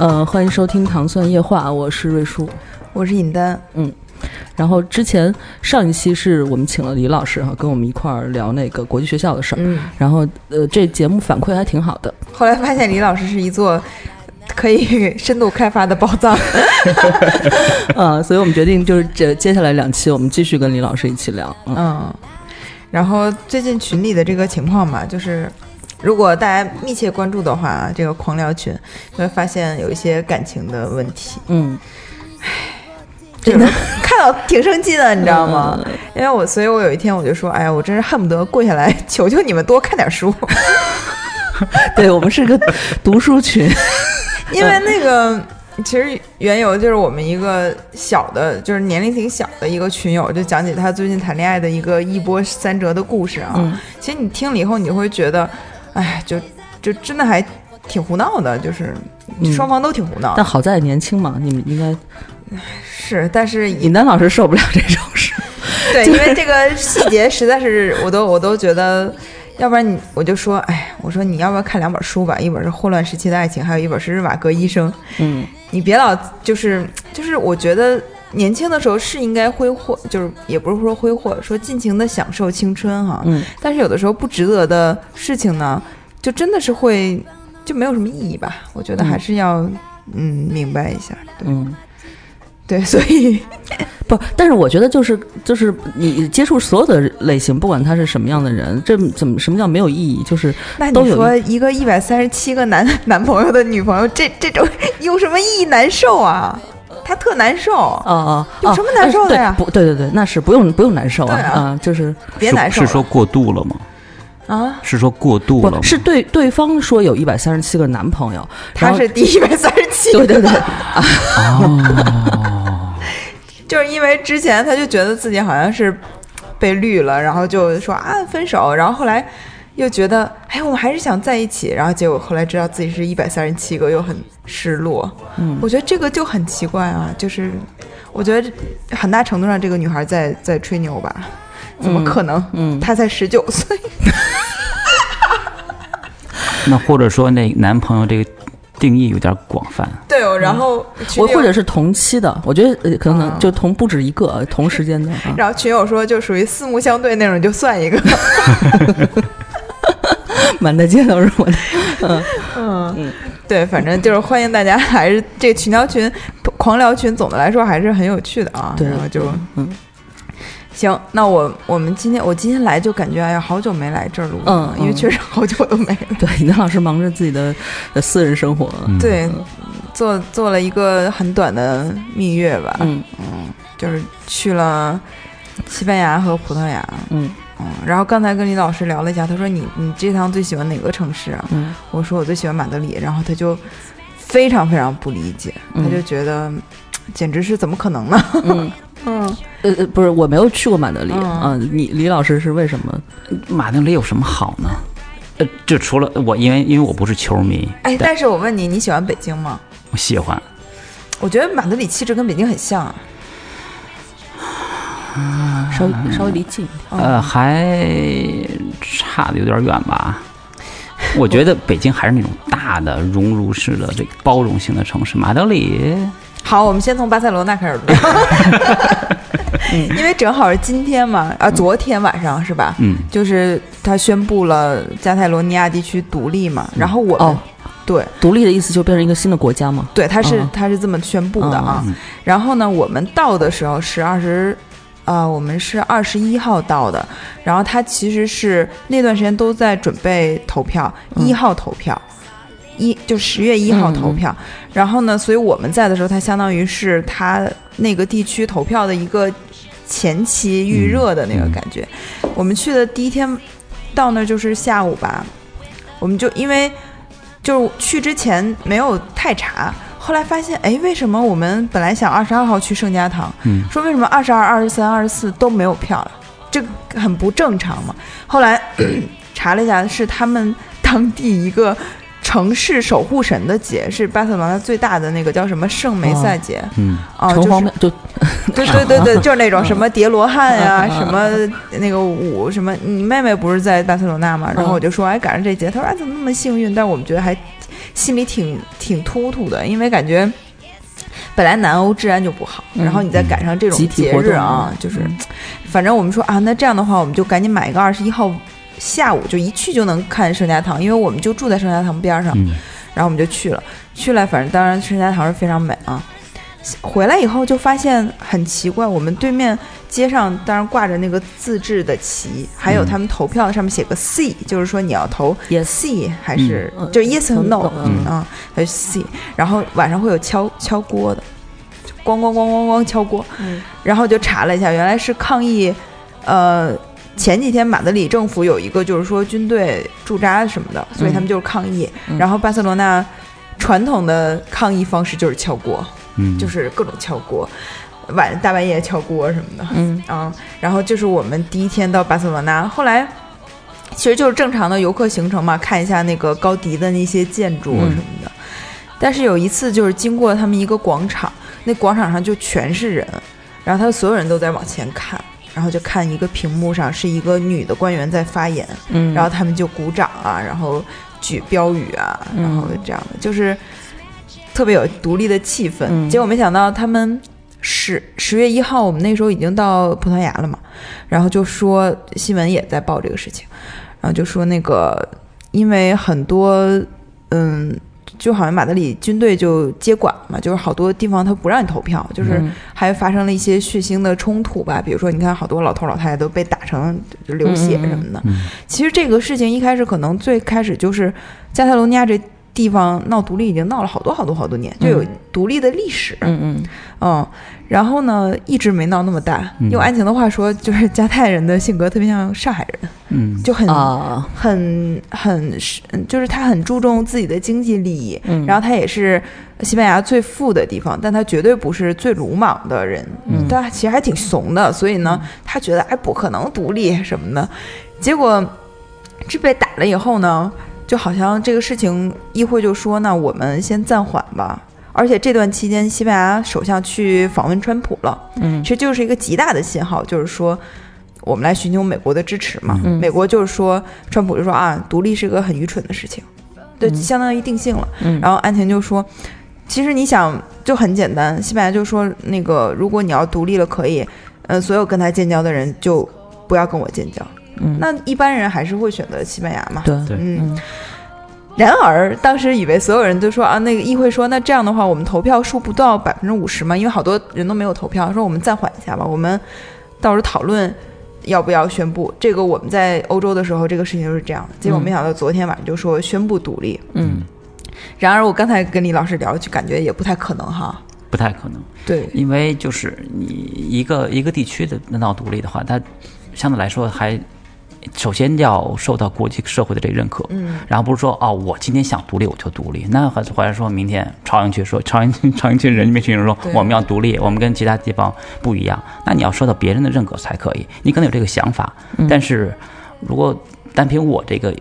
呃，欢迎收听《糖蒜夜话》，我是瑞叔。我是尹丹，嗯然后之前上一期是我们请了李老师哈，跟我们一块儿聊那个国际学校的事儿。嗯，然后呃，这节目反馈还挺好的。后来发现李老师是一座可以深度开发的宝藏。呃，所以我们决定就是这接下来两期我们继续跟李老师一起聊。嗯嗯，然后最近群里的这个情况嘛，就是如果大家密切关注的话，这个狂聊群就会发现有一些感情的问题，嗯，真的 看到挺生气的，你知道吗？因为我，所以我有一天我就说，哎呀，我真是恨不得跪下来求求你们多看点书，对我们是个读书群。因为那个。其实缘由就是我们一个小的，就是年龄挺小的一个群友，就讲起他最近谈恋爱的一个一波三折的故事啊。嗯其实你听了以后，你会觉得，哎，就就真的还挺胡闹的，就是嗯双方都挺胡闹的。但好在年轻嘛，你们应该是，但是尹丹老师受不了这种事。对，因为这个细节实在是，我都我都觉得，要不然你我就说，哎，我说你要不要看两本书吧？一本是《霍乱时期的爱情》，还有一本是《日瓦戈医生》。嗯你别老就是就是，我觉得年轻的时候是应该挥霍，就是也不是说挥霍，说尽情的享受青春哈。嗯，但是有的时候不值得的事情呢，就真的是会就没有什么意义吧？我觉得还是要嗯明白一下，对、嗯，对，所以 不，但是我觉得就是就是你接触所有的类型，不管他是什么样的人，这怎么什么叫没有意义？就是那都有你说一个一百三十七个男男朋友的女朋友，这这种有什么意义？难受啊，他特难受，哦哦，哦有什么难受的呀？不对对对，那是不用不用难受啊对啊。就是是别难受是说过度了吗？啊。是说过度了吗？是对对方说有一百三十七个男朋友，他是第一百三十七，对对对，哦，就是因为之前他就觉得自己好像是被绿了，然后就说啊分手，然后后来又觉得哎我们还是想在一起，然后结果后来知道自己是一百三十七个，又很失落。嗯。我觉得这个就很奇怪啊，就是我觉得很大程度上这个女孩在在吹牛吧，怎么可能？嗯。她才十九岁，那或者说那男朋友这个定义有点广泛，对哦，然后或者是同期的，我觉得呃可能啊就同不止一个同时间的。啊，然后群友说就属于四目相对那种，就算一个。满大街都是我的，嗯嗯，对，反正就是欢迎大家，还是这个群聊群、狂聊群，总的来说还是很有趣的啊。对然后就嗯行，那我我们今天我今天来就感觉哎呀，好久没来这儿录了，嗯嗯因为确实好久都没 了。对，尹老师忙着自己的呃私人生活，嗯，对，做做了一个很短的蜜月吧，嗯嗯就是去了西班牙和葡萄牙。嗯嗯，然后刚才跟李老师聊了一下，他说你你这趟最喜欢哪个城市啊？嗯我说我最喜欢马德里，然后他就非常非常不理解，嗯他就觉得简直是怎么可能呢？嗯 嗯，呃呃不是，我没有去过马德里嗯啊，你李老师是为什么？马德里有什么好呢？呃，就除了我，因为因为我不是球迷，哎，但是我问你，你喜欢北京吗？我喜欢。我觉得马德里气质跟北京很像啊。稍微稍微离近一点，嗯呃，还差的有点远吧。我觉得北京还是那种大的熔炉式的这个包容性的城市，马德里。好，我们先从巴塞罗那开始聊，因为正好是今天嘛，啊，昨天晚上是吧？嗯，就是他宣布了加泰罗尼亚地区独立嘛，然后我们、哦。对。独立的意思就变成一个新的国家嘛？对，他是、嗯他是这么宣布的啊。嗯。然后呢，我们到的时候是二十，啊，我们是二十一号到的。然后他其实是那段时间都在准备投票，嗯一号投票，一就十月一号投票。然后呢，所以我们在的时候，他相当于是他那个地区投票的一个前期预热的那个感觉。我们去的第一天到那儿就是下午吧，我们就因为就是去之前没有太查，后来发现，哎，为什么我们本来想二十二号去圣家堂，嗯说为什么二十二、二十三、二十四都没有票了？这个很不正常嘛。后来 查了一下，是他们当地一个城市守护神的节，是巴塞罗那最大的那个叫什么圣梅赛节。嗯，啊，就是就对对对对，就是那种什么叠罗汉呀、什么 那个舞什么。你妹妹不是在巴塞罗那嘛？然后我就说，哎，赶上这节，他说哎，怎么那么幸运？但我们觉得还心里挺挺突突的，因为感觉本来南欧治安就不好，嗯然后你再赶上这种节日啊，就是反正我们说啊，那这样的话，我们就赶紧买一个二十一号下午就一去就能看圣家堂，因为我们就住在圣家堂边上。嗯然后我们就去了，去了，反正当然圣家堂是非常美啊。回来以后就发现很奇怪，我们对面街上当然挂着那个自制的旗，还有他们投票上面写个 C，、就是说你要投 Yes C 还是、嗯。就 Yes 和 No，嗯。啊，还是 C。然后晚上会有敲敲锅的，咣咣咣咣咣敲锅。嗯。然后就查了一下，原来是抗议，呃，前几天马德里政府有一个就是说军队驻扎什么的，所以他们就是抗议。嗯。然后巴塞罗那传统的抗议方式就是敲锅，嗯，就是各种敲锅，晚大半夜敲锅什么的。嗯。啊，然后就是我们第一天到巴塞罗那，后来其实就是正常的游客行程嘛，看一下那个高迪的那些建筑嗯。什么的。但是有一次就是经过他们一个广场，那广场上就全是人，然后他所有人都在往前看，然后就看一个屏幕上是一个女的官员在发言，嗯，然后他们就鼓掌啊，然后举标语啊，嗯。然后这样的，就是特别有独立的气氛。嗯结果没想到他们十十月一号，我们那时候已经到葡萄牙了嘛，然后就说新闻也在报这个事情，然后就说那个因为很多嗯。就好像马德里军队就接管嘛，就是好多地方他不让你投票，就是嗯还发生了一些血腥的冲突吧，比如说你看好多老头老太太都被打成流血什么的。嗯其实这个事情一开始可能最开始就是加泰罗尼亚这地方闹独立已经闹了好多好多好多年，就有独立的历史。嗯嗯。嗯，然后呢，一直没闹那么大。嗯。用安晴的话说，就是加泰人的性格特别像上海人，嗯。就很、啊，很很是，就是他很注重自己的经济利益。嗯。然后他也是西班牙最富的地方，但他绝对不是最鲁莽的人，嗯。他其实还挺怂的，所以呢，他觉得哎不可能独立什么的，结果这被打了以后呢，就好像这个事情议会就说那我们先暂缓吧。而且这段期间，西班牙首相去访问川普了，嗯其实就是一个极大的信号，就是说我们来寻求美国的支持嘛。嗯美国就是说，川普就说啊，独立是个很愚蠢的事情，对，相当于定性了。嗯，然后安晴就说，其实你想就很简单，西班牙就说那个如果你要独立了可以，呃，所有跟他建交的人就不要跟我建交。嗯那一般人还是会选择西班牙嘛。对对嗯。嗯然而，当时以为所有人都说啊，那个议会说，那这样的话，我们投票数不到百分之五十嘛，因为好多人都没有投票，说我们暂缓一下吧，我们到时候讨论要不要宣布。这个我们在欧洲的时候，这个事情就是这样。结果嗯没想到昨天晚上就说宣布独立。嗯然而我刚才跟李老师聊，就感觉也不太可能哈。不太可能，对，因为就是你一个一个地区的闹独立的话，它相对来说还首先要受到国际社会的这个认可，嗯，然后不是说哦，我今天想独立我就独立，那或或者说明天朝阳区说朝阳区朝阳区人民群众说我们要独立，我们跟其他地方不一样，那你要受到别人的认可才可以，你可能有这个想法，但是如果单凭我这个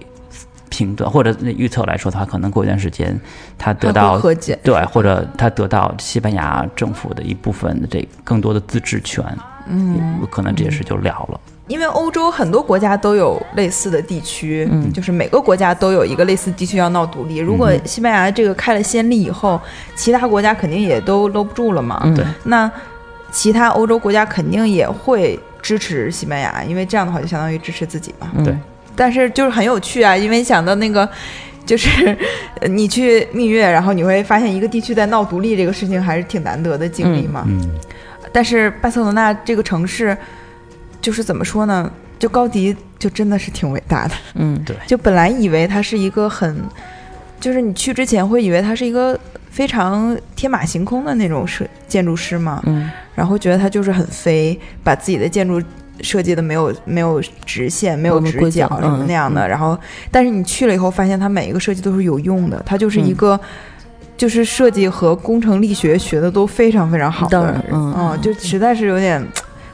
评断或者预测来说的话，可能过一段时间他得到和解。对，或者他得到西班牙政府的一部分的这更多的自治权，嗯，可能这件事就了了。因为欧洲很多国家都有类似的地区，嗯就是每个国家都有一个类似地区要闹独立。如果西班牙这个开了先例以后，其他国家肯定也都搂不住了嘛。嗯对那其他欧洲国家肯定也会支持西班牙，因为这样的话就相当于支持自己嘛。嗯对但是就是很有趣啊，因为想到那个。就是呃你去蜜月，然后你会发现一个地区在闹独立这个事情还是挺难得的经历嘛。嗯但是巴塞罗那这个城市，就是怎么说呢？就高迪就真的是挺伟大的。嗯对就本来以为他是一个很，就是你去之前会以为他是一个非常天马行空的那种设建筑师嘛，嗯然后觉得他就是很飞，把自己的建筑设计的没有没有直线、没有直角什么嗯那样的。然后，但是你去了以后，发现他每一个设计都是有用的，他就是一嗯个。就是设计和工程力学学的都非常非常好的人，嗯就实在是有点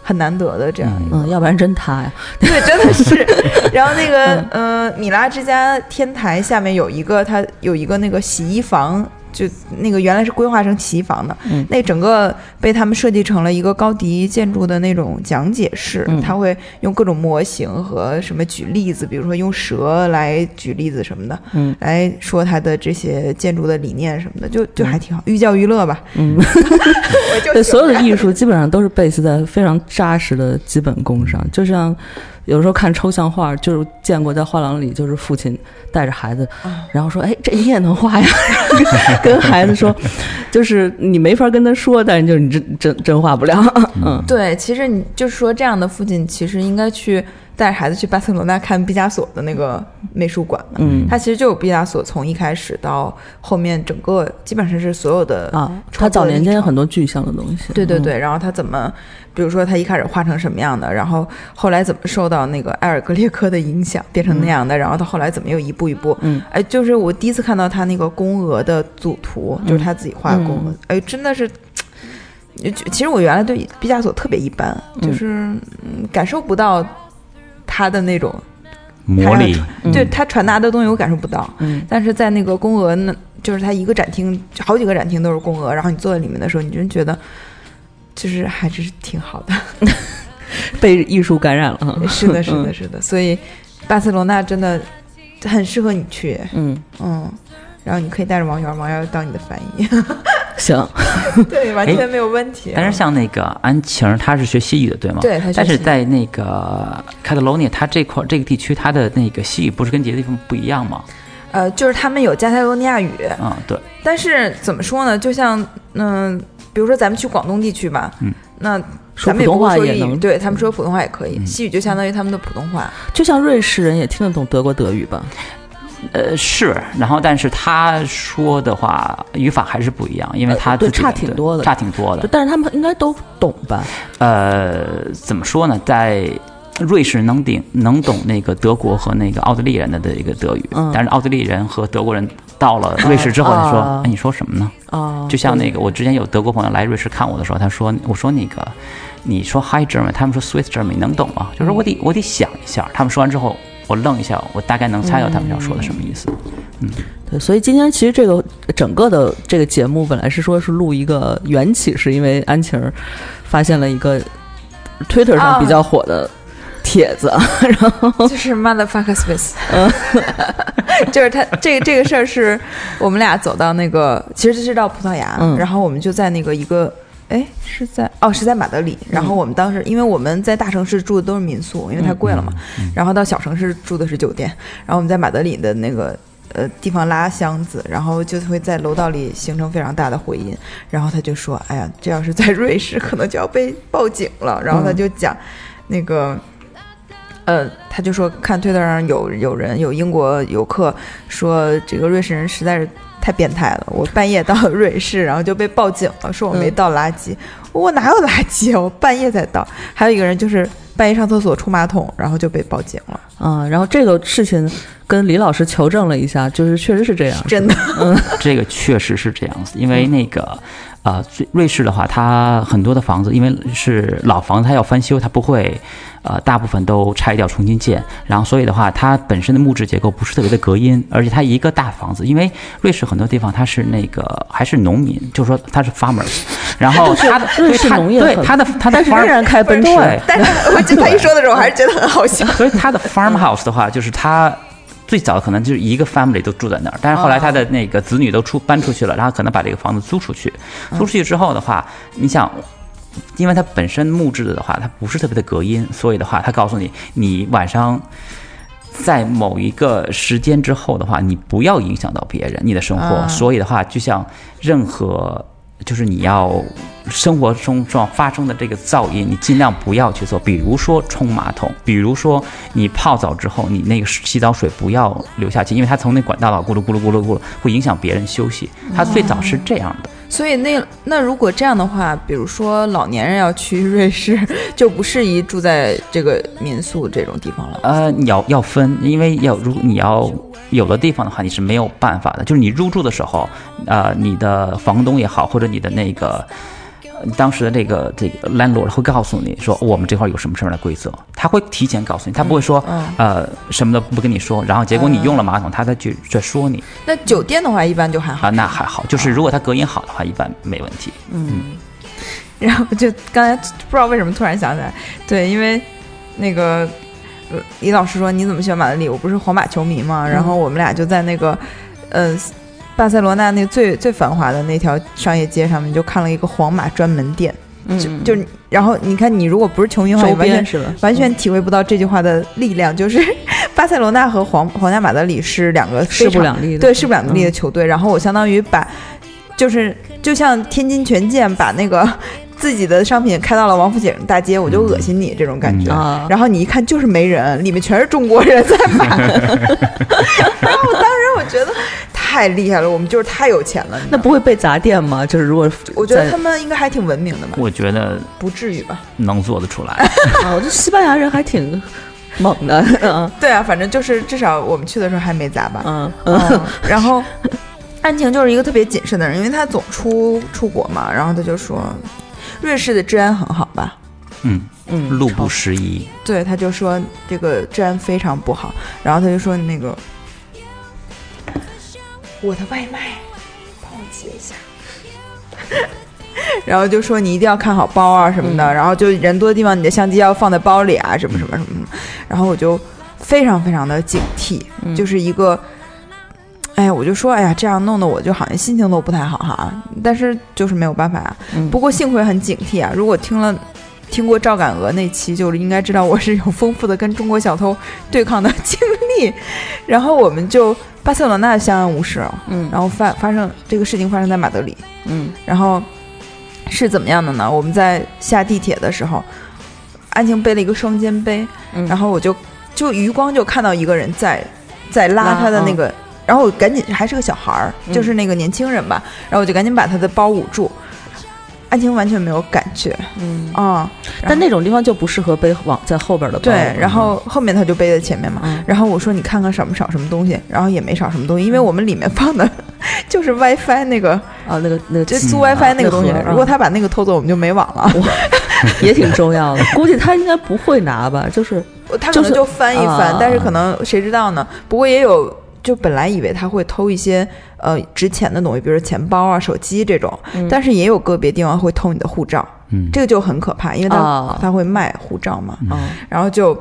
很难得的这样一个。嗯，要不然真塌呀。对，真的是。然后那个，嗯、米拉之家天台下面有一个，它有一个那个洗衣房，就那个原来是规划成洗衣房的，嗯那整个被他们设计成了一个高迪建筑的那种讲解室，嗯他会用各种模型和什么举例子，比如说用蛇来举例子什么的，嗯来说他的这些建筑的理念什么的，就就还挺好，寓教于乐吧。嗯，对，所有的艺术，术基本上都是 base 在非常扎实的基本功上。就像有时候看抽象画，就是见过在画廊里，就是父亲带着孩子，然后说：“哎，这你也能画呀？” 跟孩子说，就是你没法跟他说，但是就是你真真真话不了。嗯对，其实你就是说这样的父亲，其实应该去带着孩子去巴塞罗那看毕加索的那个美术馆嘛。嗯。他其实就有毕加索从一开始到后面整个基本上是所有的啊，他早年间有很多具象的东西。嗯对对对，然后他怎么，比如说他一开始画成什么样的，然后后来怎么受到那个埃尔格列科的影响变成那样的，然后他后来怎么又一步一步，嗯，哎，就是我第一次看到他那个宫娥的组图，就是他自己画的宫娥，哎，真的是。就其实我原来对毕加索特别一般，就是、嗯、感受不到他的那种，魔力，嗯对他传达的东西我感受不到。嗯但是在那个宫娥那，就是他一个展厅，好几个展厅都是宫娥，然后你坐在里面的时候，你真觉得，就是还是挺好的。被艺术感染了。是的，是的，是的。所以巴塞罗那真的很适合你去，嗯，嗯。然后你可以带着王源，王源当你的翻译，行，对，完全没有问题。但是像那个安晴儿，她是学西语的，对吗？对她学但是在那个 Catalonia，它这块这个地区，它的那个西语不是跟别的地方不一样吗？呃，就是他们有加泰罗尼亚语，嗯，对，但是怎么说呢？就像嗯、比如说咱们去广东地区吧，嗯，那说咱们也普通不会说英语，话也能对他们说普通话也可以，嗯西语就相当于他们的普通话。就像瑞士人也听得懂德国德语吧？呃是，然后但是他说的话语法还是不一样，因为他呃对差挺多的差挺多的。但是他们应该都懂吧？呃，怎么说呢，在。瑞士能顶能懂那个德国和那个奥地利人的的一个德语，嗯但是奥地利人和德国人到了瑞士之后，他说：“啊哎，你说什么呢？”哦，就像那个，我之前有德国朋友来瑞士看我的时候，他说：“我说那个，你说 Hi German，他们说 Swiss German，你能懂吗？”就是我得我得想一下。他们说完之后，我愣一下，我大概能猜到他们要说的什么意思。嗯对，所以今天其实这个整个的这个节目本来是说是录一个缘起，是因为安晴儿发现了一个 Twitter 上比较火的帖子，然后就是 motherfucker Swiss，就是他这个这个事儿是我们俩走到那个，其实是到葡萄牙，嗯然后我们就在那个一个。哎，是在哦，是在马德里。然后我们当时，因为我们在大城市住的都是民宿，因为太贵了嘛。然后到小城市住的是酒店。然后我们在马德里的那个呃地方拉箱子，然后就会在楼道里形成非常大的回音。然后他就说：“哎呀，这要是在瑞士，可能就要被报警了。”然后他就讲那个。呃，他就说看推特上有有人有英国游客说这个瑞士人实在是太变态了，我半夜到瑞士，然后就被报警了，说我没倒垃圾，我哪有垃圾啊，我半夜才倒。还有一个人就是半夜上厕所冲马桶，然后就被报警了，啊，然后这个事情跟李老师求证了一下，就是确实是这样，真的。嗯 这个确实是这样子，因为那个。呃，最瑞士的话，它很多的房子，因为是老房子，它要翻修，它不会，呃，大部分都拆掉重新建。然后，所以的话，它本身的木质结构不是特别的隔音，而且它一个大房子，因为瑞士很多地方它是那个还是农民，就是说它是 farmers，然后它的瑞士农业很对它的它的但是仍 farm 然开奔驰，对但是我记得他一说的时候，我还是觉得很好笑。所以它的 farmhouse 的话，就是他最早可能就是一个 family 都住在那儿，但是后来他的那个子女都出搬出去了，然后可能把这个房子租出去，租出去之后的话，你想。因为它本身木质的的话，它不是特别的隔音，所以的话，它告诉你，你晚上在某一个时间之后的话，你不要影响到别人你的生活。啊所以的话，就像任何就是你要生活中状发生的这个噪音，你尽量不要去做。比如说冲马桶，比如说你泡澡之后，你那个洗澡水不要流下去，因为它从那管道老咕噜咕噜咕噜咕噜，会影响别人休息。它最早是这样的。所以那那如果这样的话，比如说老年人要去瑞士，就不适宜住在这个民宿这种地方了。呃，你要要分，因为要如你要有的地方的话，你是没有办法的。就是你入住的时候，呃，你的房东也好，或者你的那个当时的这个这个 landlord 会告诉你说，我们这块有什么什么样的规则，他会提前告诉你，他不会说、嗯呃什么都不跟你说，然后结果你用了马桶，他再去再说你那酒店的话，一般就还好。啊，那还好。就是如果他隔音好的话，一般没问题。嗯然后就刚才不知道为什么突然想起来，对，因为那个呃李老师说你怎么喜欢马德里？我不是皇马球迷嘛，然后我们俩就在那个呃巴塞罗那那最最繁华的那条商业街上面就看了一个皇马专门店，就嗯，就然后你看你如果不是球迷的话，周你完全？完全体会不到这句话的力量，就是巴塞罗那和皇皇家马德里是两个势不两立的，对势不两立的嗯球队，然后我相当于把就是就像天津权健把那个自己的商品开到了王府井大街，我就恶心你这种感觉。啊，然后你一看就是没人，里面全是中国人在买。然后我当时我觉得太厉害了，我们就是太有钱了。那不会被砸店吗？就是如果我觉得他们应该还挺文明的吧？我觉得不至于吧？能做得出来。啊，我觉得西班牙人还挺猛的，嗯对啊，反正就是至少我们去的时候还没砸吧。嗯嗯嗯，然后安晴就是一个特别谨慎的人，因为他总出出国嘛，然后他就说，瑞士的治安很好吧？嗯，嗯，路不拾遗。对，他就说这个治安非常不好，然后他就说那个我的外卖帮我接一下。然后就说你一定要看好包啊什么的，然后就人多的地方，你的相机要放在包里啊，什么什么什么什么。然后我就非常非常的警惕，就是一个，哎呀，我就说，哎呀，这样弄得我就好像心情都不太好哈。但是就是没有办法啊。嗯不过幸亏很警惕啊，如果听了。听过赵敢鹅那期，就是应该知道我是有丰富的跟中国小偷对抗的经历。然后我们就巴塞罗那相安无事哦，嗯。然后发发生这个事情发生在马德里，嗯。然后是怎么样的呢？我们在下地铁的时候，安晴背了一个双肩背，嗯。然后我就就余光就看到一个人在在拉拉他的那个，然后我赶紧还是个小孩儿，嗯。就是那个年轻人吧，然后我就赶紧把他的包捂住。安晴完全没有感觉。嗯，啊、但那种地方就不适合背往在后边的包。对，然后后面他就背在前面嘛，嗯。然后我说你看看少没少什么东西，然后也没少什么东西，因为我们里面放的 就是 WiFi 那个，啊，那个那个就租嗯 WiFi 那个东西，如果他把那个偷走，我们就没网了。也挺重要的，估计他应该不会拿吧，就是他可就是能就翻一翻，啊。但是可能谁知道呢？不过也有，就本来以为他会偷一些呃值钱的东西，比如说钱包啊、手机这种，嗯。但是也有个别地方会偷你的护照，嗯，这个就很可怕，因为他、啊他会卖护照嘛，嗯然后就，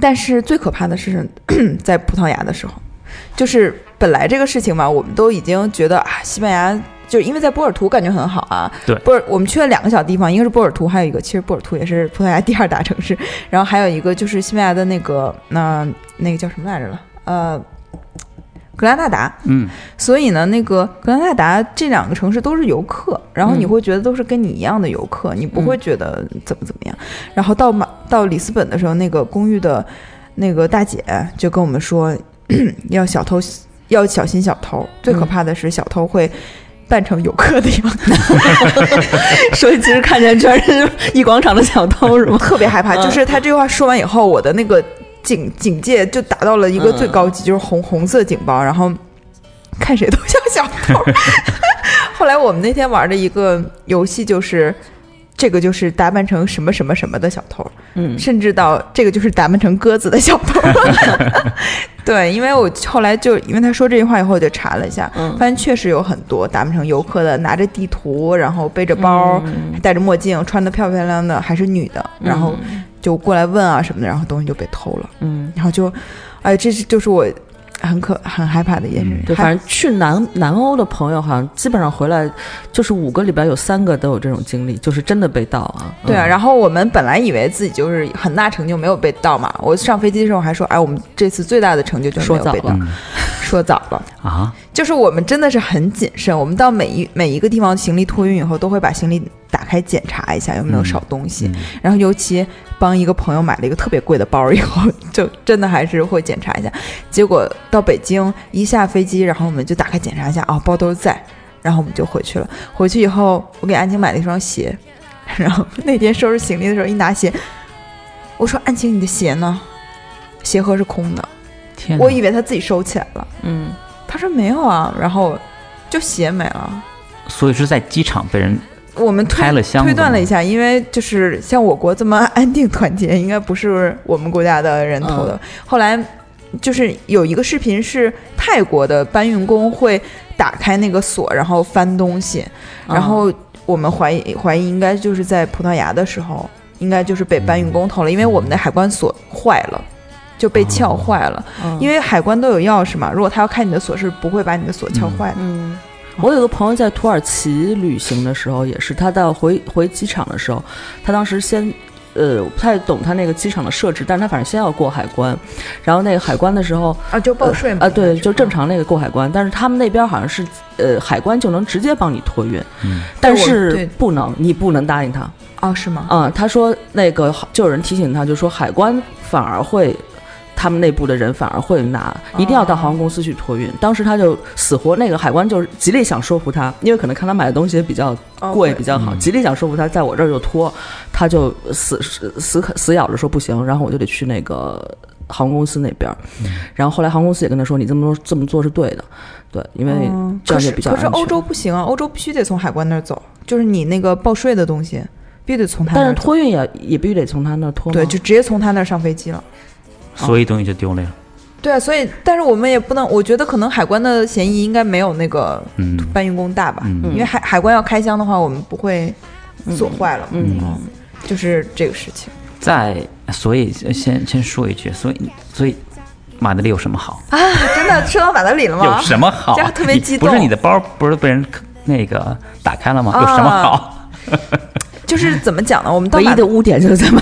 但是最可怕的是 在葡萄牙的时候，就是本来这个事情嘛，我们都已经觉得啊，西班牙。就是因为在波尔图感觉很好啊，对。波尔我们去了两个小地方，一个是波尔图，还有一个其实波尔图也是葡萄牙第二大城市，然后还有一个就是西班牙的那个那那个叫什么来着了？呃，格拉纳达。嗯，所以呢，那个格拉纳达这两个城市都是游客，然后你嗯会觉得都是跟你一样的游客，你不会觉得怎么怎么样。然后到马到里斯本的时候，那个公寓的那个大姐就跟我们说，要小偷要小心小偷，最可怕的是小偷会。扮成游客的样子，所以其实看见全是一广场的小偷是吗？特别害怕。嗯就是他这句话说完以后，我的那个警警戒就达到了一个最高级，就是红红色警报，然后看谁都像小偷。后来我们那天玩的一个游戏就是。这个就是打扮成什么什么什么的小偷，嗯甚至到这个就是打扮成鸽子的小偷。对，因为我后来就因为他说这句话以后，我就查了一下，嗯发现确实有很多打扮成游客的，拿着地图，然后背着包，嗯戴着墨镜，穿的漂漂亮亮的，还是女的，然后就过来问啊什么的，然后东西就被偷了，嗯，然后就，哎，这是就是我很可很害怕的一件事。对，还反正去南南欧的朋友好像基本上回来就是五个里边有三个都有这种经历，就是真的被盗啊。对啊，嗯然后我们本来以为自己就是很大成就没有被盗嘛，我上飞机的时候还说，哎，我们这次最大的成就就是没有被盗说早了，嗯 说早了。啊，就是我们真的是很谨慎，我们到每一每一个地方行李托运以后，都会把行李打开检查一下有没有少东西。嗯然后尤其帮一个朋友买了一个特别贵的包以后，就真的还是会检查一下。结果到北京一下飞机，然后我们就打开检查一下，哦，包都在。然后我们就回去了。回去以后，我给安晴买了一双鞋，然后那天收拾行李的时候一拿鞋，我说安晴你的鞋呢？鞋盒是空的，天，我以为他自己收起来了。嗯，他说没有啊，然后就鞋没了。所以是在机场被人我们推了箱推断了一下，因为就是像我国这么 安定团结，应该不是我们国家的人投的。嗯后来就是有一个视频是泰国的搬运工会打开那个锁，然后翻东西，嗯然后我们怀疑怀疑应该就是在葡萄牙的时候，应该就是被搬运工偷了，因为我们的海关锁坏了。就被撬坏了，嗯因为海关都有钥匙嘛。如果他要开你的锁，是不会把你的锁撬坏的。嗯，我有个朋友在土耳其旅行的时候，也是他到回回机场的时候，他当时先。呃，我不太懂他那个机场的设置，但是他反正先要过海关，然后那个海关的时候，啊，就报税嘛。啊，对，就正。常那个过海关，但是他们那边好像是，呃，海关就能直接帮你托运，嗯但是不能，你不能答应他哦，是吗？啊、他说那个就有人提醒他，就说海关反而会。他们内部的人反而会拿，一定要到航空公司去托运。当时他就死活那个海关就是极力想说服他，因为可能看他买的东西也比较哦贵，对比较好，嗯极力想说服他在我这儿就拖，他就死死死啃死咬着说不行，然后我就得去那个航空公司那边儿。然后后来航空公司也跟他说，你这么做这么做是对的，对，因为嗯这样也比较安全。可是欧洲不行啊，欧洲必须得从海关那儿走，就是你那个报税的东西必须得从他那儿但是。托运也也必须得从他那儿托对，就直接从他那儿上飞机了。所以东西就丢了呀。对啊，所以但是我们也不能，我觉得可能海关的嫌疑应该没有那个嗯搬运工大吧，嗯因为海海关要开箱的话，我们不会锁坏了，嗯嗯，就是这个事情在，所以先先说一句，所以所以马德里有什么好？啊！真的说到马德里了吗？有什么好？这样特别激动不是你的包不是被人那个打开了吗？啊有什么好？就是怎么讲呢？我们到唯一的污点就是在马。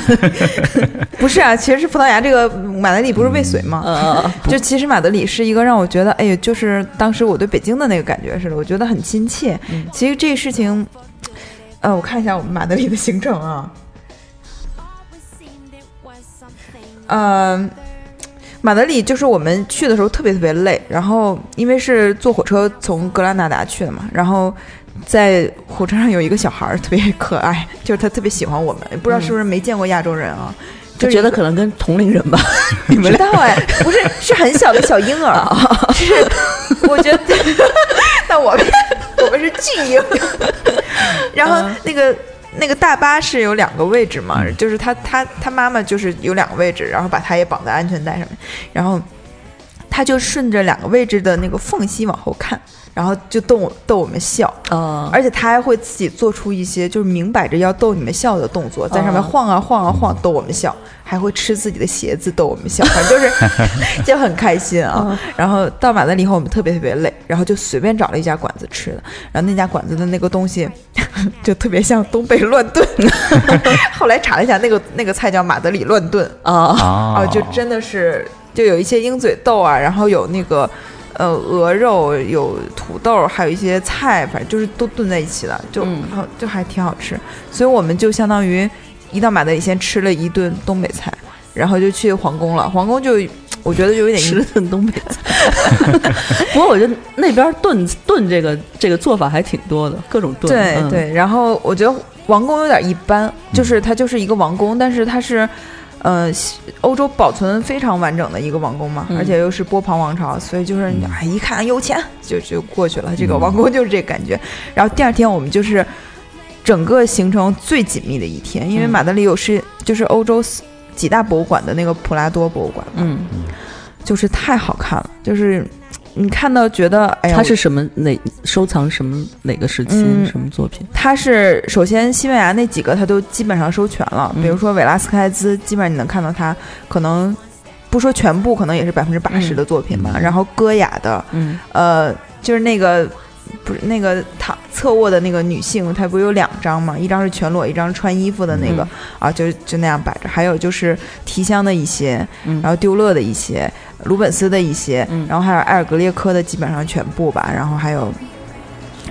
不是啊，其实是葡萄牙这个马德里不是未遂吗？嗯，就其实马德里是一个让我觉得，哎呀，就是当时我对北京的那个感觉似的，我觉得很亲切。嗯其实这个事情，呃，我看一下我们马德里的行程啊，呃，马德里就是我们去的时候特别特别累，然后因为是坐火车从格拉纳达去的嘛，然后在火车上有一个小孩儿特别可爱，就是他特别喜欢我们，不知道是不是没见过亚洲人啊，就觉得可能跟同龄人吧。你们 知道。哎，不是是很小的小婴儿，是我觉得，那我们我们是巨婴，然后那个。那个大巴是有两个位置嘛，就是他他他妈妈就是有两个位置，然后把他也绑在安全带上面，然后他就顺着两个位置的那个缝隙往后看，然后就逗我逗我们笑，啊，而且他还会自己做出一些就是明摆着要逗你们笑的动作，在上面晃啊晃啊晃逗我们笑，还会吃自己的鞋子逗我们笑，反正就是 就很开心啊。然后到马德里以后，我们特别特别累，然后就随便找了一家馆子吃的，然后那家馆子的那个东西 就特别像东北乱炖，后来查了一下，那个那个菜叫马德里乱炖。啊，就真的是就有一些鹰嘴豆啊，然后有那个呃鹅肉，有土豆，还有一些菜，反正就是都炖在一起的，就、嗯好就还挺好吃。所以我们就相当于一到马德里先吃了一顿东北菜，然后就去皇宫了。皇宫就我觉得就有点吃了顿东北菜。不过我觉得那边炖炖这个这个做法还挺多的，各种炖。嗯，对对，然后我觉得王宫有点一般，就是它就是一个王宫，但是它是。呃，欧洲保存非常完整的一个王宫嘛，嗯。而且又是波旁王朝，所以就是哎一看有钱就就过去了。这个嗯王宫就是这感觉。然后第二天我们就是整个行程最紧密的一天，因为嗯。马德里有是就是欧洲四几大博物馆的那个普拉多博物馆，嗯，就是太好看了，就是你看到觉得哎呀，他是什么哪收藏什么哪个时期、嗯什么作品？他是首先西班牙那几个他都基本上收全了，嗯比如说维拉斯开兹，基本上你能看到他可能不说全部，可能也是百分之八十嗯的作品吧。嗯然后戈雅的，嗯呃，就是那个不是那个躺侧卧的那个女性，她不是有两张嘛？一张是全裸，一张是穿衣服的那个、嗯啊，就就那样摆着。还有就是提香的一些，嗯然后丢勒的一些，鲁本斯的一些，嗯然后还有埃尔格列科的基本上全部吧，然后还有。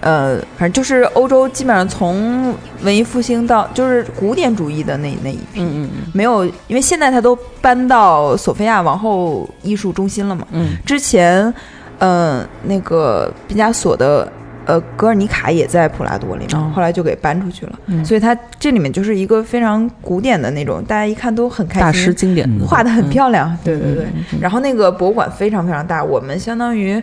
呃，反正就是欧洲基本上从文艺复兴到就是古典主义的那那一批，嗯嗯嗯没有，因为现在它都搬到索菲亚王后艺术中心了嘛。嗯之前，呃，那个毕加索的呃，格尔尼卡也在普拉多里面，哦后来就给搬出去了。嗯所以它这里面就是一个非常古典的那种，大家一看都很开心，大师经典的画的很漂亮。对对对。嗯嗯然后那个博物馆非常非常大，我们相当于，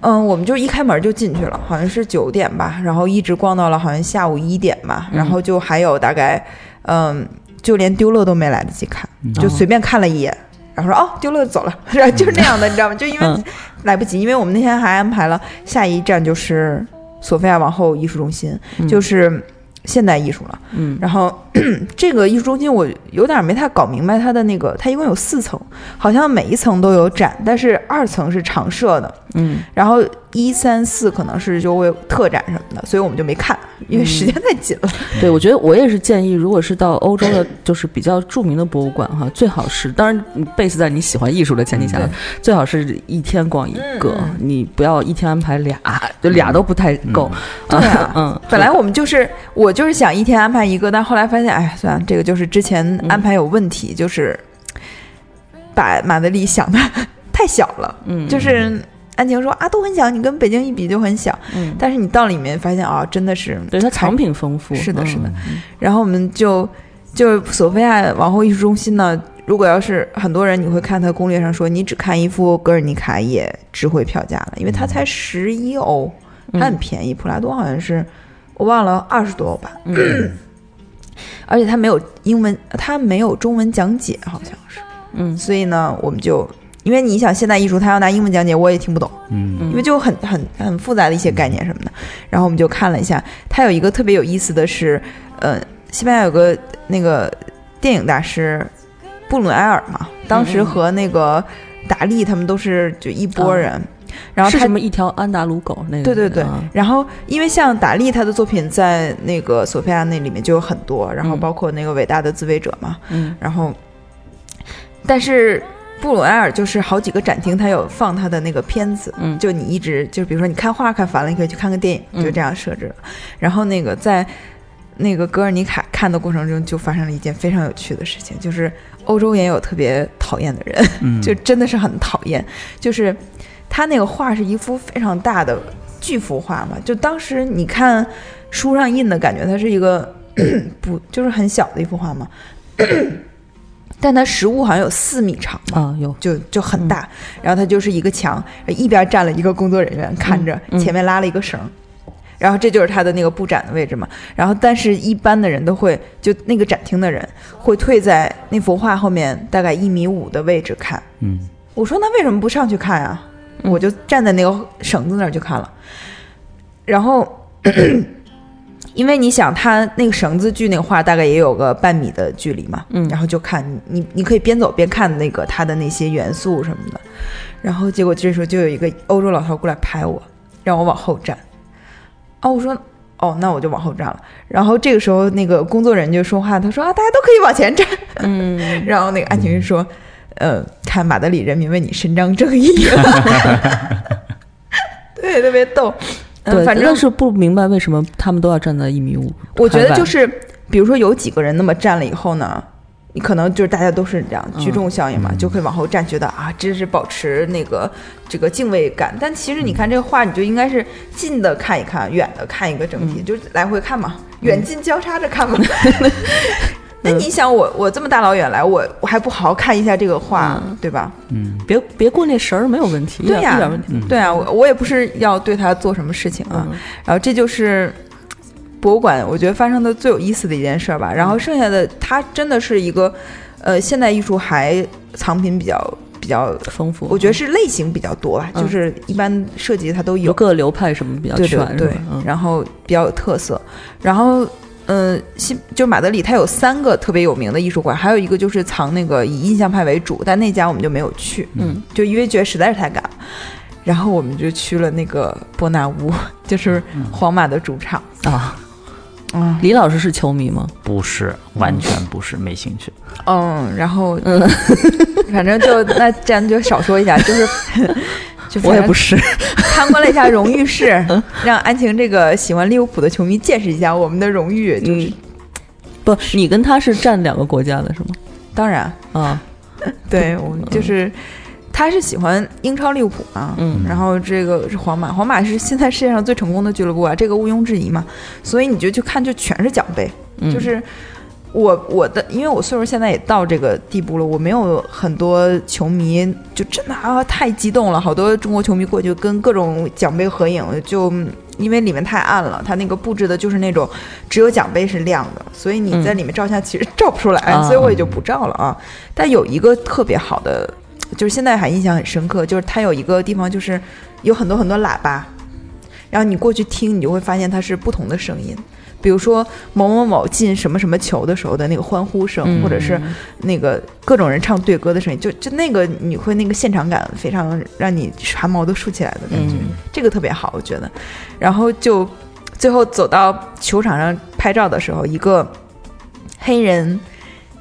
嗯，我们就一开门就进去了，好像是九点吧，然后一直逛到了好像下午一点吧，然后就还有大概，嗯，就连丢勒都没来得及看，就随便看了一眼。然后说哦，丢了走了，然 后就是那样的，你知道吗？就因为嗯来不及，因为我们那天还安排了下一站就是索菲亚王后艺术中心，嗯就是现代艺术了。嗯然后 这个艺术中心我有点没太搞明白它的那个，它一共有四层，好像每一层都有展，但是二层是常设的，嗯。然后一三四可能是就会有特展什么的，所以我们就没看，因为时间太紧了。对，我觉得我也是建议，如果是到欧洲的，就是比较著名的博物馆哈，最好是，当然你 base 在你喜欢艺术的前提下，对。最好是一天逛一个，你不要一天安排俩，就俩都不太够。对啊。嗯，本来我们就是我就是想一天安排一个，但后来发现，哎，算了，这个就是之前安排有问题，就是把马德里想的 太小了，嗯就是。安晴说啊，都很小，你跟北京一比就很小，嗯，但是你到里面发现啊，真的是对它藏品丰富，是的，嗯是的。然后我们就就索菲亚王后艺术中心呢，如果要是很多人，你会看它攻略上说，你只看一幅格尔尼卡也值回票价了，因为它才十一欧，它很便宜。普拉多好像是我忘了二十多欧吧，嗯而且它没有英文，它没有中文讲解，好像是。嗯所以呢，我们就因为你想现代艺术，它要拿英文讲解，我也听不懂。嗯嗯因为就很很很复杂的一些概念什么的。然后我们就看了一下，它有一个特别有意思的是，呃，西班牙有个那个电影大师布鲁埃尔嘛，当时和那个达利他们都是就一拨人。然后他是什么一条安达鲁狗那个？对对对啊，然后因为像达利他的作品在那个索菲亚那里面就有很多，然后嗯包括那个伟大的自卫者嘛，嗯然后，但是布鲁埃尔就是好几个展厅，他有放他的那个片子，嗯就你一直就比如说你看画看烦了，你可以去看个电影，嗯就这样设置了。然后那个在那个格尔尼卡看的过程中，就发生了一件非常有趣的事情，就是欧洲也有特别讨厌的人，嗯，就真的是很讨厌，就是他那个画是一幅非常大的巨幅画嘛，就当时你看书上印的感觉，它是一个 不就是很小的一幅画嘛，但它实物好像有四米长嘛。啊有就就很大，然后它就是一个墙，一边站了一个工作人员看着，嗯前面拉了一个绳，然后这就是他的那个布展的位置嘛。然后，但是一般的人都会，就那个展厅的人会退在那幅画后面大概一米五的位置看。嗯我说那为什么不上去看啊？嗯我就站在那个绳子那儿就看了，然后。因为你想，他那个绳子距那个画大概也有个半米的距离嘛，嗯然后就看你，你可以边走边看那个它的那些元素什么的，然后结果这时候就有一个欧洲老头过来拍我，让我往后站，哦，我说哦，那我就往后站了，然后这个时候那个工作人员就说话，他说啊，大家都可以往前站，嗯。然后那个安晴就说，呃，看马德里人民为你伸张正义，对，特别逗。嗯，对，反正但是不明白为什么他们都要站在一米五。我觉得就是，比如说有几个人那么站了以后呢，你可能就是大家都是这样聚众效应嘛，嗯就会往后站，觉得啊，真是保持那个这个敬畏感。但其实你看这个画，你就应该是近的看一看，远的看一个整体，就是来回看嘛，远近交叉着看嘛。那你想我我这么大老远来，我我还不好好看一下这个画，对吧？嗯别别过那神儿没有问题，对呀点一点问题。嗯对啊，我我也不是要对他做什么事情啊。嗯然后这就是博物馆，我觉得发生的最有意思的一件事儿吧。然后剩下的，它真的是一个，呃，现代艺术还藏品比较比较，丰富，我觉得是类型比较多吧，嗯就是一般设计它都有有，各个流派什么比较全，对然后比较有特色。然后，嗯、西就马德里它有三个特别有名的艺术馆，还有一个就是藏那个以印象派为主，但那家我们就没有去，嗯就因为觉得实在是太赶了。然后我们就去了那个伯纳乌，就是皇马的主场。啊。嗯李老师是球迷吗？不是，完全不是，没兴趣。嗯，然后嗯，反正就那这样就少说一下，就是 就我也不是是。参观了一下荣誉室，让安晴这个喜欢利物浦的球迷见识一下我们的荣誉。就是、嗯，不，你跟他是占两个国家的是吗？当然，啊，对我们就是他是喜欢英超利物浦嘛，嗯然后这个是皇马，皇马是现在世界上最成功的俱乐部啊，这个毋庸置疑嘛。所以你就去看，就全是奖杯，嗯就是我我的，因为我岁数现在也到这个地步了，我没有很多球迷，就真的啊太激动了，好多中国球迷过去跟各种奖杯合影，就因为里面太暗了，它那个布置的就是那种只有奖杯是亮的，所以你在里面照相其实 照不出来，啊所以我也就不照了啊。但有一个特别好的，就是现在还印象很深刻，就是它有一个地方就是有很多很多喇叭，然后你过去听，你就会发现它是不同的声音。比如说某某某进什么什么球的时候的那个欢呼声，嗯或者是那个各种人唱对歌的声音，就就那个你会那个现场感非常让你汗毛都竖起来的感觉，嗯这个特别好，我觉得。然后就最后走到球场上拍照的时候，一个黑人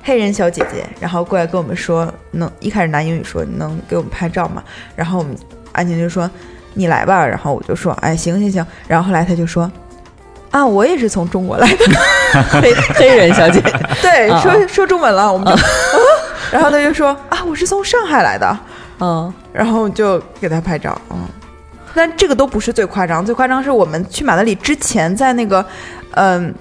黑人小姐姐，然后过来跟我们说，能一开始拿英语说，你能给我们拍照吗？然后我们安晴就说你来吧，然后我就说，哎，行行行。然后后来她就说。啊，我也是从中国来的，黑黑人小姐。姐，对，啊说说中文了，我们就，啊。然后他就说啊，我是从上海来的，嗯然后就给他拍照，嗯，但这个都不是最夸张，最夸张是我们去马德里之前，在那个嗯、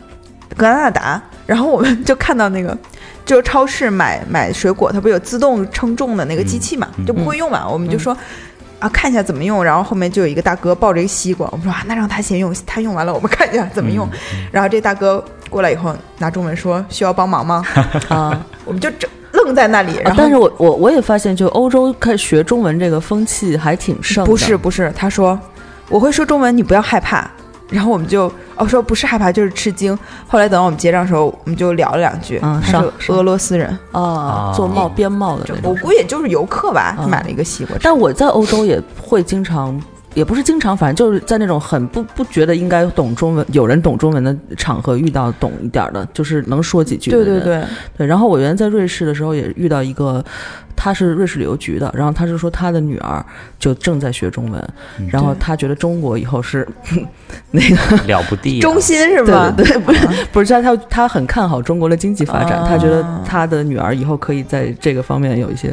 格拉纳达，然后我们就看到那个。就是超市买买水果，它不有自动称重的那个机器嘛，嗯。就不会用嘛，我们就说。啊，看一下怎么用，然后后面就有一个大哥抱着一个西瓜，我们说啊，那让他先用，他用完了我们看一下怎么用。然后这大哥过来以后拿中文说需要帮忙吗？啊。我们就整愣在那里，然后、但是我我我也发现，就欧洲开始学中文这个风气还挺盛的。不是不是，他说我会说中文，你不要害怕。然后我们就哦说不是害怕就是吃惊。后来等到我们结账的时候，我们就聊了两句。嗯是俄罗斯人，啊啊，做帽边帽的。我估计也就是游客吧，买了一个西瓜。但我在欧洲也会经常，也不是经常，反正就是在那种很不不觉得应该懂中文，有人懂中文的场合遇到懂一点儿的，就是能说几句的人。对对对，对，然后我原来在瑞士的时候也遇到一个，他是瑞士旅游局的，然后他是说他的女儿就正在学中文，嗯然后他觉得中国以后是 那个了不地啊，中心是对吗？对对，不是不是他他他很看好中国的经济发展，他觉得啊他的女儿以后可以在这个方面有一些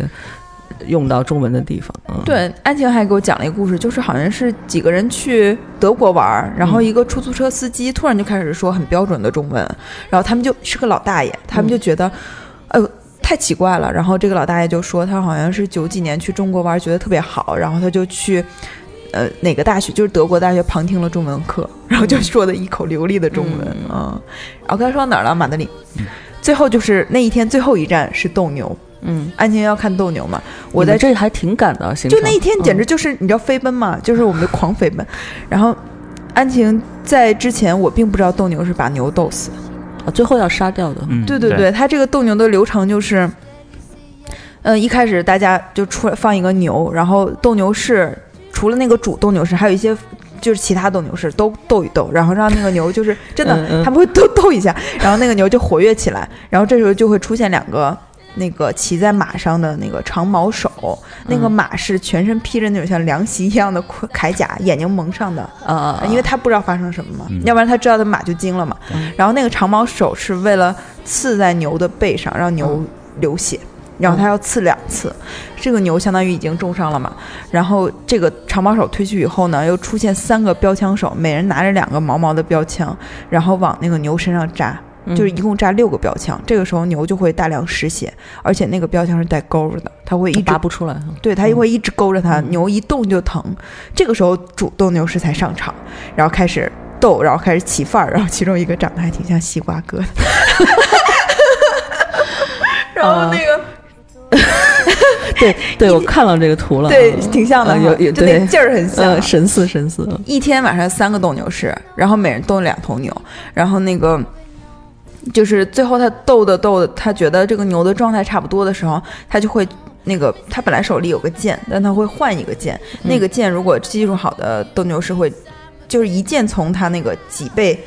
用到中文的地方。嗯，对，安晴还给我讲了一个故事，就是好像是几个人去德国玩儿，然后一个出租车司机突然就开始说很标准的中文，然后他们就是个老大爷，他们就觉得，哎呦。太奇怪了，然后这个老大爷就说他好像是九几年去中国玩，觉得特别好，然后他就去，呃，哪个大学就是德国大学旁听了中文课，然后就说的一口流利的中文嗯。啊、然后刚才说到哪儿了？马德里，最后就是那一天最后一站是斗牛，嗯，安晴要看斗牛嘛，我在们这还挺赶的，行就那一天简直嗯。就是、你知道飞奔嘛，就是我们的狂飞奔。然后安晴在之前我并不知道斗牛是把牛斗死，啊最后要杀掉的。嗯，对对对，它这个斗牛的流程就是，嗯、一开始大家就出来放一个牛，然后斗牛士除了那个主斗牛士，还有一些。就是其他斗牛士都斗一斗，然后让那个牛就是真的，他们会斗斗一下，然后那个牛就活跃起来，然后这时候就会出现两个那个骑在马上的那个长矛手，那个嗯马是全身披着那种像凉席一样的盔铠甲，眼睛蒙上的，啊，因为他不知道发生什么嘛，嗯。要不然他知道他马就惊了嘛。嗯。然后那个长矛手是为了刺在牛的背上，让牛流血。然后他要刺两次，这个牛相当于已经重伤了嘛。然后这个长矛手退去以后呢，又出现三个标枪手，每人拿着两个毛毛的标枪，然后往那个牛身上扎，嗯就是一共扎六个标枪。这个时候牛就会大量失血，而且那个标枪是带钩的，它会一直拔不出来。对，它会一直勾着它，嗯牛一动就疼。这个时候主斗牛士才上场，然后开始斗，然后开始起范儿，然后其中一个长得还挺像西瓜哥的，然后那个、对对，我看到这个图了，对嗯挺像的有有对劲儿很像。呃，神似神似。一天晚上三个斗牛士，然后每人斗两头牛，然后那个。就是最后他斗的斗的，他觉得这个牛的状态差不多的时候，他就会那个他本来手里有个剑，但他会换一个剑。那个剑如果技术好的斗牛士会，就是一剑从他那个脊背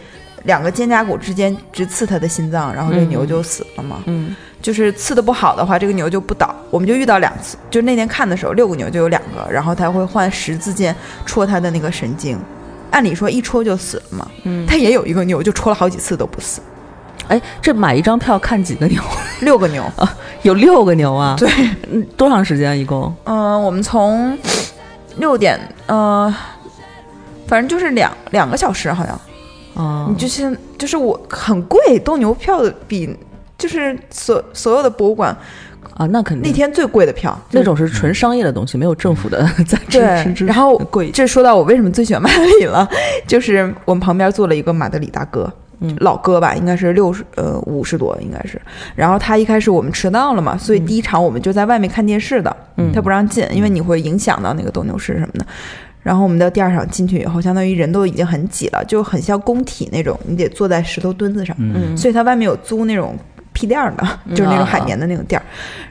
两个肩胛骨之间直刺他的心脏，然后这嗯牛就死了嘛。嗯就是刺的不好的话，这个牛就不倒。我们就遇到两次，就那天看的时候，六个牛就有两个，然后他会换十字剑戳他的那个神经。按理说一戳就死了嘛，嗯，他也有一个牛就戳了好几次都不死。哎，这买一张票看几个牛？六个牛啊，有六个牛啊？对，嗯，多长时间一共？嗯、我们从六点，呃，反正就是两两个小时，好像。啊你就先就是我很贵，斗牛票的比就是所所有的博物馆啊，那肯定那天最贵的票，那种是纯商业的东西，没有政府的在支持对，然后贵。这说到我为什么最喜欢马德里了，就是我们旁边坐了一个马德里大哥，嗯老哥吧，应该是六十呃五十多应该是。然后他一开始我们迟到了嘛，所以第一场我们就在外面看电视的，嗯他不让进，因为你会影响到那个斗牛士什么的。然后我们到第二场进去以后，相当于人都已经很挤了，就很像工体那种，你得坐在石头墩子上，嗯所以他外面有租那种屁垫儿的，就是那种海绵的那种垫儿。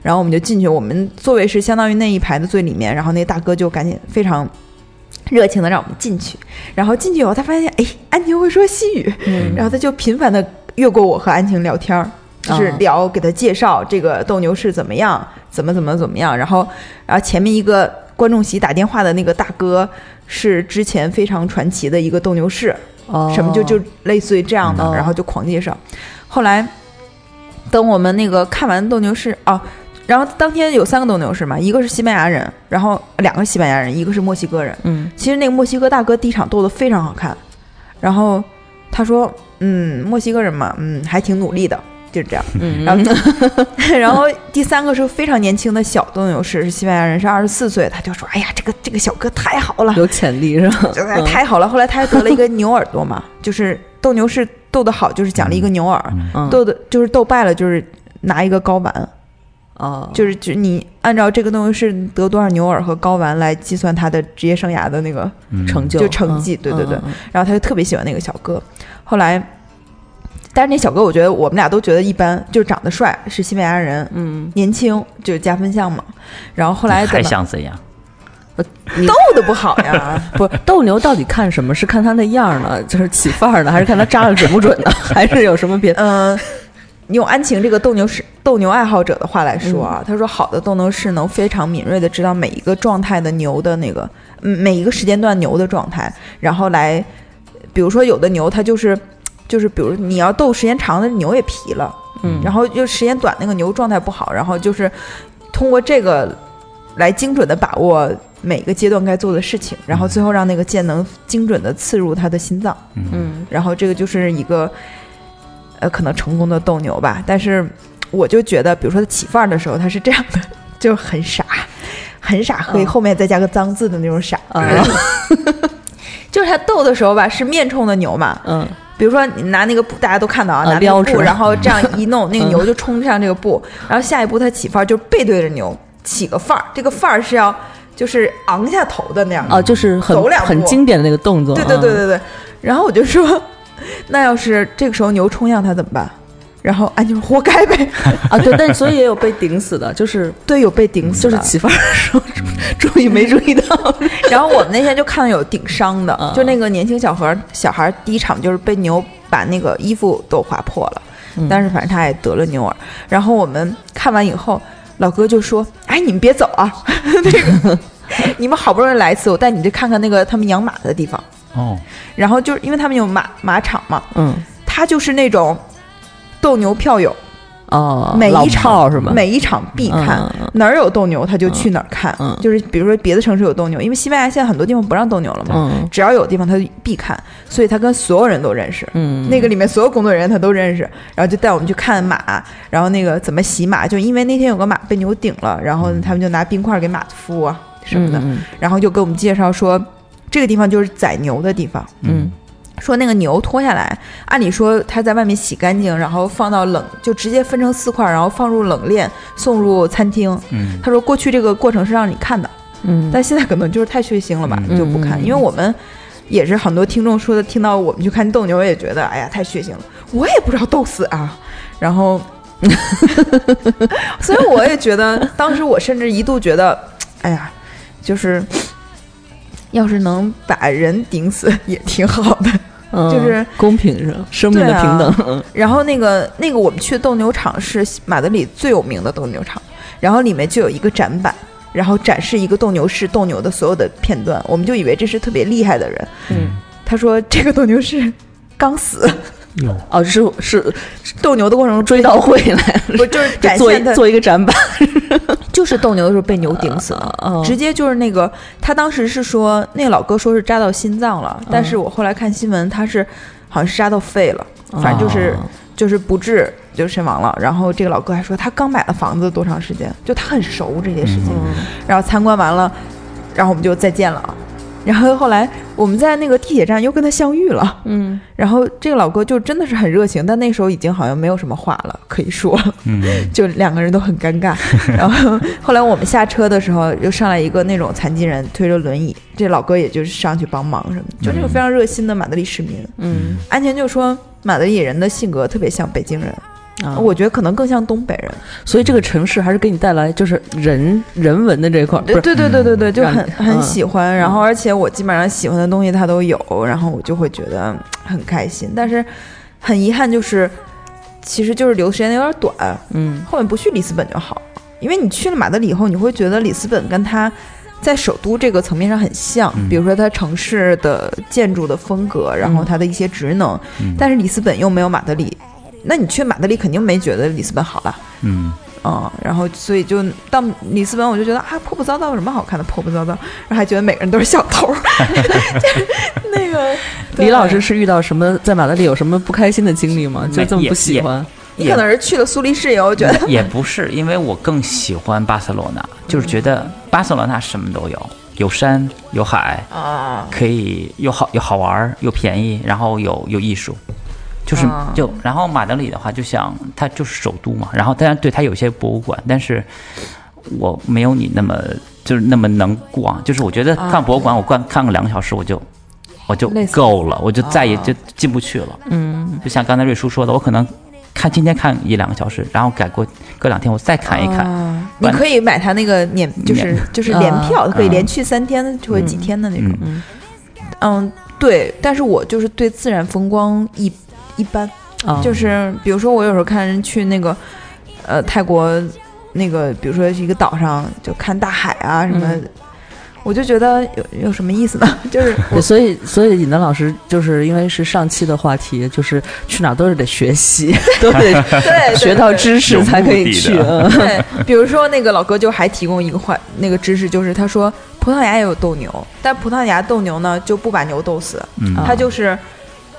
然后我们就进去，我们座位是相当于那一排的最里面，然后那大哥就赶紧非常热情的让我们进去。然后进去以后，他发现哎，安晴会说西语，嗯然后他就频繁的越过我和安晴聊天儿。就是哦聊，给他介绍这个斗牛士怎么样，怎么怎么怎么样。然后，然后前面一个观众席打电话的那个大哥是之前非常传奇的一个斗牛士，哦什么就就类似于这样的，哦然后就狂介绍。后来等我们那个看完斗牛士哦，然后当天有三个斗牛士嘛，一个是西班牙人，然后两个西班牙人，一个是墨西哥人。嗯其实那个墨西哥大哥第一场斗得非常好看，然后他说，嗯，墨西哥人嘛，嗯，还挺努力的，就是这样。嗯，然后，然后第三个是非常年轻的小斗牛士，是西班牙人，是二十四岁，他就说，哎呀，这个这个小哥太好了，有潜力是吧？就太好了。后来他还得了一个牛耳朵嘛，就是斗牛士斗得好，就是奖励一个牛耳，嗯斗的就是斗败了就是拿一个睾丸，哦，就是就你按照这个东西是得多少牛耳和睾丸来计算他的职业生涯的那个，嗯成就就成绩嗯对对对然后他就特别喜欢那个小哥。后来，但是那小哥我觉得我们俩都觉得一般，就是长得帅，是西班牙人，嗯，年轻就是加分项嘛。然后后来还想怎样？你斗的不好呀，不是斗牛到底看什么？是看他那样呢，就是起范儿呢，还是看他扎的准不准呢？还是有什么别的？嗯，用安晴这个斗牛士、斗牛爱好者的话来说啊，他说好的斗牛士能非常敏锐的知道每一个状态的牛的那个，嗯，每一个时间段牛的状态，然后来，比如说有的牛它就是，就是比如你要斗时间长的牛也疲了，嗯。然后就时间短那个牛状态不好，然后就是通过这个来精准的把握每个阶段该做的事情，然后最后让那个箭能精准的刺入他的心脏。嗯。然后这个就是一个呃可能成功的斗牛吧。但是我就觉得，比如说他起范儿的时候，他是这样的，就很傻，很傻可以后面再加个脏字的那种傻。啊 就是他斗的时候吧，是面冲的牛嘛。嗯比如说你拿那个布，大家都看到啊，啊拿那个布，然后这样一弄，那个嗯牛就冲上这个布，然后下一步他起范儿就背对着牛起个范儿，这个范儿是要就是昂下头的那样的。哦，就是很走两步很经典的那个动作。对对对嗯对对。然后我就说，那要是这个时候牛冲向他怎么办？然后安妮说活该呗。啊，对，但所以也有被顶死的，就是 对，有被顶死的，就是起范儿注注意没注意到？然后我们那天就看到有顶伤的，嗯就那个年轻小孩小孩第一场就是被牛把那个衣服都划破了，嗯但是反正他也得了牛耳。然后我们看完以后，老哥就说：“哎，你们别走啊，那个你们好不容易来一次，我带你去看看那个他们养马的地方。哦，”然后就是因为他们有马马场嘛，嗯他就是那种斗牛票友，哦，每一场是吧？每一场必看。嗯哪儿有斗牛，他就去哪儿看。嗯就是比如说别的城市有斗牛，因为西班牙现在很多地方不让斗牛了嘛，嗯只要有地方他就必看，所以他跟所有人都认识。嗯，那个里面所有工作人员他都认识，然后就带我们去看马，然后那个怎么洗马，就因为那天有个马被牛顶了，然后他们就拿冰块给马敷啊什么的，嗯然后就给我们介绍说这个地方就是宰牛的地方，嗯说那个牛脱下来，按理说它在外面洗干净，然后放到冷，就直接分成四块，然后放入冷链送入餐厅。嗯，他说过去这个过程是让你看的，嗯，但现在可能就是太血腥了吧，嗯就不看。嗯因为我们也是很多听众说的，听到我们去看斗牛也觉得，哎呀太血腥了，我也不知道斗死啊。然后，所以我也觉得，当时我甚至一度觉得，哎呀，就是。要是能把人顶死也挺好的，嗯就是公平是吧？生命的平等。嗯然后那个那个我们去的斗牛场是马德里最有名的斗牛场，然后里面就有一个展板，然后展示一个斗牛士斗牛的所有的片段，我们就以为这是特别厉害的人。嗯他说这个斗牛士刚死，有哦，是是斗牛的过程中追悼会来了，不就是展做做一个展板，就是斗牛的时候被牛顶死了，哦直接就是那个他当时是说那个老哥说是扎到心脏了，但是我后来看新闻他是好像是扎到肺了，反正就是、哦就是不治就身亡了。然后这个老哥还说他刚买了房子多长时间，就他很熟这些事情。然后参观完了，然后我们就再见了啊。然后后来我们在那个地铁站又跟他相遇了，嗯，然后这个老哥就真的是很热情，但那时候已经好像没有什么话了可以说，嗯，就两个人都很尴尬。然后后来我们下车的时候，又上来一个那种残疾人推着轮椅，这老哥也就是上去帮忙什么，就那种非常热心的马德里市民。嗯。安全就说马德里人的性格特别像北京人，啊，我觉得可能更像东北人。所以这个城市还是给你带来就是人人文的这一块儿，对对对对对对，就很很嗯喜欢。然后而且我基本上喜欢的东西它都有，然后我就会觉得很开心。但是很遗憾就是，其实就是留的时间有点短，嗯后面不去里斯本就好，因为你去了马德里以后，你会觉得里斯本跟它在首都这个层面上很像，嗯比如说它城市的建筑的风格，然后它的一些职能，嗯但是里斯本又没有马德里。那你去马德里肯定没觉得里斯本好了，嗯，嗯，然后所以就到里斯本，我就觉得啊，破破糟糟有什么好看的？破破糟糟，然后还觉得每个人都是小偷儿，就是那个 李老师，是遇到什么在马德里有什么不开心的经历吗？就这么不喜欢？对你可能是去了苏黎世以后觉得。也不是，因为我更喜欢巴塞罗那，就是觉得巴塞罗那什么都有，有山有海，啊，可以又好又好玩又便宜，然后有有艺术，就是啊就然后马德里的话，就像它就是首都嘛，然后当然对它有些博物馆，但是我没有你那么就是那么能逛，就是我觉得啊看博物馆我逛看个两个小时我就我就够了，我就再也啊就进不去了。嗯，就像刚才瑞叔说的，我可能看今天看一两个小时，然后改过隔两天我再看一看。啊你可以买他那个年，就是就是联票，可以嗯连去三天就会几天的那种。嗯嗯，对，但是我就是对自然风光一一般，啊，就是比如说我有时候看人去那个呃泰国那个，比如说一个岛上就看大海啊什么。嗯我就觉得有有什么意思呢？就是对所以所以尹丹老师就是因为是上期的话题，就是去哪儿都是得学习，都得对学到知识才可以去。嗯对，比如说那个老哥就还提供一个话，那个知识就是他说葡萄牙也有斗牛，但葡萄牙斗牛呢就不把牛斗死，嗯啊它就是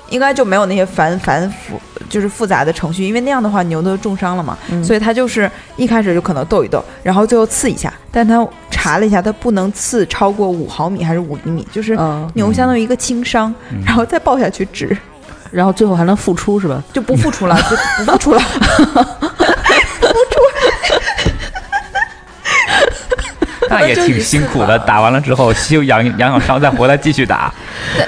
应该就没有那些繁繁复就是复杂的程序，因为那样的话牛都重伤了嘛，嗯。所以他就是一开始就可能斗一斗，然后最后刺一下，但他查了一下，他不能刺超过五毫米还是五厘米，就是嗯，牛相当于一个轻伤，嗯。然后再抱下去治，然后最后还能复出是吧？就不复出了，就不复出了。那也挺辛苦的，打完了之后休养养养伤，再回来继续打，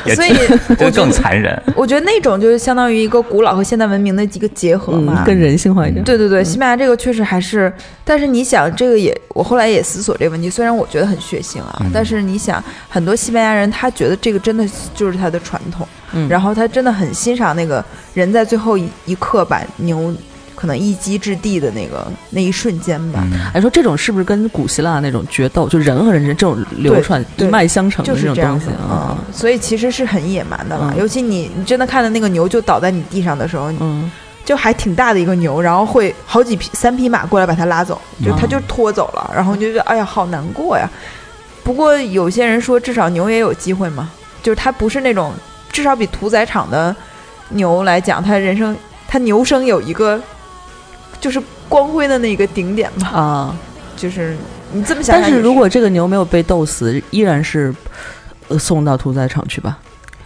也所以就更残忍。我觉得那种就是相当于一个古老和现代文明的一个结合嘛嗯，。更人性化一点。对对对，西班牙这个确实还是，但是你想，这个也我后来也思索这个问题。虽然我觉得很血腥啊，嗯但是你想，很多西班牙人他觉得这个真的就是他的传统，嗯然后他真的很欣赏那个人在最后一一刻把牛可能一击制地的那个那一瞬间吧。嗯哎，说这种是不是跟古希腊那种决斗，就人和人之间这种流传一脉相承的就是种东西这样的，啊嗯？，所以其实是很野蛮的了。嗯尤其你你真的看到那个牛就倒在你地上的时候，嗯就还挺大的一个牛，然后会好几匹三匹马过来把它拉走，就它嗯就拖走了，然后你就觉得哎呀好难过呀。不过有些人说，至少牛也有机会嘛，就是它不是那种，至少比屠宰场的牛来讲，它人生它牛生有一个就是光辉的那个顶点吧，啊。就是你这么想想，但是如果这个牛没有被斗死，依然是呃送到屠宰场去吧？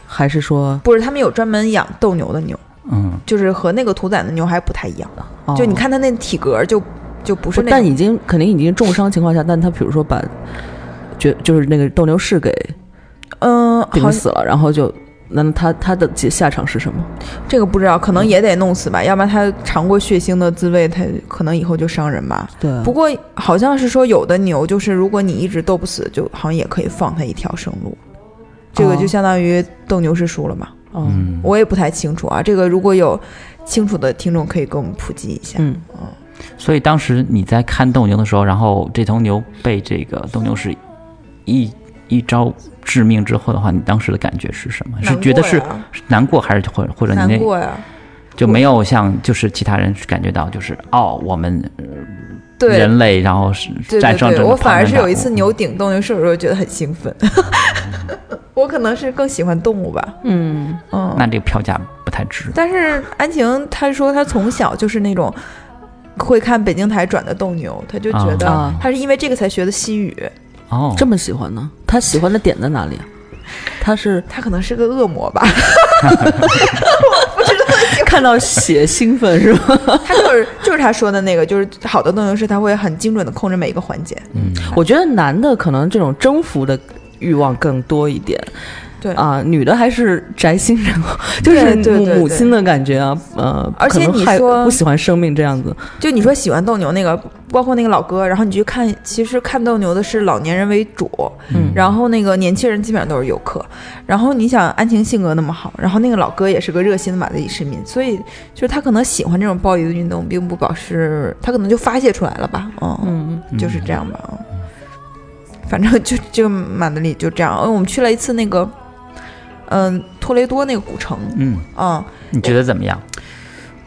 还是说，不是他们有专门养斗牛的牛，嗯，就是和那个屠宰的牛还不太一样，哦。就你看它那体格就就不是那种，但已经肯定已经重伤情况下，但他比如说把就就是那个斗牛士给嗯，好顶死了，然后就那他他的结下场是什么？这个不知道，可能也得弄死吧，要不然他尝过血腥的滋味，他可能以后就伤人吧。对，不过好像是说有的牛，就是如果你一直斗不死，就好像也可以放它一条生路。这个哦就相当于斗牛士输了嘛？哦嗯，我也不太清楚啊。这个如果有清楚的听众，可以给我们普及一下。嗯，所以当时你在看斗牛的时候，然后这头牛被这个斗牛士一一招致命之后的话，你当时的感觉是什么？是觉得是难过还是或或者你那难过呀，就没有像就是其他人感觉到就是哦，我们呃对人类然后是战胜这个我反而是有一次牛顶斗牛士的时候觉得很兴奋。我可能是更喜欢动物吧，嗯，嗯。那这个票价不太值。但是安晴她说她从小就是那种会看北京台转的斗牛，她就觉得啊她是因为这个才学的西语。哦，这么喜欢呢？他喜欢的点在哪里啊？他是他可能是个恶魔吧，看到血兴奋是吗？他就是就是他说的那个，就是好的动作是他会很精准的控制每一个环节。嗯，我觉得男的可能这种征服的欲望更多一点，对。啊，女的还是宅心仁厚，就是母母亲的感觉啊，呃，而且你说不喜欢生命这样子，就你说喜欢斗牛那个，包括那个老哥，然后你去看，其实看斗牛的是老年人为主，嗯。然后那个年轻人基本上都是游客。然后你想，安晴性格那么好，然后那个老哥也是个热心的马德里市民，所以就是他可能喜欢这种暴力的运动，并不表示他可能就发泄出来了吧，嗯，嗯就是这样吧，嗯。反正就就马德里就这样。嗯，我们去了一次那个，嗯、托雷多那个古城，嗯，嗯。你觉得怎么样？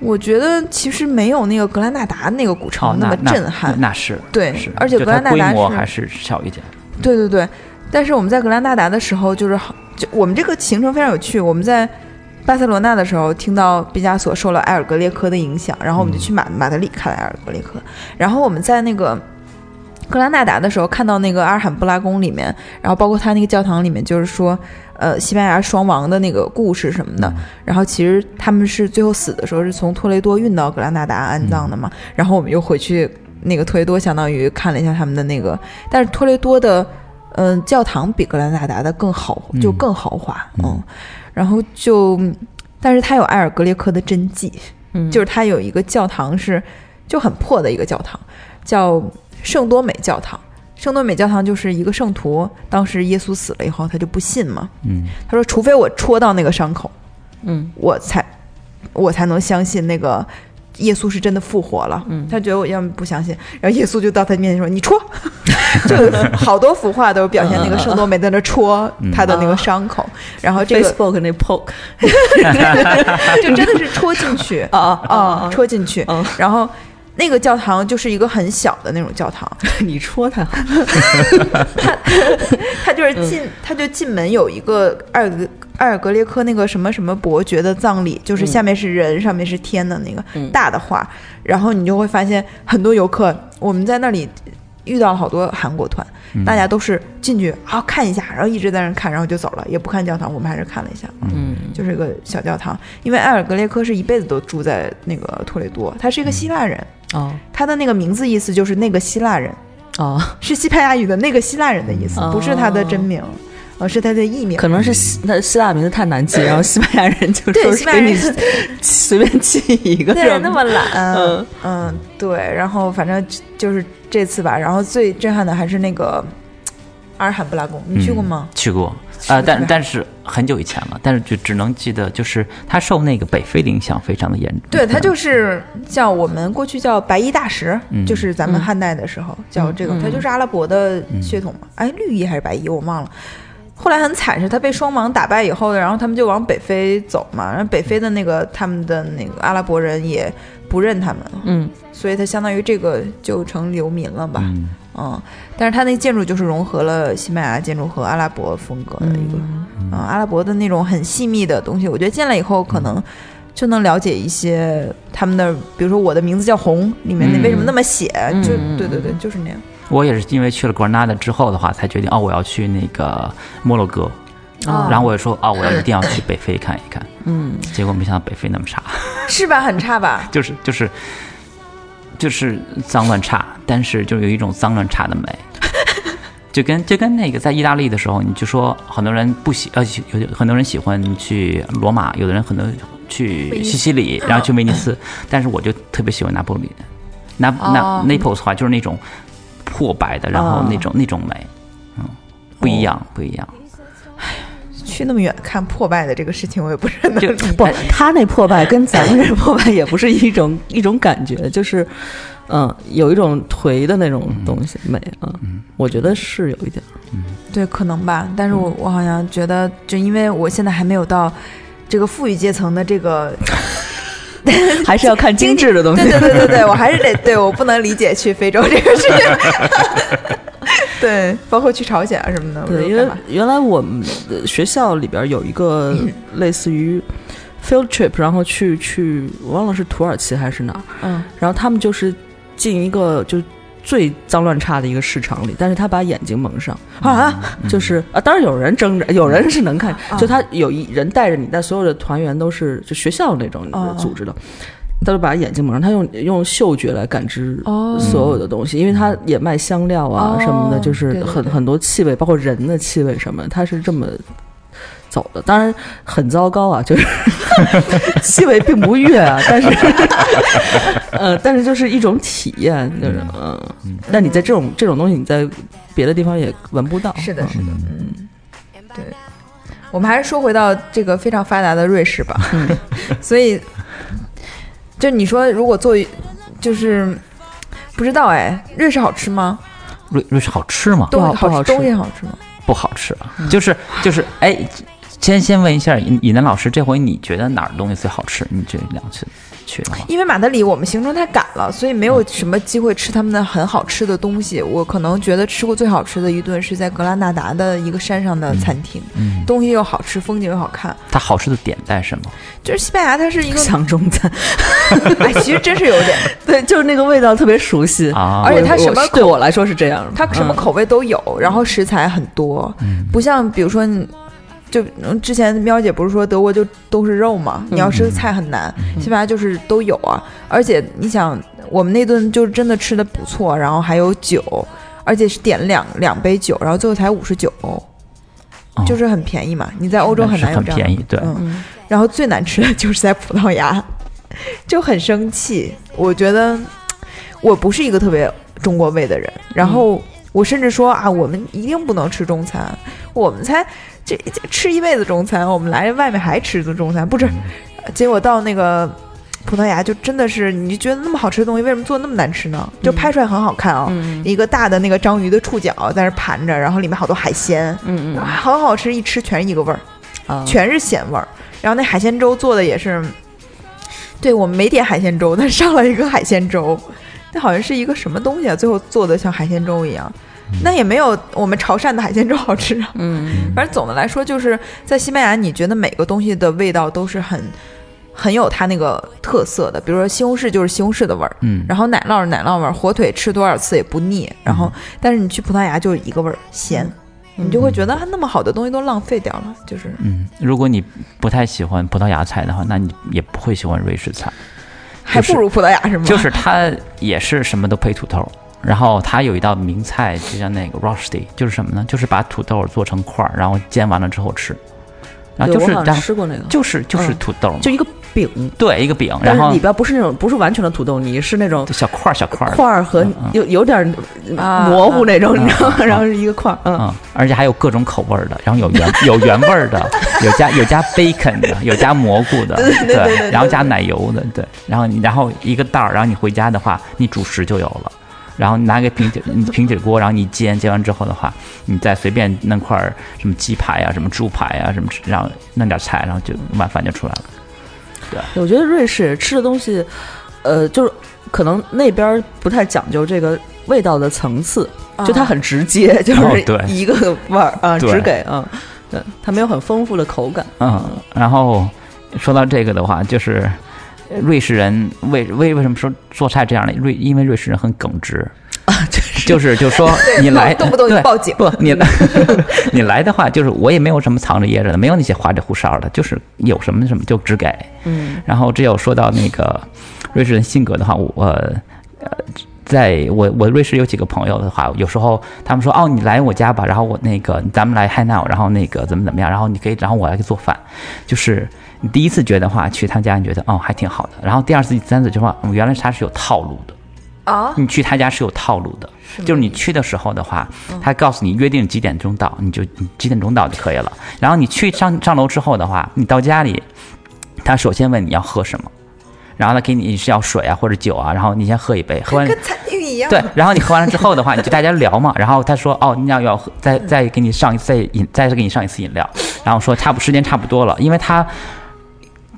我觉得其实没有那个格兰纳达那个古城哦，那么震撼，那是对是，而且格兰纳达是还是小一点。对对对，但是我们在格兰纳达的时候，就是好，就我们这个行程非常有趣。我们在巴塞罗那的时候，听到毕加索受了埃尔格列科的影响，然后我们就去马马德里看了埃尔格列科。然后我们在那个格兰纳达的时候，看到那个阿尔罕布拉宫里面，然后包括他那个教堂里面，就是说。呃，西班牙双王的那个故事什么的，然后其实他们是最后死的时候是从托雷多运到格兰纳达安葬的嘛，然后我们又回去那个托雷多，相当于看了一下他们的那个，但是托雷多的嗯、教堂比格兰纳达的更好，就更豪华，嗯，然后就，但是他有埃尔格列科的真迹，嗯。就是他有一个教堂是就很破的一个教堂，叫圣多美教堂。圣多美教堂就是一个圣徒，当时耶稣死了以后，他就不信嘛。嗯，他说，除非我戳到那个伤口，嗯我才我才能相信那个耶稣是真的复活了。嗯他觉得我要么不相信，然后耶稣就到他面前说：“你戳。”就好多幅画都表现那个圣多美在那戳他的那个伤口，然后这个 Facebook 那 poke 就真的是戳进去啊啊戳进去嗯，然后。那个教堂就是一个很小的那种教堂，你戳他，它就是进，它就进门有一个埃尔格埃尔格列科那个什么什么伯爵的葬礼，就是下面是人，上面是天的那个嗯。大的画，然后你就会发现很多游客，我们在那里遇到了好多韩国团，大家都是进去啊看一下，然后一直在那看，然后就走了，也不看教堂，我们还是看了一下，嗯。就是一个小教堂，因为埃尔格列科是一辈子都住在那个托雷多，他是一个希腊人，哦。他的那个名字意思就是那个希腊人。哦，是西班牙语的那个希腊人的意思，哦不是他的真名，而是他的艺名。可能是希那希腊名字太难记，然后西班牙人就对说西班牙人给你随便记一个，对，那么懒，嗯嗯对。然后反正就是这次吧，然后最震撼的还是那个阿尔罕布拉宫，你去过吗？去过，呃，是不是但但是很久以前了，但是就只能记得，就是他受那个北非的影响非常的严重。对，他就是叫我们过去叫白衣大石，嗯就是咱们汉代的时候叫这个，嗯它就是阿拉伯的血统嘛。哎，绿衣还是白衣，我忘了。后来很惨，是他被双王打败以后，然后他们就往北非走嘛，然后北非的那个他们的那个阿拉伯人也不认他们，嗯。所以他相当于这个就成流民了吧。嗯，嗯，但是他那建筑就是融合了西班牙建筑和阿拉伯风格的一个，嗯，阿拉伯的那种很细密的东西，我觉得进来以后可能就能了解一些他们的，比如说我的名字叫红里面那嗯。为什么那么写，就嗯。对对对，就是那样。我也是因为去了 Granada 之后的话，才决定哦，我要去那个摩洛哥。哦然后我也说哦，我要一定要去北非看一看。嗯结果没想到北非那么差，是吧？很差吧？就是就是就是脏乱差，但是就有一种脏乱差的美。就跟就跟那个在意大利的时候，你就说很多人不喜呃有很多人喜欢去罗马，有的人很多去西西里，然后去威尼斯，但是我就特别喜欢拿破仑，拿那哦 Naples 的话就是那种破败的，然后那种那种美，嗯，不一样不一样。去那么远看破败的这个事情，我也不是很能就理解。不，他那破败跟咱们这破败也不是一种一种感觉，就是，嗯，有一种颓的那种东西美啊，我觉得是有一点，嗯对，可能吧。但是我我好像觉得，就因为我现在还没有到这个富裕阶层的这个 还是要看精致的东西。对对对对对，我还是得对我不能理解去非洲这个事情。对，包括去朝鲜啊什么的。对，因为原来我们学校里边有一个类似于 field trip，然后去去，我忘了是土耳其还是哪儿。嗯，然后他们就是进一个就最脏乱差的一个市场里，但是他把眼睛蒙上。啊，就是啊，当然有人睁着，有人是能看，就他有一人带着你，但所有的团员都是就学校那种组织的。他就把眼睛蒙上，他用用嗅觉来感知所有的东西，因为他也卖香料啊什么的，就是很很多气味，包括人的气味什么，他是这么走的。当然很糟糕啊，就是气味并不悦啊，但是 呃，但是就是一种体验，就是嗯。那你在这种这种东西，你在别的地方也闻不到。是的，是的，嗯，对。我们还是说回到这个非常发达的瑞士吧，所以。就你说，如果做，就是不知道哎，瑞士好吃吗？瑞瑞士好吃吗？都好吃，东西好吃吗？不好吃啊，就是就是哎，先先问一下尹尹楠老师，这回你觉得哪儿东西最好吃？你这两次。去的因为马德里我们行程太赶了，所以没有什么机会吃他们的很好吃的东西。我可能觉得吃过最好吃的一顿是在格拉纳达的一个山上的餐厅，东西又好吃，风景又好看。它好吃的点在什么？就是西班牙，它是一个像中餐，哎，其实真是有点，对，就是那个味道特别熟悉啊。而且它什么对我来说是这样，它什么口味都有，然后食材很多，不像比如说。就之前喵姐不是说德国就都是肉嘛？你要吃的菜很难，西班牙就是都有啊。而且你想，我们那顿就真的吃的不错，然后还有酒，而且是点两两杯酒，然后最后才五十九欧，就是很便宜嘛。你在欧洲很难有这样。便宜，对。然后最难吃的就是 在葡萄牙，就很生气。我觉得我不是一个特别中国味的人，然后我甚至说啊，我们一定不能吃中餐，我们才。这吃一辈子中餐，我们来外面还吃的中餐，不吃。结果到那个葡萄牙，就真的是你就觉得那么好吃的东西，为什么做那么难吃呢？就拍出来很好看啊，一个大的那个章鱼的触角在那盘着，然后里面好多海鲜，嗯嗯，很好吃，一吃全是一个味儿，全是咸味儿。然后那海鲜粥做的也是，对我们没点海鲜粥，但上了一个海鲜粥，那好像是一个什么东西啊？最后做的像海鲜粥一样。那也没有我们潮汕的海鲜粥好吃啊。嗯，反正总的来说，就是在西班牙，你觉得每个东西的味道都是很很有它那个特色的。比如说西红柿就是西红柿的味儿，嗯，然后奶酪是奶酪味儿，火腿吃多少次也不腻。然后，但是你去葡萄牙就是一个味儿，咸，你就会觉得它那么好的东西都浪费掉了。就是，嗯，如果你不太喜欢葡萄牙菜的话，那你也不会喜欢瑞士菜，还不如葡萄牙是吗？就是它也是什么都配土豆。然后它有一道名菜，就叫那个 r o s t y 就是什么呢？就是把土豆做成块儿，然后煎完了之后吃。然后就是吃过那个，就是就是土豆，就一个饼，对，一个饼，然后里边不是那种不是完全的土豆泥，是那种小块儿小块儿。块儿和有有点模糊那种，你知道吗？然后是一个块儿，嗯，而且还有各种口味的，然后有原 有原味的，有加有加 bacon 的，有加蘑菇的，对，然后加奶油的，对，然后你然后一个袋儿，然后你回家的话，你主食就有了。然后拿个平底平底锅，然后你煎煎完之后的话，你再随便弄块什么鸡排啊、什么猪排啊、什么，然后弄点菜，然后就晚饭就出来了。对，我觉得瑞士吃的东西，呃，就是可能那边不太讲究这个味道的层次，就它很直接，就是一个味儿啊，只给啊，对，它没有很丰富的口感。嗯，然后说到这个的话，就是。瑞士人为为为什么说做菜这样的？瑞因为瑞士人很耿直啊，就是就说 你来动不动就报警不你来 你来的话，就是我也没有什么藏着掖着的，没有那些花里胡哨的，就是有什么什么就只给。嗯，然后只有说到那个瑞士人性格的话，我呃，在我我瑞士有几个朋友的话，有时候他们说哦，你来我家吧，然后我那个咱们来 hang out，然后那个怎么怎么样，然后你可以，然后我来给做饭，就是。你第一次觉得话去他家，你觉得哦还挺好的。然后第二次、第三次就说，原来他是有套路的啊！你去他家是有套路的，就是你去的时候的话，他告诉你约定几点钟到，你就几点钟到就可以了。然后你去上上楼之后的话，你到家里，他首先问你要喝什么，然后他给你是要水啊或者酒啊，然后你先喝一杯，喝完跟餐厅一样。对，然后你喝完了之后的话，你就大家聊嘛。然后他说哦，你要要喝，再再给你上一次饮，再给你上一次饮料。然后说差不时间差不多了，因为他。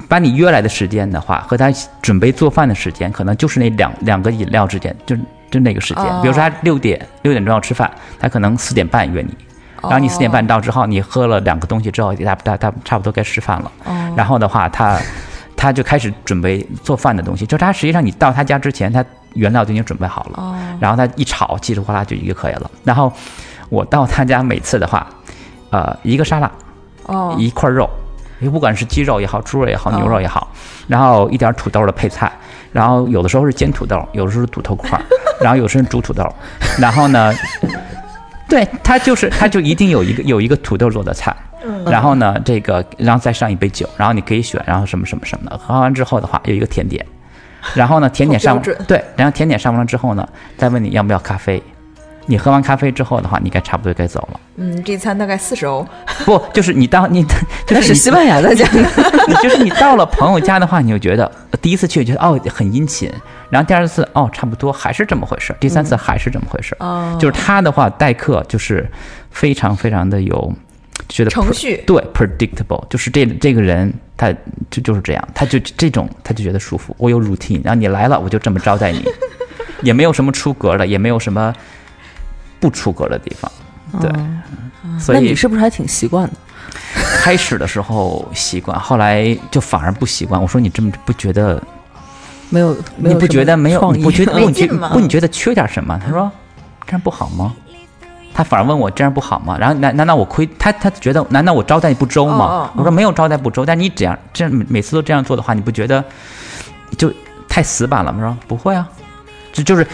把你约来的时间的话，和他准备做饭的时间，可能就是那两两个饮料之间，就就那个时间。哦比如说他六点六点钟要吃饭，他可能四点半约你，然后你四点半到之后，你喝了两个东西之后，大大大差不多该吃饭了。哦然后的话，他他就开始准备做饭的东西，就他实际上你到他家之前，他原料就已经准备好了。哦然后他一炒，叽里呱啦就就可以了。然后我到他家每次的话，呃，一个沙拉，哦一块肉，不管是鸡肉也好，猪肉也好，哦牛肉也好，然后一点土豆的配菜，然后有的时候是煎土豆，有的时候是土豆块儿，然后有时候是煮土豆，然后呢，对他就是 他就一定有一个有一个土豆做的菜。嗯然后呢，这个，然后再上一杯酒，然后你可以选，然后什么什么什么的。喝完之后的话，有一个甜点，然后呢，甜点上 对，然后甜点上完了之后呢，再问你要不要咖啡。你喝完咖啡之后的话，你该差不多该走了。嗯，这一餐大概四十欧，不，就是你到你，就是你是西班牙的家，你就是你到了朋友家的话，你就觉得呃第一次去觉得哦很殷勤，然后第二次哦差不多还是这么回事儿，第三次还是这么回事儿。哦就是他的话代课就是非常非常的有觉得程序对 predictable，就是这这个人他就就是这样，他就这种他就觉得舒服。我有 routine，然后你来了我就这么招待你，也没有什么出格的，也没有什么不出格的地方。对，所以那你是不是还挺习惯的？开始的时候习惯，后来就反而不习惯。我说你这么不觉得？没有，没你不觉得没有？你不觉得不？你觉没劲吗不？你觉得缺点什么？他说这样不好吗？他反而问我这样不好吗？然后难难道我亏他？他觉得难道我招待不周吗？哦哦哦我说没有招待不周，但你这样这样每每次都这样做的话，你不觉得就太死板了吗？我说不会啊，这就是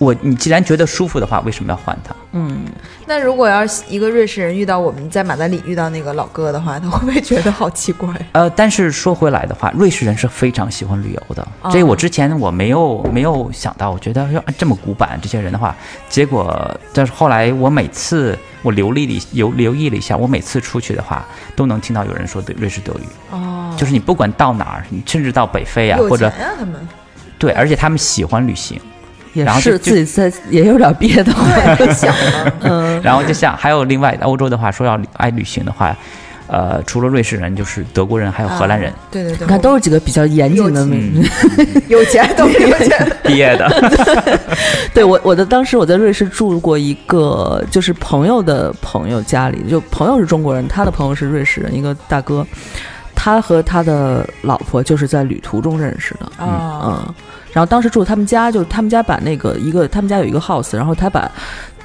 我你既然觉得舒服的话，为什么要换它？嗯那如果要是一个瑞士人遇到我们在马德里遇到那个老哥的话，他会不会觉得好奇怪？呃，但是说回来的话，瑞士人是非常喜欢旅游的。哦这我之前我没有没有想到，我觉得要这么古板这些人的话，结果但是后来我每次我留意了一留留意了一下，我每次出去的话，都能听到有人说对瑞士德语，哦，就是你不管到哪儿，你甚至到北非啊，有或者他们对，而且他们喜欢旅行。也是自己在也有点憋得慌。想了。嗯，然后就 像还有另外欧洲的话，说要爱旅行的话，呃，除了瑞士人，就是德国人还有荷兰人啊对对对，你看都是几个比较严谨的民。嗯有钱，都 是有钱。毕业的。对我，我的当时我在瑞士住过一个，就是朋友的朋友家里，就朋友是中国人，他的朋友是瑞士人，一个大哥，他和他的老婆就是在旅途中认识的，啊，嗯，然后当时住他们家，就是他们家把那个一个，他们家有一个 house，然后他把，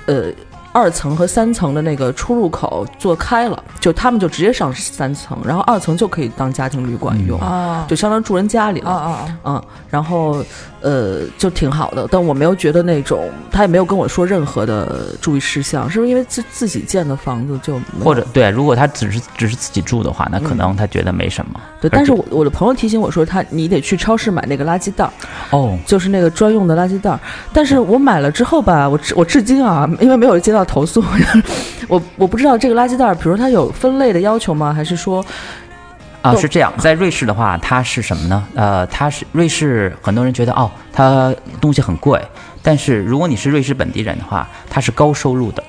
呃。二层和三层的那个出入口做开了，就他们就直接上三层，然后二层就可以当家庭旅馆用，啊就相当于住人家里了。啊啊！嗯，然后呃就挺好的，但我没有觉得那种，他也没有跟我说任何的注意事项，是不是因为自自己建的房子就没有或者对，如果他只是只是自己住的话，那可能他觉得没什么。对？但是我我的朋友提醒我说他你得去超市买那个垃圾袋儿，哦，就是那个专用的垃圾袋儿。但是我买了之后吧，我至我至今啊，因为没有接到投诉，我我不知道这个垃圾袋儿，比如它有分类的要求吗？还是说啊，都是这样，在瑞士的话，它是什么呢？呃，它是瑞士，很多人觉得哦，它东西很贵，但是如果你是瑞士本地人的话，它是高收入的。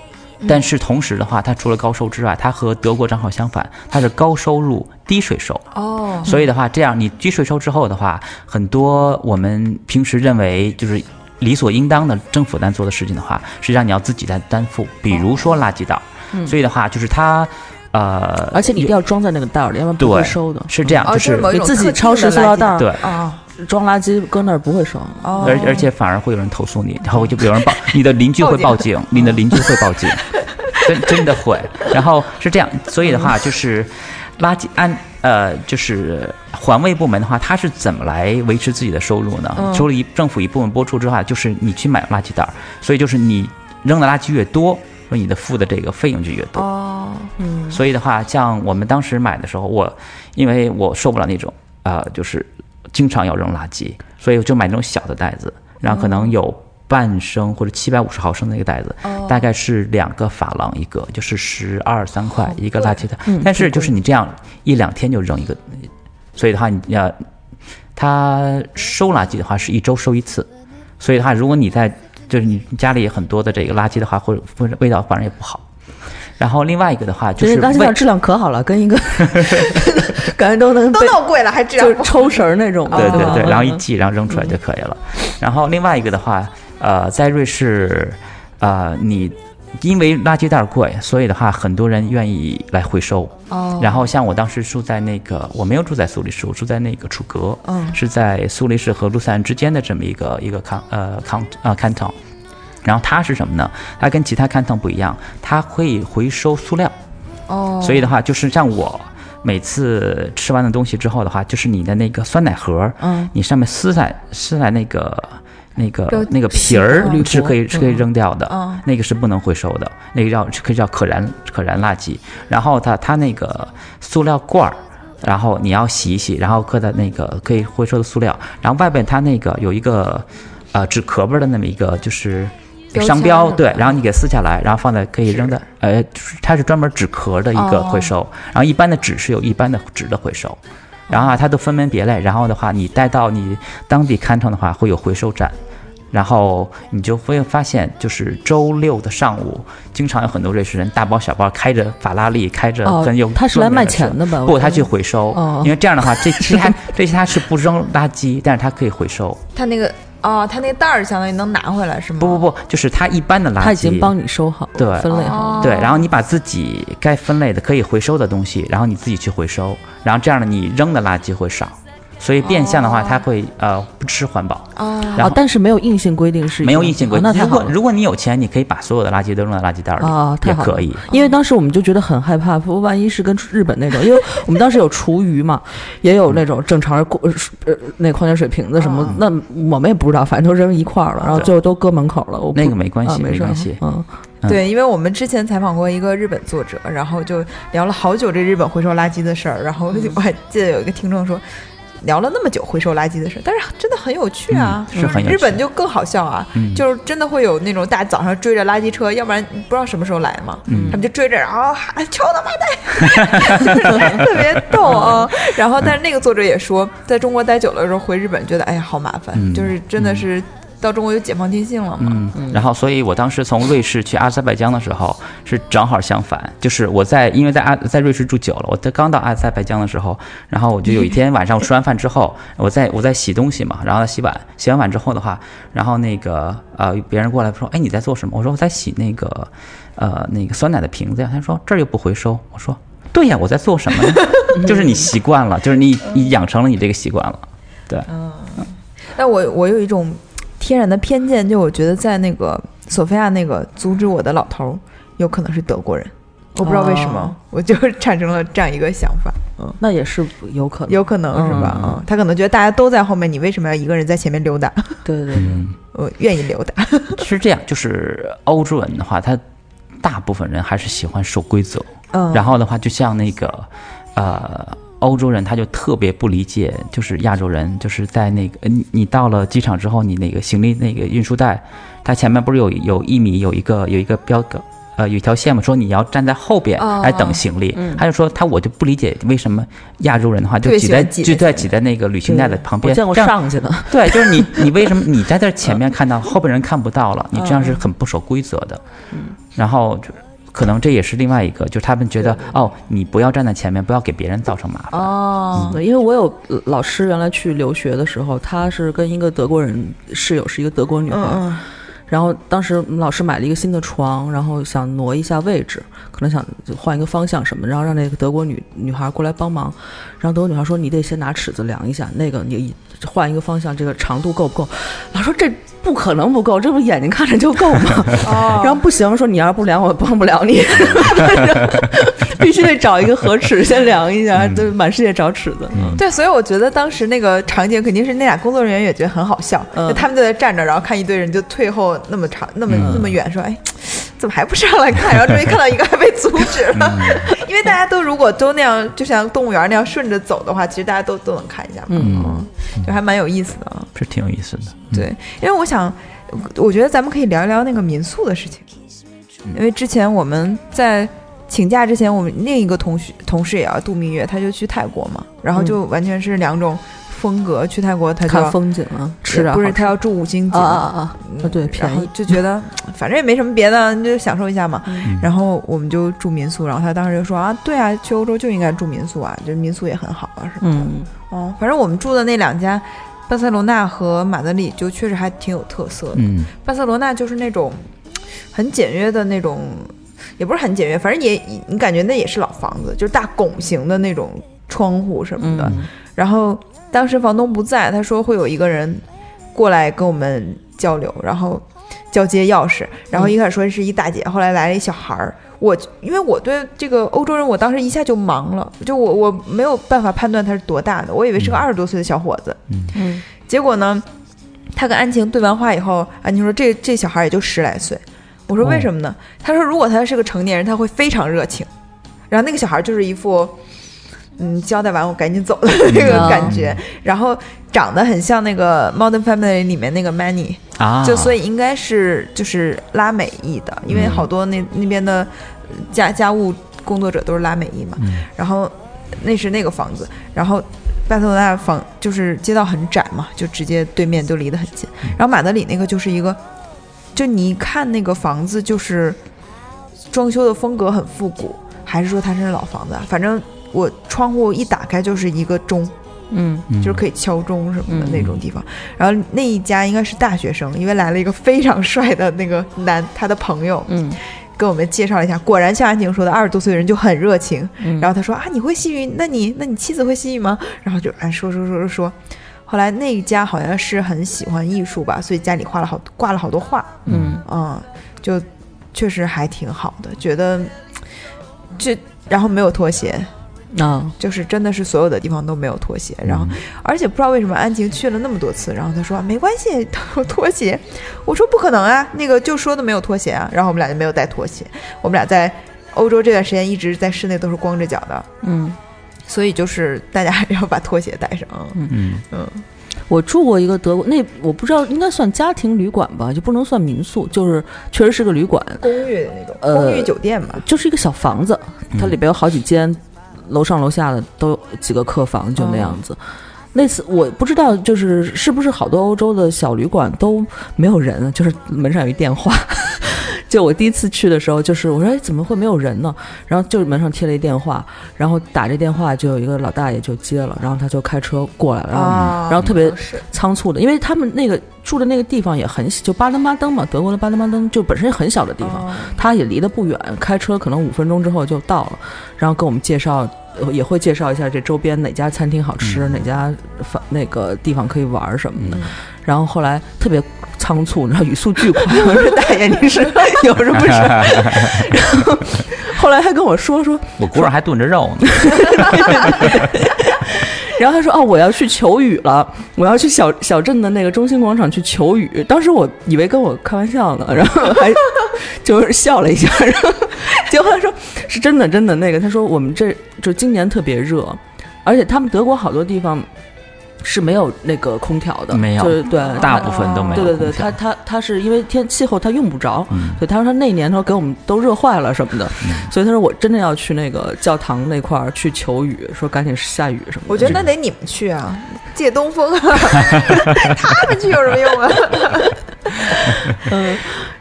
但是同时的话，它除了高收之外，它和德国正好相反，它是高收入低税收。哦，所以的话，这样你低税收之后的话，很多我们平时认为就是理所应当的政府在做的事情的话，实际上你要自己在担负。比如说垃圾袋儿，所以的话就是它，呃，而且你一定要装在那个袋儿里，要不然不会收的。是这样，哦，就是自己超市的塑料袋儿对。啊，装垃圾搁那儿不会收。哦，而而且反而会有人投诉你，然后就有人报，你的邻居会报警，你的邻居会报警，真真的会。然后是这样，所以的话就是垃圾按呃就是环卫部门的话，它是怎么来维持自己的收入呢？嗯除了一政府一部分拨出之外，就是你去买垃圾袋儿，所以就是你扔的垃圾越多，说你的付的这个费用就越多。哦，嗯，所以的话，像我们当时买的时候，我因为我受不了那种呃，就是经常要扔垃圾，所以我就买那种小的袋子，然后可能有半升或者七百五十毫升的一个袋子，大概是两个法郎一个，就是十二三块一个垃圾袋。但是就是你这样一两天就扔一个，所以的话你要他收垃圾的话是一周收一次，所以的话如果你在就是你家里很多的这个垃圾的话，或者或者味道反正也不好。然后另外一个的话就是味垃圾袋质量可好了，跟一个 感觉都能都被那么贵了，还质量就是抽绳儿那种对对对，然后一嗯系，然后扔出来就可以了。然后另外一个的话，呃，在瑞士，呃，你因为垃圾袋儿贵，所以的话，很多人愿意来回收。哦然后像我当时住在那个，我没有住在苏黎世，我住在那个楚格，嗯是在苏黎世和卢塞恩之间的这么一个一个康呃康呃 canton。然后它是什么呢？它跟其他 canton 不一样，它会回收塑料。哦，所以的话，就是像我每次吃完的东西之后的话，就是你的那个酸奶盒，嗯，你上面撕下撕下那个那个那个皮儿是可以是可以扔掉的，嗯那个是不能回收的，那个叫可以叫可燃可燃垃圾。然后它它那个塑料罐儿。然后你要洗一洗，然后搁在那个可以回收的塑料，然后外边它那个有一个呃纸壳儿的那么一个就是商标，对，然后你给撕下来，然后放在可以扔的呃，它是专门纸壳的一个哦回收，然后一般的纸是有一般的纸的回收，然后啊它都分门别类，然后的话你带到你当地看场的话会有回收站。然后你就会发现，就是周六的上午，经常有很多瑞士人大包小包开着法拉利，开着哦很有他是来卖钱的吧不，他去回收，哦因为这样的话，这其他这些他是不扔垃圾，但是他可以回收。他那个哦，他那袋儿相当于能拿回来是吗？不不不，就是他一般的垃圾，他已经帮你收好，对分类好。哦对，然后你把自己该分类的可以回收的东西，然后你自己去回收，然后这样呢，你扔的垃圾会少，所以变相的话，哦它会呃不吃环保。哦，然后哦，但是没有硬性规定是没有硬性规哦定，那。如果如果你有钱，你可以把所有的垃圾都扔在垃圾袋里，啊，太好了也可以。因为当时我们就觉得很害怕，说万一是跟日本那种，因为我们当时有厨余嘛，也有那种正常过呃那矿泉水瓶子什么，那我们也不知道，反正都扔一块儿了，然后最后都搁门口了。我那个没关系啊没没关系嗯，嗯对，因为我们之前采访过一个日本作者，然后就聊了好久这日本回收垃圾的事儿，然后嗯我还记得有一个听众说。聊了那么久回收垃圾的事儿，但是真的很有趣啊！嗯是很有趣。日本就更好笑啊，嗯。就是真的会有那种大早上追着垃圾车，要不然不知道什么时候来嘛，嗯。他们就追着，然后喊臭他妈的，特别逗啊！然后，但是那个作者也说，在中国待久了之后回日本，觉得哎呀好麻烦，嗯。就是真的是到中国有解放天性了嘛。嗯，然后所以我当时从瑞士去阿塞拜疆的时候是正好相反，就是我在因为在阿在瑞士住久了，我在刚到阿塞拜疆的时候，然后我就有一天晚上我吃完饭之后，我在我在洗东西嘛，然后在洗碗，洗完碗之后的话，然后那个呃别人过来说，哎你在做什么？我说我在洗那个呃那个酸奶的瓶子呀，他说这儿又不回收，我说对呀，我在做什么呢？就是你习惯了，就是你你养成了你这个习惯了，对，嗯但我我有一种天然的偏见，就我觉得在那个索菲亚那个阻止我的老头儿，有可能是德国人，我不知道为什么，哦我就产生了这样一个想法，嗯，那也是有可能。有可能是吧？嗯，他可能觉得大家都在后面，你为什么要一个人在前面溜达？对对对，嗯。我愿意溜达。是这样，就是欧洲人的话，他大部分人还是喜欢守规则。嗯，然后的话，就像那个呃，欧洲人他就特别不理解，就是亚洲人，就是在那个你你到了机场之后，你那个行李那个运输带，它前面不是有有一米有一个有一个标个。呃，有一条线嘛，说你要站在后边哦来等行李，他就说他我就不理解为什么亚洲人的话就挤在挤就在挤在那个旅行袋的旁边，见过这样上去的，对，就是你，你为什么你在这前面看到，后边人看不到了？你这样是很不守规则的。嗯，然后就可能这也是另外一个，就是他们觉得哦，你不要站在前面，不要给别人造成麻烦。哦，对，因为我有呃老师原来去留学的时候，他是跟一个德国人室友是一个德国女孩，然后当时老师买了一个新的床，然后想挪一下位置，可能想换一个方向什么，然后让那个德国女女孩过来帮忙。然后德国女孩说：“你得先拿尺子量一下，那个你换一个方向，这个长度够不够？”老师说：“这不可能不够，这不眼睛看着就够吗？”哦，然后不行，说你要是不量，我帮不了你，必须得找一个合尺先量一下，就满世界找尺子。对，所以我觉得当时那个场景肯定是那俩工作人员也觉得很好笑，嗯就他们就在站着，然后看一堆人就退后那么长、那么、那么远，说：“哎，怎么还不上来看？”然后终于看到一个还被阻止了，因为大家都如果都那样，就像动物园那样顺着走的话，其实大家都都能看一下嘛，嗯。就还蛮有意思的啊。是挺有意思的。对，因为我想，我觉得咱们可以聊一聊那个民宿的事情，因为之前我们在请假之前，我们另一个同学同事也要度蜜月，他就去泰国嘛，然后就完全是两种风格，去泰国他就看风景啊，吃点不是他要住五星级啊啊啊！嗯啊对便宜就觉得反正也没什么别的，你就享受一下嘛。嗯然后我们就住民宿，然后他当时就说啊，对啊，去欧洲就应该住民宿啊，就是民宿也很好啊什么的。嗯哦，反正我们住的那两家，巴塞罗那和马德里就确实还挺有特色的。嗯巴塞罗那就是那种很简约的那种，也不是很简约，反正也你感觉那也是老房子，就是大拱形的那种窗户什么的。嗯然后当时房东不在，他说会有一个人过来跟我们交流，然后交接钥匙。然后一开始说是一大姐，后来来了一小孩儿。我因为我对这个欧洲人，我当时一下就懵了，就我我没有办法判断他是多大的，我以为是个二十多岁的小伙子。嗯结果呢，他跟安晴对完话以后，安晴说这这小孩也就十来岁。我说为什么呢？他说如果他是个成年人，他会非常热情。然后那个小孩就是一副，嗯，交代完我赶紧走的那 个感觉，然后长得很像那个《Modern Family》里面那个 Manny，啊，就所以应该是就是拉美裔的，因为好多那那边的呃家家务工作者都是拉美裔嘛。嗯然后那是那个房子，然后巴塞罗那房就是街道很窄嘛，就直接对面就离得很近。然后马德里那个就是一个，就你一看那个房子就是装修的风格很复古，还是说它是老房子啊？反正我窗户一打开就是一个钟，嗯嗯就是可以敲钟什么的嗯那种地方。然后那一家应该是大学生，因为来了一个非常帅的那个男，他的朋友嗯跟我们介绍了一下，果然像安晴说的，二十多岁的人就很热情。嗯，然后他说啊，你会西语？那你那你妻子会西语吗？然后就哎说说说说说。后来那一家好像是很喜欢艺术吧，所以家里画了好挂了好多画，嗯嗯，就确实还挺好的，觉得这然后没有拖鞋，啊就是真的是所有的地方都没有拖鞋，然后而且不知道为什么安晴去了那么多次，然后她说没关系，都有拖鞋，我说不可能啊，那个就说的没有拖鞋啊，然后我们俩就没有带拖鞋，我们俩在欧洲这段时间一直在室内都是光着脚的，嗯。所以就是大家还是要把拖鞋带上。嗯。嗯。我住过一个德国，那我不知道应该算家庭旅馆吧，就不能算民宿，就是确实是个旅馆，公寓的那种，呃公寓酒店吧。就是一个小房子，它里边有好几间，楼上楼下的都几个客房，就那样子。那次我不知道，就是是不是好多欧洲的小旅馆都没有人，就是门上有一电话。就我第一次去的时候，就是我说哎怎么会没有人呢？然后就是门上贴了一电话，然后打这电话就有一个老大爷就接了，然后他就开车过来了，然后啊，然后特别仓促的，因为他们那个住的那个地方也很小，就巴登巴登嘛，德国的巴登巴登就本身很小的地方，哦他也离得不远，开车可能五分钟之后就到了，然后跟我们介绍，呃也会介绍一下这周边哪家餐厅好吃，哪家饭那个地方可以玩儿什么的。然后后来特别仓促，然后语速巨快，我说大爷您是有什么事儿？然后后来他跟我说说，我锅上还炖着肉呢。然后他说：“哦，我要去求雨了，我要去小小镇的那个中心广场去求雨。”当时我以为跟我开玩笑呢，然后还就是笑了一下，然后结果他说是真的，真的那个他说我们这就今年特别热，而且他们德国好多地方是没有那个空调的，没有。就是对。大部分都没有对对对，他他他是因为天气候他用不着，嗯。所以他说他那年他说给我们都热坏了什么的，嗯。所以他说我真的要去那个教堂那块儿去求雨，说赶紧下雨什么的。我觉得那得你们去啊，借东风啊，他们去有什么用啊？嗯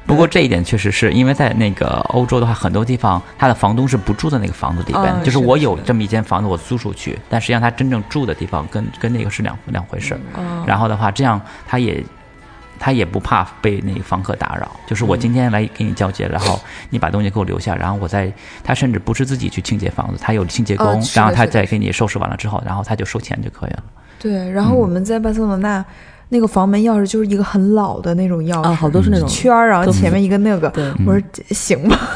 不过这一点确实是因为在那个欧洲的话，很多地方他的房东是不住在那个房子里边，啊就是我有这么一间房子我租出去，但实际上他真正住的地方跟跟那个是两两回事儿。嗯然后的话，这样他也他也不怕被那个房客打扰，就是我今天来给你交接，然后你把东西给我留下，然后我再他甚至不是自己去清洁房子，他有清洁工，哦然后他再给你收拾完了之后，然后他就收钱就可以了。对，然后我们在巴塞罗那那个房门钥匙就是一个很老的那种钥匙，啊，好多是那种圈儿，然后前面一个那个，对我说这行吗？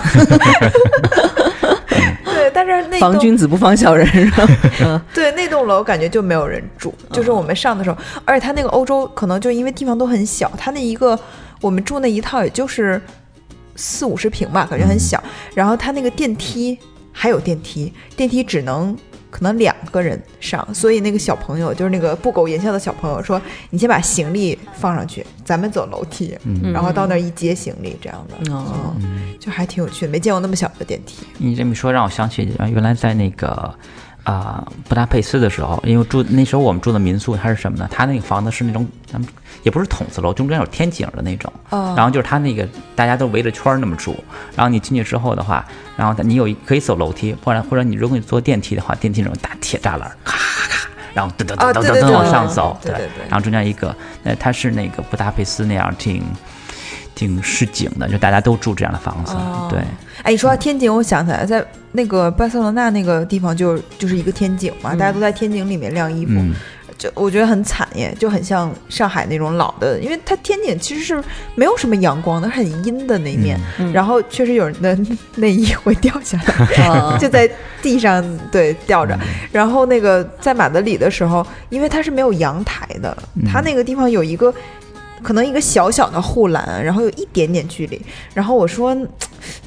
对，但是那栋防君子不防小人，是吧？嗯 对那栋楼感觉就没有人住，就是我们上的时候，而且它那个欧洲可能就因为地方都很小，它那一个我们住那一套也就是四五十平吧，感觉很小。然后它那个电梯还有电梯，电梯只能可能两个人上，所以那个小朋友就是那个不苟言笑的小朋友说：“你先把行李放上去，咱们走楼梯，嗯然后到那儿一接行李这样的。”哦嗯，就还挺有趣的，没见过那么小的电梯。你这么一说，让我想起原来在那个啊、布达佩斯的时候，因为住那时候我们住的民宿，它是什么呢？它那个房子是那种咱们也不是筒子楼，中间有天井的那种。哦然后就是它那个大家都围着圈儿那么住，然后你进去之后的话，然后你有一可以走楼梯，或者或者你如果你坐电梯的话，电梯那种大铁栅栏，咔咔咔，然后噔噔噔噔噔往上走，对对对然后中间一个，那，它是那个布达佩斯那样挺挺市井的，就大家都住这样的房子，哦对。哎，你说到天井，我想起来，在那个巴塞罗那那个地方就就是一个天井嘛，大家都在天井里面晾衣服，嗯，就我觉得很惨耶，就很像上海那种老的，因为它天井其实是没有什么阳光的，很阴的那一面，嗯然后确实有人的内衣会掉下来，啊就在地上对吊着。然后那个在马德里的时候，因为它是没有阳台的，它那个地方有一个。可能一个小小的护栏，然后有一点点距离。然后我说，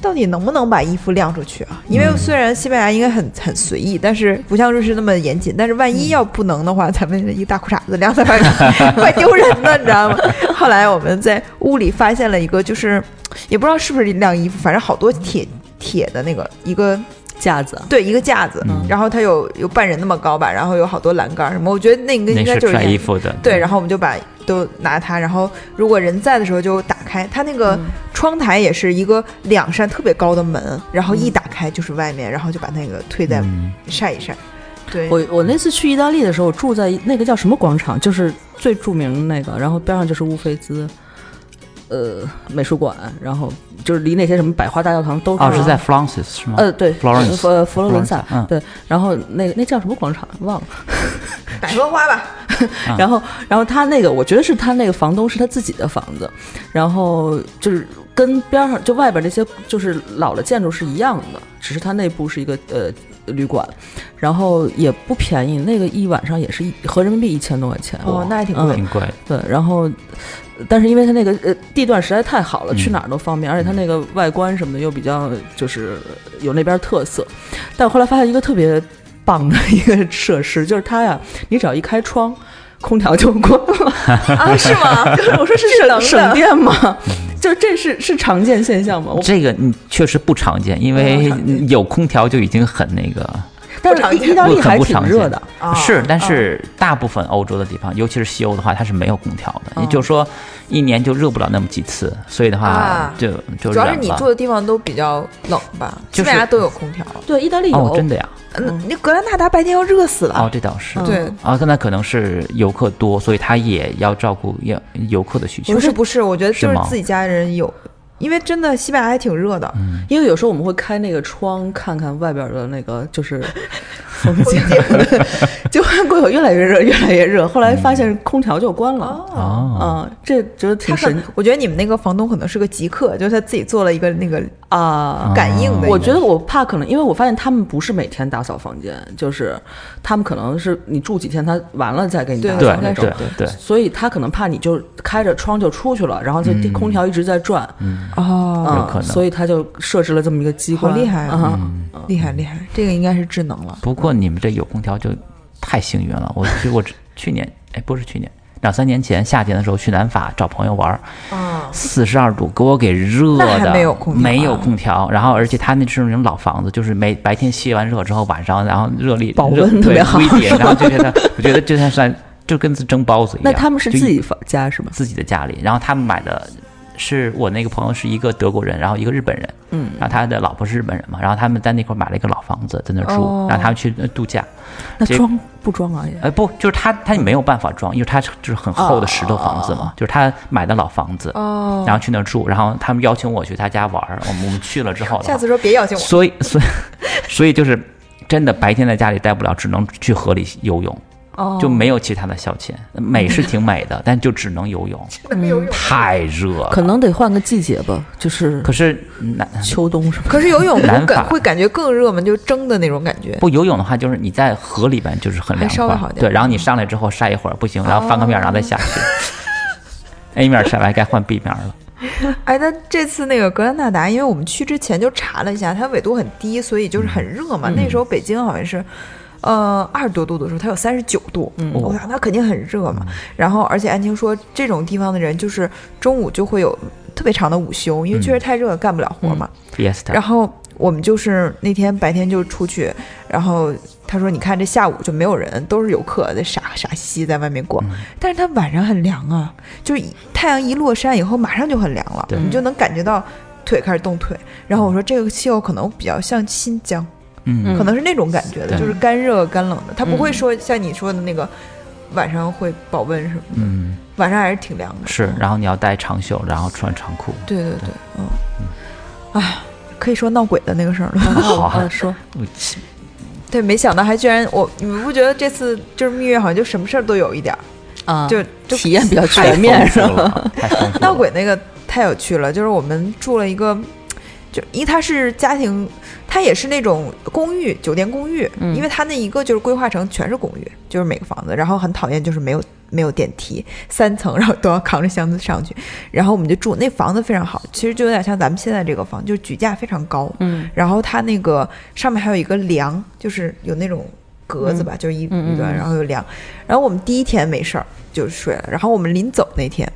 到底能不能把衣服晾出去啊？因为虽然西班牙应该很很随意，但是不像瑞士那么严谨。但是万一要不能的话，咱们一个大裤衩子晾在外面，怪丢人的，你知道吗？后来我们在屋里发现了一个，就是也不知道是不是晾衣服，反正好多铁铁的那个一个架子，对，一个架子，然后它有有半人那么高吧，然后有好多栏杆什么，我觉得那个应该就是演衣服的，对，然后我们就把都拿它，然后如果人在的时候就打开，它那个窗台也是一个两扇特别高的门，然后一打开就是外面，然后就把那个推在嗯。晒一晒。对，我我那次去意大利的时候，住在那个叫什么广场，就是最著名的那个，然后边上就是乌菲兹，呃，美术馆，然后就是离那些什么百花大教堂都哦，是在 Francis 是吗？呃对 Florence 呃佛罗伦萨嗯。对，然后那个那叫什么广场？忘了，百合花吧，啊然后然后他那个我觉得是他那个房东是他自己的房子，然后就是跟边上就外边那些就是老的建筑是一样的，只是它内部是一个呃旅馆，然后也不便宜，那个一晚上也是一合人民币一千多块钱哦，那还挺嗯贵。挺贵。对，然后，但是因为它那个呃地段实在太好了，嗯去哪儿都方便，而且它那个外观什么的又比较就是有那边特色。但我后来发现一个特别棒的一个设施，就是它呀，你只要一开窗。空调就关了啊？是吗？我说是冷省的省电吗？就是这是是常见现象吗？这个嗯确实不常见，因为有空调就已经很那个，但是意大利还挺热的，啊是，但是大部分欧洲的地方，尤其是西欧的话，它是没有空调的，也哦就是说一年就热不了那么几次，所以的话啊就就主要是你住的地方都比较冷吧？就是西班牙都有空调。对，意大利有、哦，真的呀，嗯，那格兰纳达白天要热死了。哦，这倒是，嗯对，啊，那可能是游客多，所以他也要照顾要游客的需求不。是不是，我觉得就是是吗自己家人有，因为真的西班牙还挺热的。因为有时候我们会开那个窗看看外边的那个就是风景，就会过有越来越热，越来越热。后来发现空调就关了。哦，哦，啊，这觉得挺神我觉得你们那个房东可能是个极客，就是他自己做了一个那个啊！感应的。我觉得我怕可能，因为我发现他们不是每天打扫房间，就是他们可能是你住几天，他完了再给你打对扫那种对。对，所以他可能怕你就开着窗就出去了，然后这嗯空调一直在转，哦，嗯有可能所以他就设置了这么一个机关，好厉害啊啊！厉害厉害，这个应该是智能了。不过你们这有空调就太幸运了。我去，我去年哎，不是去年，两三年前夏天的时候去南法找朋友玩儿，啊，四十二度，给我给热的，没有空调啊没有空调。然后而且他那是那种老房子，就是每白天吸完热之后，晚上然后热力保温特别好然后就 觉得我觉得就像算就跟蒸包子一样。那他们是就自己房家是吗？自己的家里，然后他们买的是我那个朋友是一个德国人，然后一个日本人，嗯，然后他的老婆是日本人嘛，然后他们在那块儿买了一个老房子在那儿住，哦然后他们去呃度假，那装不装啊也？呃不，就是他他没有办法装，因为他就是很厚的石头房子嘛，就是他买的老房子，哦，然后去那儿住，然后他们邀请我去他家玩儿，我们我们去了之后，下次说别邀请我。所以 所以所以就是真的白天在家里待不了，只能去河里游泳。哦，就没有其他的消遣，美是挺美的，但就只能游泳，没有用。太热了。可能得换个季节吧，就是可是南秋冬什么。可是游泳不南感会感觉更热吗？就蒸的那种感觉。不游泳的话，就是你在河里边就是很凉快稍微好，点对，然后你上来之后晒一会儿不行，然后翻个面，然后再下去。A 面晒完该换 B 面了。哎，那这次那个格兰纳达，因为我们去之前就查了一下，它纬度很低，所以就是很热嘛。那时候北京好像是。呃，二十多度的时候，它有三十九度，嗯我想那肯定很热嘛。然后，而且安青说，这种地方的人就是中午就会有特别长的午休，因为确实太热了，干不了活嘛。Fiesta，然后我们就是那天白天就出去，然后他说你看这下午就没有人，都是游客在傻傻兮兮在外面逛，但是他晚上很凉啊，就是太阳一落山以后马上就很凉了，你就能感觉到腿开始动腿。然后我说这个气候可能比较像新疆，嗯。可能是那种感觉的，对。就是干热干冷的，它不会嗯。说像你说的那个晚上会保温什么的，嗯。晚上还是挺凉的。是，然后你要带长袖，然后穿长裤。对对对，嗯，哎，可以说闹鬼的那个事儿了。好。说。对，没想到还居然我，你们不觉得这次就是蜜月好像就什么事儿都有一点儿，啊，就就体验比较全面是吧？富了，太丰富了。闹鬼那个太有趣了，就是我们住了一个，就因为它是家庭，它也是那种公寓酒店公寓，嗯因为它那一个就是规划成全是公寓，就是每个房子，然后很讨厌就是没有没有电梯，三层然后都要扛着箱子上去，然后我们就住那房子非常好，其实就有点像咱们现在这个房，就是举架非常高，嗯然后它那个上面还有一个梁，就是有那种格子吧，就是一一段，嗯然后有梁。然后我们第一天没事儿就睡了，然后我们临走那天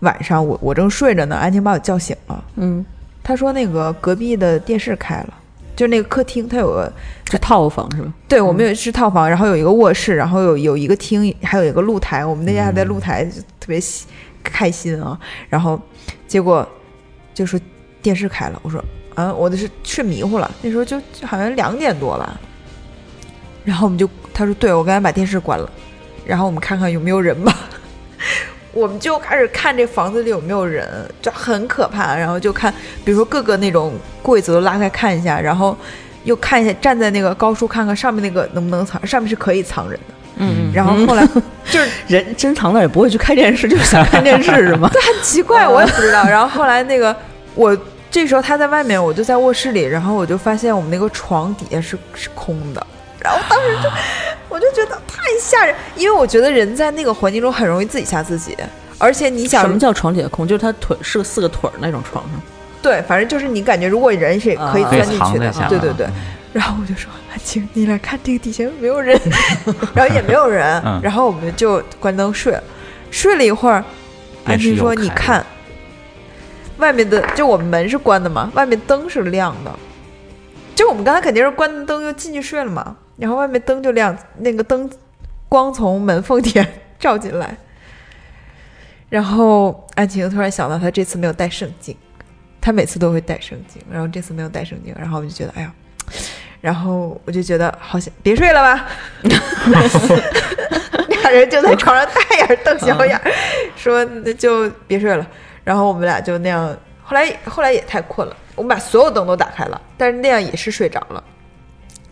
晚上我，我正睡着呢，安晴把我叫醒了。嗯，她说那个隔壁的电视开了，就是那个客厅，它有个是套房是吧？对我们有是套房，然后有一个卧室，然后有有一个厅，还有一个露台。我们那天还在露台，就特别喜开心啊。然后结果就说电视开了，我说啊，我的是睡迷糊了，那时候就就好像两点多吧。然后我们就他说对，我刚才把电视关了，然后我们看看有没有人吧。我们就开始看这房子里有没有人，就很可怕。然后就看，比如说各个那种柜子都拉开看一下，然后又看一下，站在那个高处看看上面那个能不能藏，上面是可以藏人的。嗯然后后来 就是人真藏那儿也不会去看电视，就是想看电视是吗？对很奇怪，我也不知道。然后后来那个我这时候他在外面，我就在卧室里，然后我就发现我们那个床底下是是空的，然后当时就我就觉得太吓人，因为我觉得人在那个环境中很容易自己吓自己，而且你想什么叫床？底下空？就是他腿是个四个腿儿那种床上。对，反正就是你感觉如果人是可以啊。钻进去的，可以藏在下对对对。然后我就说安晴，你来看这个底下没有人，然后也没有人，嗯。然后我们就关灯睡。了，睡了一会儿，安晴说你看，外面的就我们门是关的嘛，外面灯是亮的，就我们刚才肯定是关灯又进去睡了嘛，然后外面灯就亮，那个灯光从门缝底下照进来，然后安晴突然想到她这次没有带圣经。他每次都会带圣经，然后这次没有带圣经，然后我就觉得，哎呀，然后我就觉得好想别睡了吧，俩人就在床上大眼瞪小眼，说那就别睡了。然后我们俩就那样，后来后来也太困了，我们把所有灯都打开了，但是那样也是睡着了。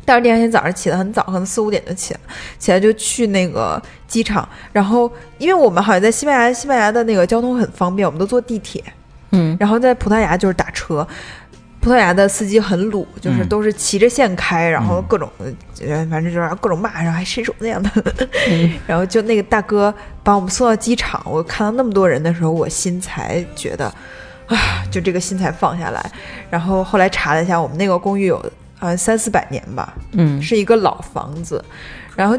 但是第二天早上起得很早，可能四五点就起来，起来就去那个机场。然后，因为我们好像在西班牙，西班牙的那个交通很方便，我们都坐地铁。嗯然后在葡萄牙就是打车，葡萄牙的司机很鲁，就是嗯都是骑着线开，然后嗯各种，呃反正就是各种骂，然后还伸手那样的。嗯 然后就那个大哥把我们送到机场，我看到那么多人的时候，我心才觉得，啊，就这个心才放下来。然后后来查了一下，我们那个公寓有好像三四百年吧，嗯是一个老房子。然后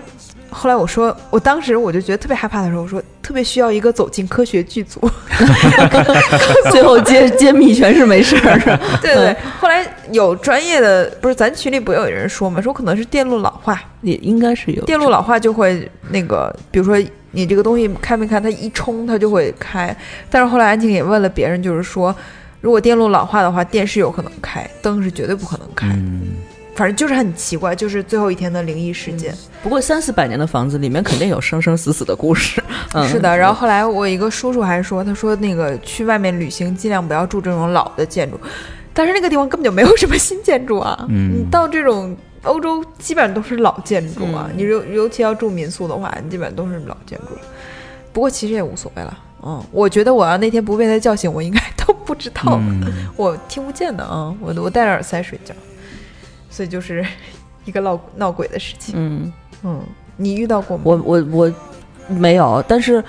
后来我说，我当时我就觉得特别害怕的时候，我说特别需要一个走进科学剧组。最后揭揭秘全是没事儿，对对，后来有专业的，不是咱群里不有人说嘛，说可能是电路老化，也应该是有电路老化就会那个，比如说你这个东西开没开，它一冲它就会开。但是后来安静也问了别人，就是说，如果电路老化的话，电视有可能开，灯是绝对不可能开。嗯，反正就是很奇怪，就是最后一天的灵异事件。不过三四百年的房子里面肯定有生生死死的故事。嗯，是的，然后后来我一个叔叔还说，他说那个去外面旅行尽量不要住这种老的建筑，但是那个地方根本就没有什么新建筑啊。嗯你到这种欧洲基本上都是老建筑啊，嗯你尤尤其要住民宿的话，你基本上都是老建筑。不过其实也无所谓了，嗯，我觉得我要那天不被他叫醒，我应该都不知道，嗯 我听不见的啊，我我戴着耳塞睡觉，所以就是 一个闹闹鬼的事情。嗯，嗯，你遇到过吗？我我我没有，但是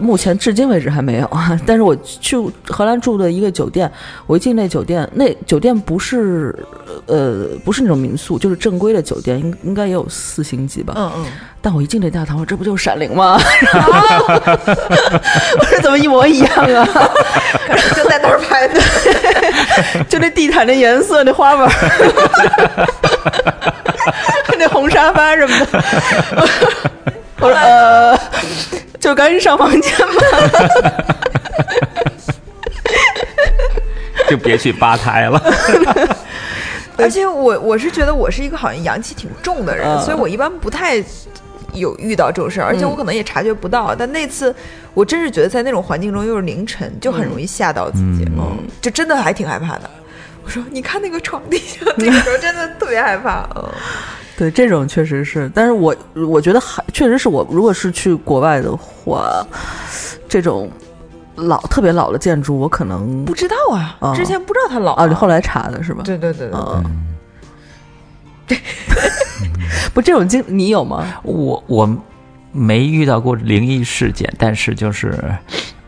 目前至今为止还没有啊。但是我去荷兰住的一个酒店，我一进那酒店，那酒店不是呃不是那种民宿，就是正规的酒店，应应该也有四星级吧。嗯嗯，但我一进这大堂，我说这不就是闪灵吗？我说怎么一模一样啊？就在那儿排队。就那地毯那颜色，那花纹儿，那红沙发什么的。我说呃，就赶紧上房间吧。就别去吧台了。而且我我是觉得我是一个好像阳气挺重的人，嗯所以我一般不太有遇到这种事儿，而且我可能也察觉不到。但那次我真是觉得在那种环境中又是凌晨，就很容易吓到自己，嗯嗯，就真的还挺害怕的。我说你看那个床底下，那个时候真的特别害怕，嗯。对，这种确实是，但是我我觉得还确实是我，如果是去国外的话，这种老特别老的建筑，我可能不知道啊，哦之前不知道它老啊，你后来查的是吧？对对对对，嗯，不，这种经你有吗？我我没遇到过灵异事件，但是就是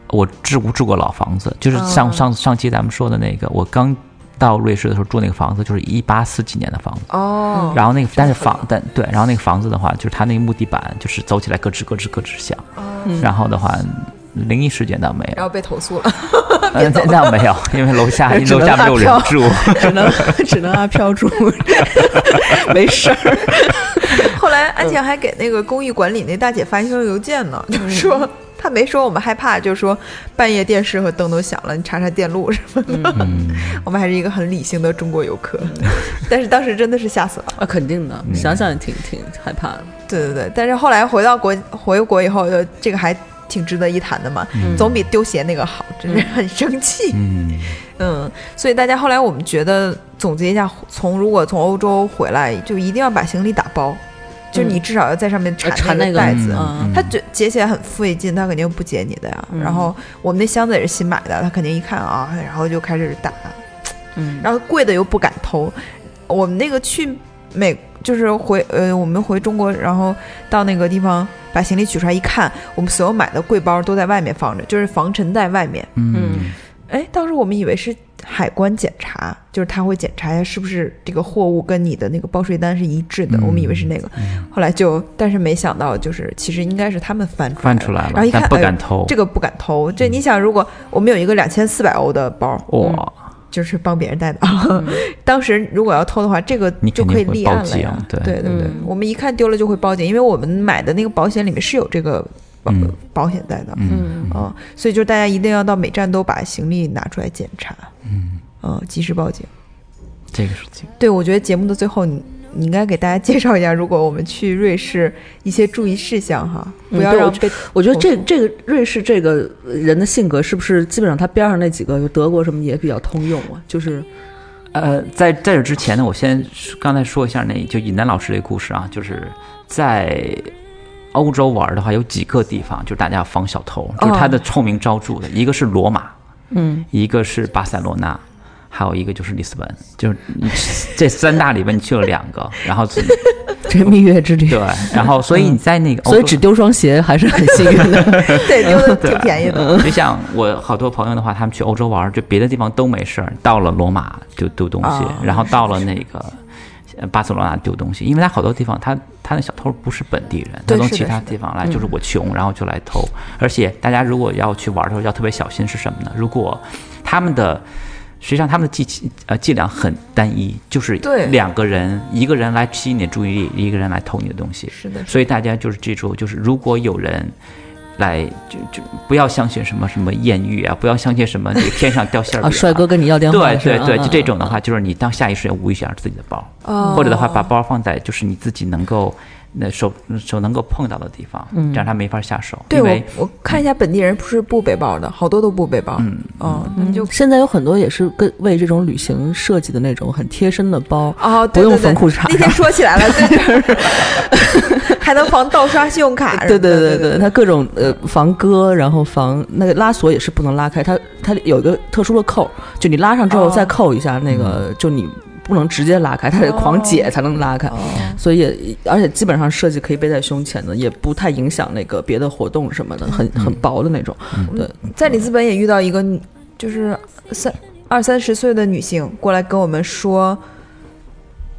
我住住过老房子，就是上、哦上上期咱们说的那个，我刚到瑞士的时候住那个房子，就是一八四几年的房子。哦，然后那个，但是房但对，然后那个房子的话，就是它那个木地板，就是走起来咯吱咯吱咯吱响。嗯然后的话，灵异事件倒没有，然后被投诉了，呃，那那没有，因为楼下 楼下没有人住。只能 只能阿飘住，没事儿。后来安晴还给那个公寓管理那大姐发一封邮件呢，就说她没说我们害怕，就说半夜电视和灯都响了，你查查电路什么的。嗯，我们还是一个很理性的中国游客，但是当时真的是吓死了。啊，肯定的，想想也挺挺害怕的。对对对，但是后来回到国回国以后，就这个还挺值得一谈的嘛，总比丢鞋那个好，真是很生气。嗯，嗯，所以大家后来我们觉得总结一下，从如果从欧洲回来，就一定要把行李打包，就是你至少要在上面呃缠缠那个袋子。嗯它解解起来很费劲，它肯定不解你的呀。嗯然后我们那箱子也是新买的，他肯定一看啊，然后就开始打，嗯，然后贵的又不敢偷。我们那个去美就是回呃，我们回中国，然后到那个地方把行李取出来一看，我们所有买的贵包都在外面放着，就是防尘袋外面。嗯哎，当时我们以为是海关检查，就是他会检查一下是不是这个货物跟你的那个报税单是一致的，嗯我们以为是那个，后来就，但是没想到就是其实应该是他们翻出来翻出来了然后一，看哎呦敢偷。这个不敢偷。这你想，如果我们有一个两千四百欧的包，哇，就是帮别人带的，当时如果要偷的话，这个就可以立案了呀。对对对对嗯我们一看丢了就会报警，因为我们买的那个保险里面是有这个保嗯保险在的。嗯嗯，所以就大家一定要到每站都把行李拿出来检查，嗯，及时报警。这个事情，对，我觉得节目的最后你。你应该给大家介绍一下，如果我们去瑞士一些注意事项哈，嗯不要让被我觉得这这个瑞士这个人的性格是不是基本上他边上那几个，就德国什么也比较通用啊？就是呃，在在这之前呢，我先刚才说一下那就尹丹老师这个故事啊，就是在欧洲玩的话，有几个地方就是大家要防小偷，就是它的臭名昭著的，一个是罗马，嗯，一个是巴塞罗那。还有一个就是里斯本，就是你这三大里边你去了两个，然后自这蜜月之旅，对，然后所以你在那个所以只丢双鞋还是很幸运的。对丢的挺便宜的。就像我好多朋友的话，他们去欧洲玩，就别的地方都没事儿，到了罗马就丢东西，哦然后到了那个呃巴塞罗那丢东西，因为他好多地方他他那小偷不是本地人，他从其他地方来，就是我穷，然后就来偷。而且大家如果要去玩的时候要特别小心是什么呢？如果他们的实际上他们的伎呃伎俩很单一，就是两个人，一个人来吸引你的注意力，一个人来偷你的东西。是的，所以大家就是记住，就是如果有人来，就就不要相信什么什么艳遇啊，不要相信什么那个天上掉馅儿饼、啊，帅哥。跟你要电话对对对，就这种的话，就是你当下意识要无意识下自己的包，哦。或者的话把包放在就是你自己能够那手手能够碰到的地方，这样他没法下手。对我我看一下本地人不是不背包的，好多都不背包。嗯哦，那你就现在有很多也是跟为这种旅行设计的那种很贴身的包，啊，不用缝裤衩那天说起来了，对，就 是还能防盗刷信用卡对。对对对对，它各种呃防割，然后防那个拉锁也是不能拉开，它它有一个特殊的扣，就你拉上之后哦再扣一下，那个就你不能直接拉开，它得狂解才能拉开。哦。所以也，而且基本上设计可以背在胸前的，也不太影响那个别的活动什么的，很很薄的那种。对，在里斯本也遇到一个，就是三二三十岁的女性过来跟我们说，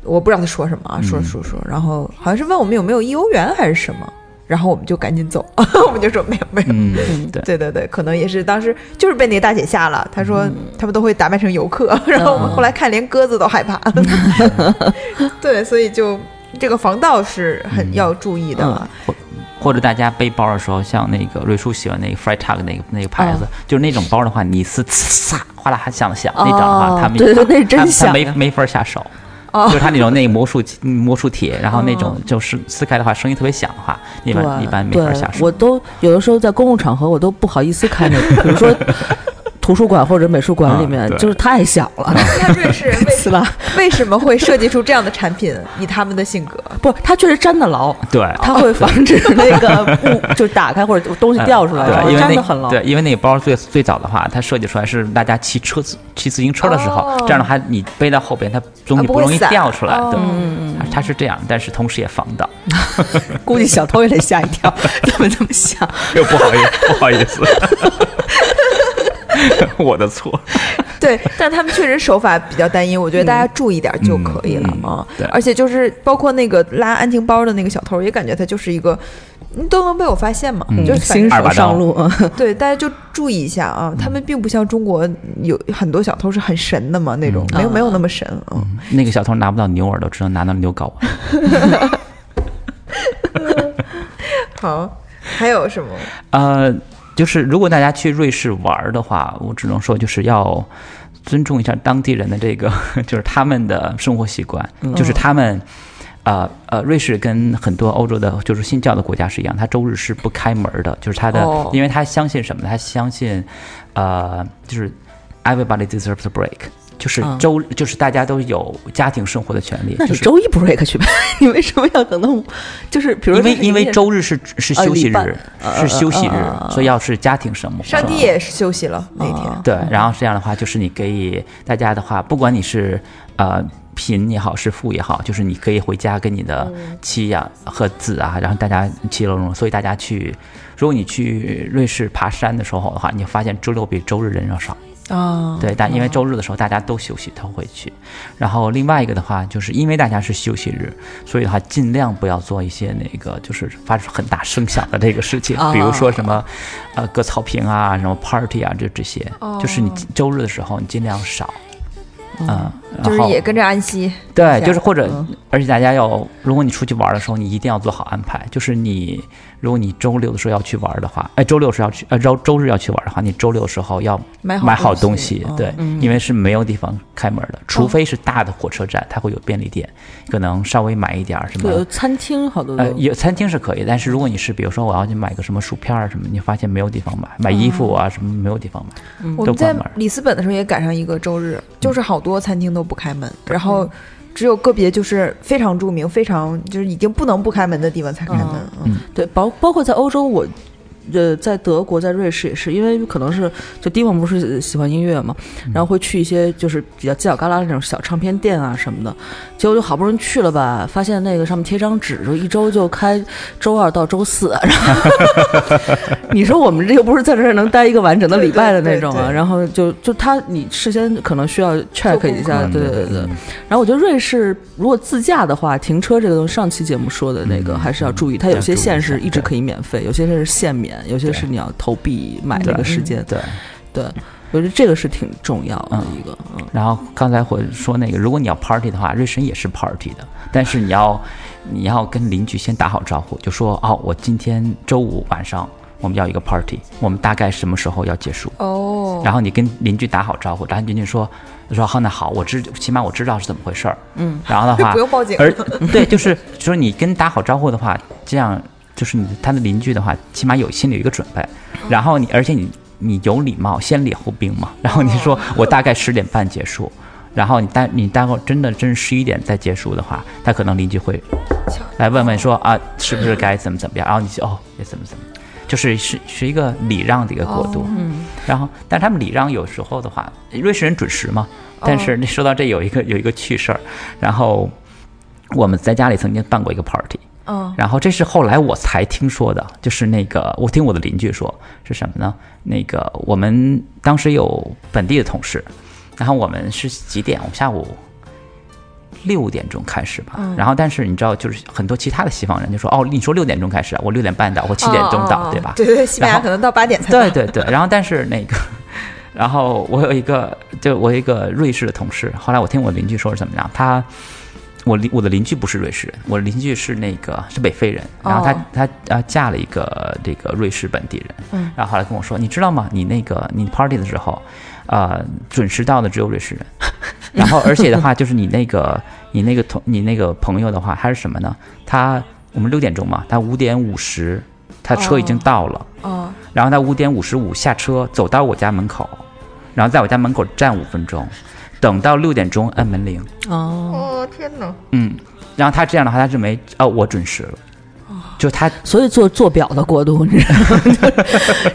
我不知道她说什么啊，说说说，然后好像是问我们有没有义欧元还是什么，然后我们就赶紧走，我们就说没有没有。嗯，对，对对对，可能也是当时就是被那个大姐吓了。她说他们都会打扮成游客，然后我们后来看连鸽子都害怕。对，所以就这个防盗是很要注意的了。或者大家背包的时候，像那个瑞叔喜欢那个 Freitag 那个那个牌子，就是那种包的话，你是呲哗啦响的响，那种的话，他们对对，那真他响，没没法下手。就是它那种那个魔术 魔术铁，然后那种就是撕开的话声音特别响的话，一般一般没法下手。我都有的时候在公共场合我都不好意思开那个，比如说。图书馆或者美术馆里面就是太小了。那瑞士 为为什么会设计出这样的产品？以他们的性格，不，它确实粘得牢。对，它会防止那个 布就打开或者东西掉出来。对，因为那很牢。对，因为那个包最最早的话，它设计出来是大家骑车子、骑自行车的时候，这样的话你背到后边，它东西不容易掉出来。对，它是这样，但是同时也防盗。估计小偷也得吓一跳，怎么这么想？又不好意思，不好意思。我的错，对，但他们确实手法比较单一，我觉得大家注意点就可以了啊。对，而且就是包括那个拉安情包的那个小偷，也感觉他就是一个，你都能被我发现嘛，就是新手上路。对，大家就注意一下啊，他们并不像中国有很多小偷是很神的嘛，那种没有没有那么神啊。那个小偷拿不到牛耳朵，只能拿到牛睾。好，还有什么？呃。就是如果大家去瑞士玩的话，我只能说就是要尊重一下当地人的这个，就是他们的生活习惯。就是他们，呃呃，瑞士跟很多欧洲的，就是信教的国家是一样，他周日是不开门的。就是他的，因为他相信什么？他相信，呃，就是 everybody deserves a break。就是周，就是大家都有家庭生活的权利。那你周一 break 去呗？你为什么要等到？就是比如因为因为周日是是休息日，是休息日，所以要是家庭生活。上帝也是休息了那天。对，然后这样的话，就是你可以大家的话，不管你是呃贫也好，是富也好，就是你可以回家跟你的妻呀和子啊，然后大家其乐融融。所以大家去，如果你去瑞士爬山的时候的话，你发现周六比周日人要少。啊，对，但因为周日的时候大家都休息，他会去。然后另外一个的话，就是因为大家是休息日，所以的话尽量不要做一些那个就是发出很大声响的这个事情，比如说什么，呃，割草坪啊，什么 party 啊，这这些。就是你周日的时候你尽量少。嗯，就是也跟着安息。对，就是或者，而且大家要，如果你出去玩的时候，你一定要做好安排，就是你。如果你周六的时候要去玩的话，哎，周六是要去，呃，周周日要去玩的话，你周六的时候要买好东西，对，因为是没有地方开门的，除非是大的火车站，它会有便利店，可能稍微买一点什么。有餐厅好多。呃，有餐厅是可以，但是如果你是比如说我要去买个什么薯片什么，你发现没有地方买，买衣服啊什么没有地方买，我们在里斯本的时候也赶上一个周日，就是好多餐厅都不开门，然后。只有个别就是非常著名、非常就是已经不能不开门的地方才开门。嗯，对，包包括在欧洲，我。呃，在德国，在瑞士也是，因为可能是就迪蒙不是喜欢音乐嘛，然后会去一些就是比较犄角旮旯那种小唱片店啊什么的，结果就好不容易去了吧，发现那个上面贴张纸，就一周就开周二到周四。然后 你说我们这又不是在这儿能待一个完整的礼拜的那种啊，然后就就他你事先可能需要 check 一下，对对对。然后我觉得瑞士如果自驾的话，停车这个东西，上期节目说的那个还是要注意，它有些线是一直可以免费，有些是限免。有些是你要投币买那个时间，对，对，我觉得这个是挺重要的一个。嗯，然后刚才我说那个，如果你要 party 的话，瑞神也是 party 的，但是你要你要跟邻居先打好招呼，就说哦，我今天周五晚上我们要一个 party，我们大概什么时候要结束？哦，然后你跟邻居打好招呼，然后邻居说说好那好，我知起码我知道是怎么回事儿。嗯，然后的话 不用报警。而对，就是说你跟打好招呼的话，这样。就是你他的邻居的话，起码有心里有一个准备，然后你而且你你有礼貌，先礼后兵嘛。然后你说我大概十点半结束，然后你待你待会真的真十一点再结束的话，他可能邻居会来问问说啊是不是该怎么怎么样？然后你就哦也怎么怎么，就是是是一个礼让的一个国度。嗯。然后但他们礼让有时候的话，瑞士人准时嘛。但是你说到这有一个有一个趣事儿，然后我们在家里曾经办过一个 party。嗯，然后这是后来我才听说的，就是那个我听我的邻居说是什么呢？那个我们当时有本地的同事，然后我们是几点？我们下午六点钟开始吧。然后但是你知道，就是很多其他的西方人就说哦，你说六点钟开始，我六点半到，或七点钟到，对吧？对对，西班牙可能到八点才。对对对，然后但是那个，然后我有一个，就我一个瑞士的同事，后来我听我邻居说是怎么样，他。我邻我的邻居不是瑞士人，我的邻居是那个是北非人，然后她、哦她啊嫁了一个这个瑞士本地人，嗯。然后后来跟我说，你知道吗？你那个你 party 的时候，呃，准时到的只有瑞士人，然后而且的话就是你那个你那个同你那个朋友的话，他是什么呢？他我们六点钟嘛，他五点五十，他车已经到了。哦，然后他五点五十五下车，走到我家门口，然后在我家门口站五分钟，等到六点钟按门铃。哦，哦天哪！嗯，然后他这样的话，他认为哦我准时了，就他所以做做表的国度，你知道吗？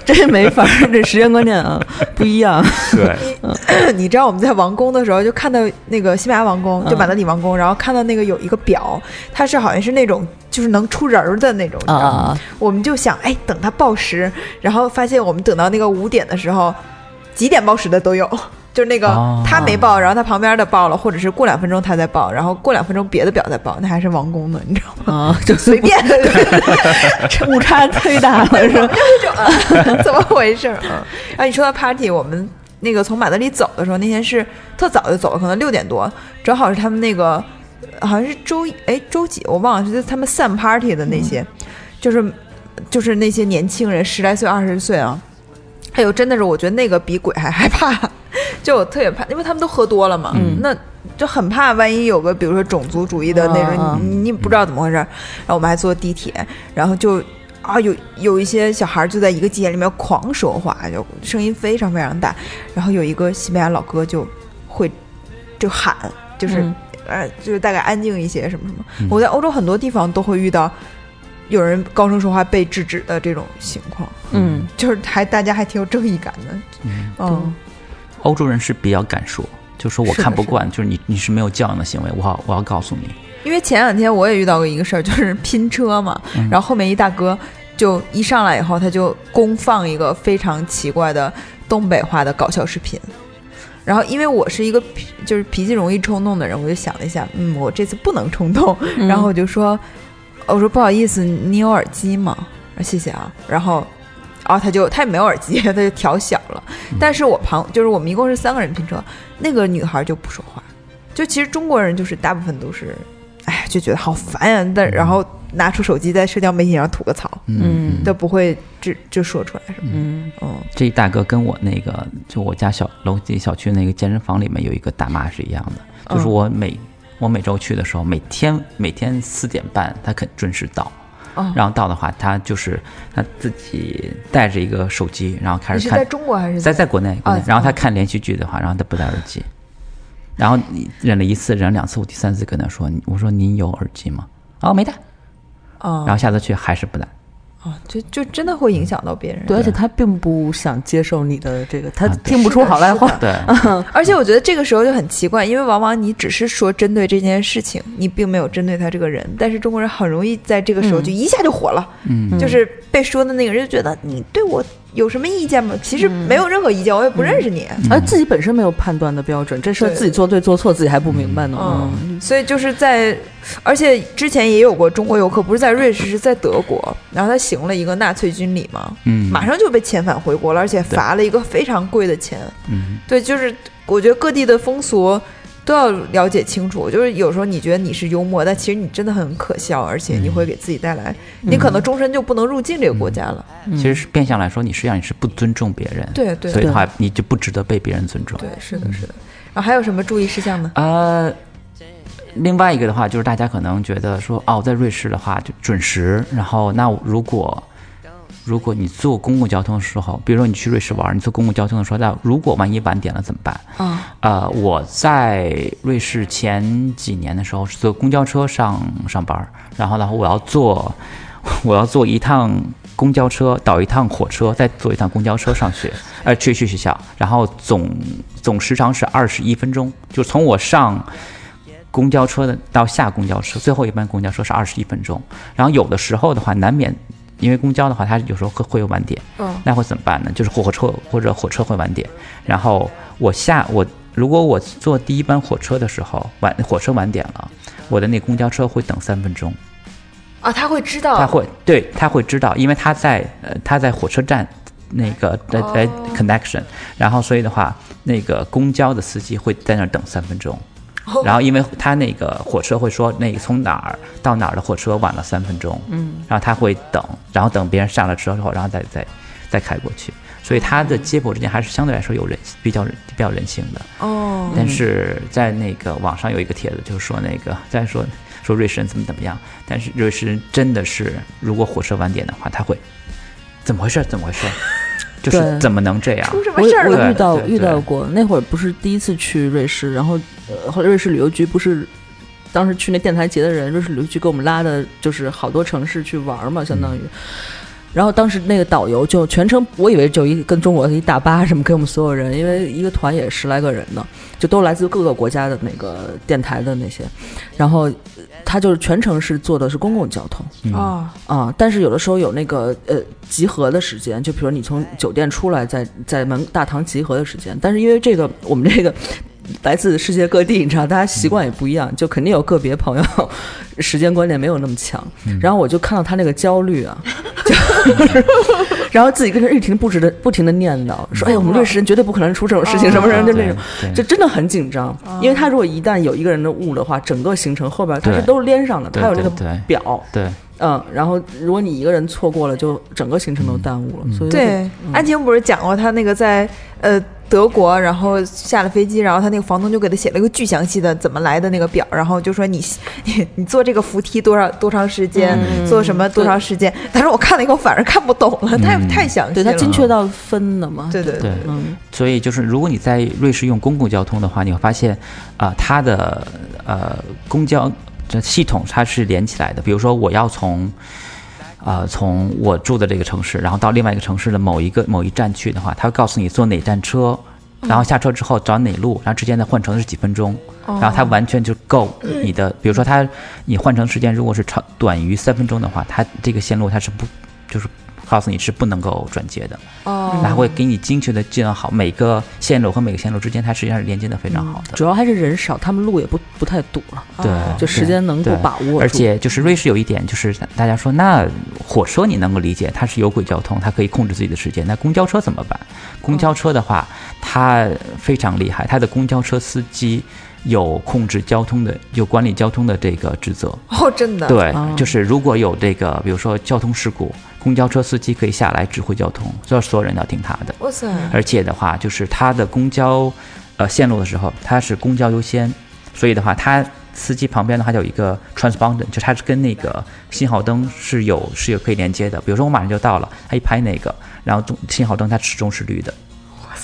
就 是这没法儿，这时间观念啊不一样。对 你知道我们在王宫的时候，就看到那个西班牙王宫，就马德里王宫，然后看到那个有一个表，它是好像是那种就是能出人儿的那种，你知道吗？啊，我们就想，哎，等它报时，然后发现我们等到那个五点的时候，几点报时的都有。就是那个哦。他没报，然后他旁边的报了，或者是过两分钟他再报，然后过两分钟别的表再报，那还是王工的，你知道吗？啊，就随便，误差忒大了，是吧？怎么回事然后你说到 party，我们那个从马德里走的时候，那天是特早就走了，可能六点多，正好是他们那个好像是周一哎周几我忘了，是他们散 party 的那些，就是就是那些年轻人十来岁二十岁啊，还有真的是我觉得那个比鬼还害怕，就我特别怕，因为他们都喝多了嘛，嗯那就很怕万一有个比如说种族主义的那种，啊你你不知道怎么回事儿，然后我们还坐地铁，然后就。啊，有有一些小孩就在一个机器里面狂说话，就声音非常非常大。然后有一个西班牙老哥就会就喊，就是、嗯呃，就是大概安静一些什么什么。嗯我在欧洲很多地方都会遇到有人高声说话被制止的这种情况，嗯，就是还大家还挺有正义感的。嗯，嗯，欧洲人是比较敢说，就说我看不惯，就是你你是没有教养的行为，我要我要告诉你。因为前两天我也遇到过一个事儿，就是拼车嘛，嗯然后后面一大哥就一上来以后，他就公放一个非常奇怪的东北话的搞笑视频。然后，因为我是一个脾就是脾气容易冲动的人，我就想了一下，嗯，我这次不能冲动，嗯然后我就说，我说不好意思，你有耳机吗？啊谢谢啊。然后，然后他就他也没有耳机，他就调小了。但是我旁就是我们一共是三个人拼车，那个女孩就不说话。就其实中国人就是大部分都是，哎，就觉得好烦呀、但然后拿出手机在社交媒体上吐个槽，嗯都不会就就说出来什么。嗯嗯，这一大哥跟我那个就我家小楼底小区那个健身房里面有一个大妈是一样的，就是嗯我每我每周去的时候，每天每天四点半他肯准时到。哦然后到的话，他就是他自己带着一个手机，然后开始看你是在中国还是在在国内，国内啊然后他看连续剧的话，然后他不戴耳机，然后忍了一次，忍了两次，我第三次跟他说，我说您有耳机吗？哦，没戴。哦然后下次去还是不戴。哦，就就真的会影响到别人。对，而且他并不想接受你的这个，他听不出好赖话。对，而且我觉得这个时候就很奇怪，因为往往你只是说针对这件事情，你并没有针对他这个人，但是中国人很容易在这个时候就一下就火了，嗯，就是被说的那个人就觉得你对我有什么意见吗？其实没有任何意见，我也不认识你。而自己本身没有判断的标准，这事儿自己做对做错自己还不明白呢。嗯，所以就是在，而且之前也有过中国游客，不是在瑞士，是在德国，然后他行了一个纳粹军礼嘛，嗯，马上就被遣返回国了，而且罚了一个非常贵的钱。嗯，对，就是我觉得各地的风俗都要了解清楚。就是有时候你觉得你是幽默，但其实你真的很可笑，而且你会给自己带来，你可能终身就不能入境这个国家了。其实是变相来说，你实际上你是不尊重别人，对对所以的话你就不值得被别人尊重。对，是的，是的。然后还有什么注意事项呢？呃，另外一个的话，就是大家可能觉得说，哦，在瑞士的话就准时，然后那如果如果你坐公共交通的时候，比如说你去瑞士玩，你坐公共交通的时候，那如果万一晚点了怎么办？啊，呃，我在瑞士前几年的时候是坐公交车上上班儿，然后呢，我要坐我要坐一趟公交车，倒一趟火车，再坐一趟公交车上学，呃，去去学校，然后总总时长是二十一分钟，就从我上公交车的到下公交车，最后一班公交车是二十一分钟，然后有的时候的话难免。因为公交的话，它有时候会会有晚点，嗯。那会怎么办呢？就是火车或者火车会晚点，然后我下我如果我坐第一班火车的时候晚火车晚点了，我的那公交车会等三分钟，啊，他会知道，他会对他会知道，因为他在呃他在火车站那个在在哦 connection，然后所以的话，那个公交的司机会在那儿等三分钟，然后因为他那个火车会说那个从哪儿到哪儿的火车晚了三分钟，嗯，然后他会等，然后等别人上了车之后，然后再再再开过去，所以他的接驳之间还是相对来说有人比较比较人性的。哦，但是在那个网上有一个帖子，就是说那个在说说瑞士人怎么怎么样，但是瑞士人真的是，如果火车晚点的话，他会怎么回事？怎么回事？就是对怎么能这样？出什我么事儿了？我遇到遇到过，那会儿不是第一次去瑞士，然后呃，后来瑞士旅游局不是当时去那电台节的人，瑞士旅游局给我们拉的就是好多城市去玩嘛，相当于。然后当时那个导游就全程，我以为就一跟中国的一大巴什么给我们所有人，因为一个团也十来个人呢，就都来自各个国家的那个电台的那些，然后他就是全程是坐的是公共交通，嗯。哦，啊，但是有的时候有那个呃集合的时间，就比如你从酒店出来，在在门大堂集合的时间，但是因为这个我们这个来自世界各地，你知道大家习惯也不一样，就肯定有个别朋友时间观念没有那么强，然后我就看到他那个焦虑啊，就然后自己跟着不停不止的不停的念叨，说哎呀，我们瑞士人绝对不可能出这种事情，什么人就那种。就真的很紧张，因为他如果一旦有一个人的误的话，整个行程后边他是都是连上的，对他有这个对对表，对嗯，然后如果你一个人错过了，就整个行程都耽误了。所以就对，安晴不是讲过他那个在呃德国，然后下了飞机，然后他那个房东就给他写了一个巨详细的怎么来的那个表，然后就说你 你你坐这个扶梯多少多长时间，嗯坐什么多长时间，但是我看了以后反而看不懂了，太嗯太详细了，对他精确到分了嘛。对对对。嗯所以就是，如果你在瑞士用公共交通的话，你会发现，啊、它的呃公交这系统它是连起来的。比如说，我要从啊、从我住的这个城市，然后到另外一个城市的某一个某一站去的话，他会告诉你坐哪站车，然后下车之后找哪路，然后之间的换乘是几分钟，然后它完全就够你的。比如说它你换乘时间如果是长短于三分钟的话，它这个线路它是不就是告诉你是不能够转接的。哦，它会给你精确的计算好每个线路和每个线路之间，它实际上是连接的非常好的。主要还是人少，他们路也不不太堵了，对，就时间能够把握住。而且就是瑞士有一点，就是大家说，那火车你能够理解，它是有轨交通，它可以控制自己的时间。那公交车怎么办？公交车的话，它非常厉害，它的公交车司机有控制交通的，有管理交通的这个职责。哦，真的，对哦，就是如果有这个，比如说交通事故，公交车司机可以下来指挥交通，所以所有人都要听他的。哇塞，而且的话，就是他的公交，呃，线路的时候，他是公交优先，所以的话，他司机旁边的话就有一个 transponder，就它是跟那个信号灯是有是有可以连接的。比如说我马上就到了，他一拍那个，然后中信号灯它始终是绿的。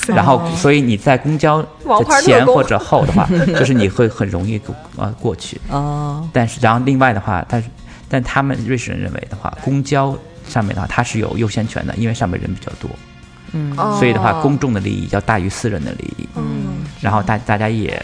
然后，所以你在公交的前或者后的话，就是你会很容易过呃过去。哦，但是，然后另外的话，但是但他们瑞士人认为的话，公交上面的话它是有优先权的，因为上面人比较多。嗯哦所以的话，公众的利益要大于私人的利益。嗯，然后大大家也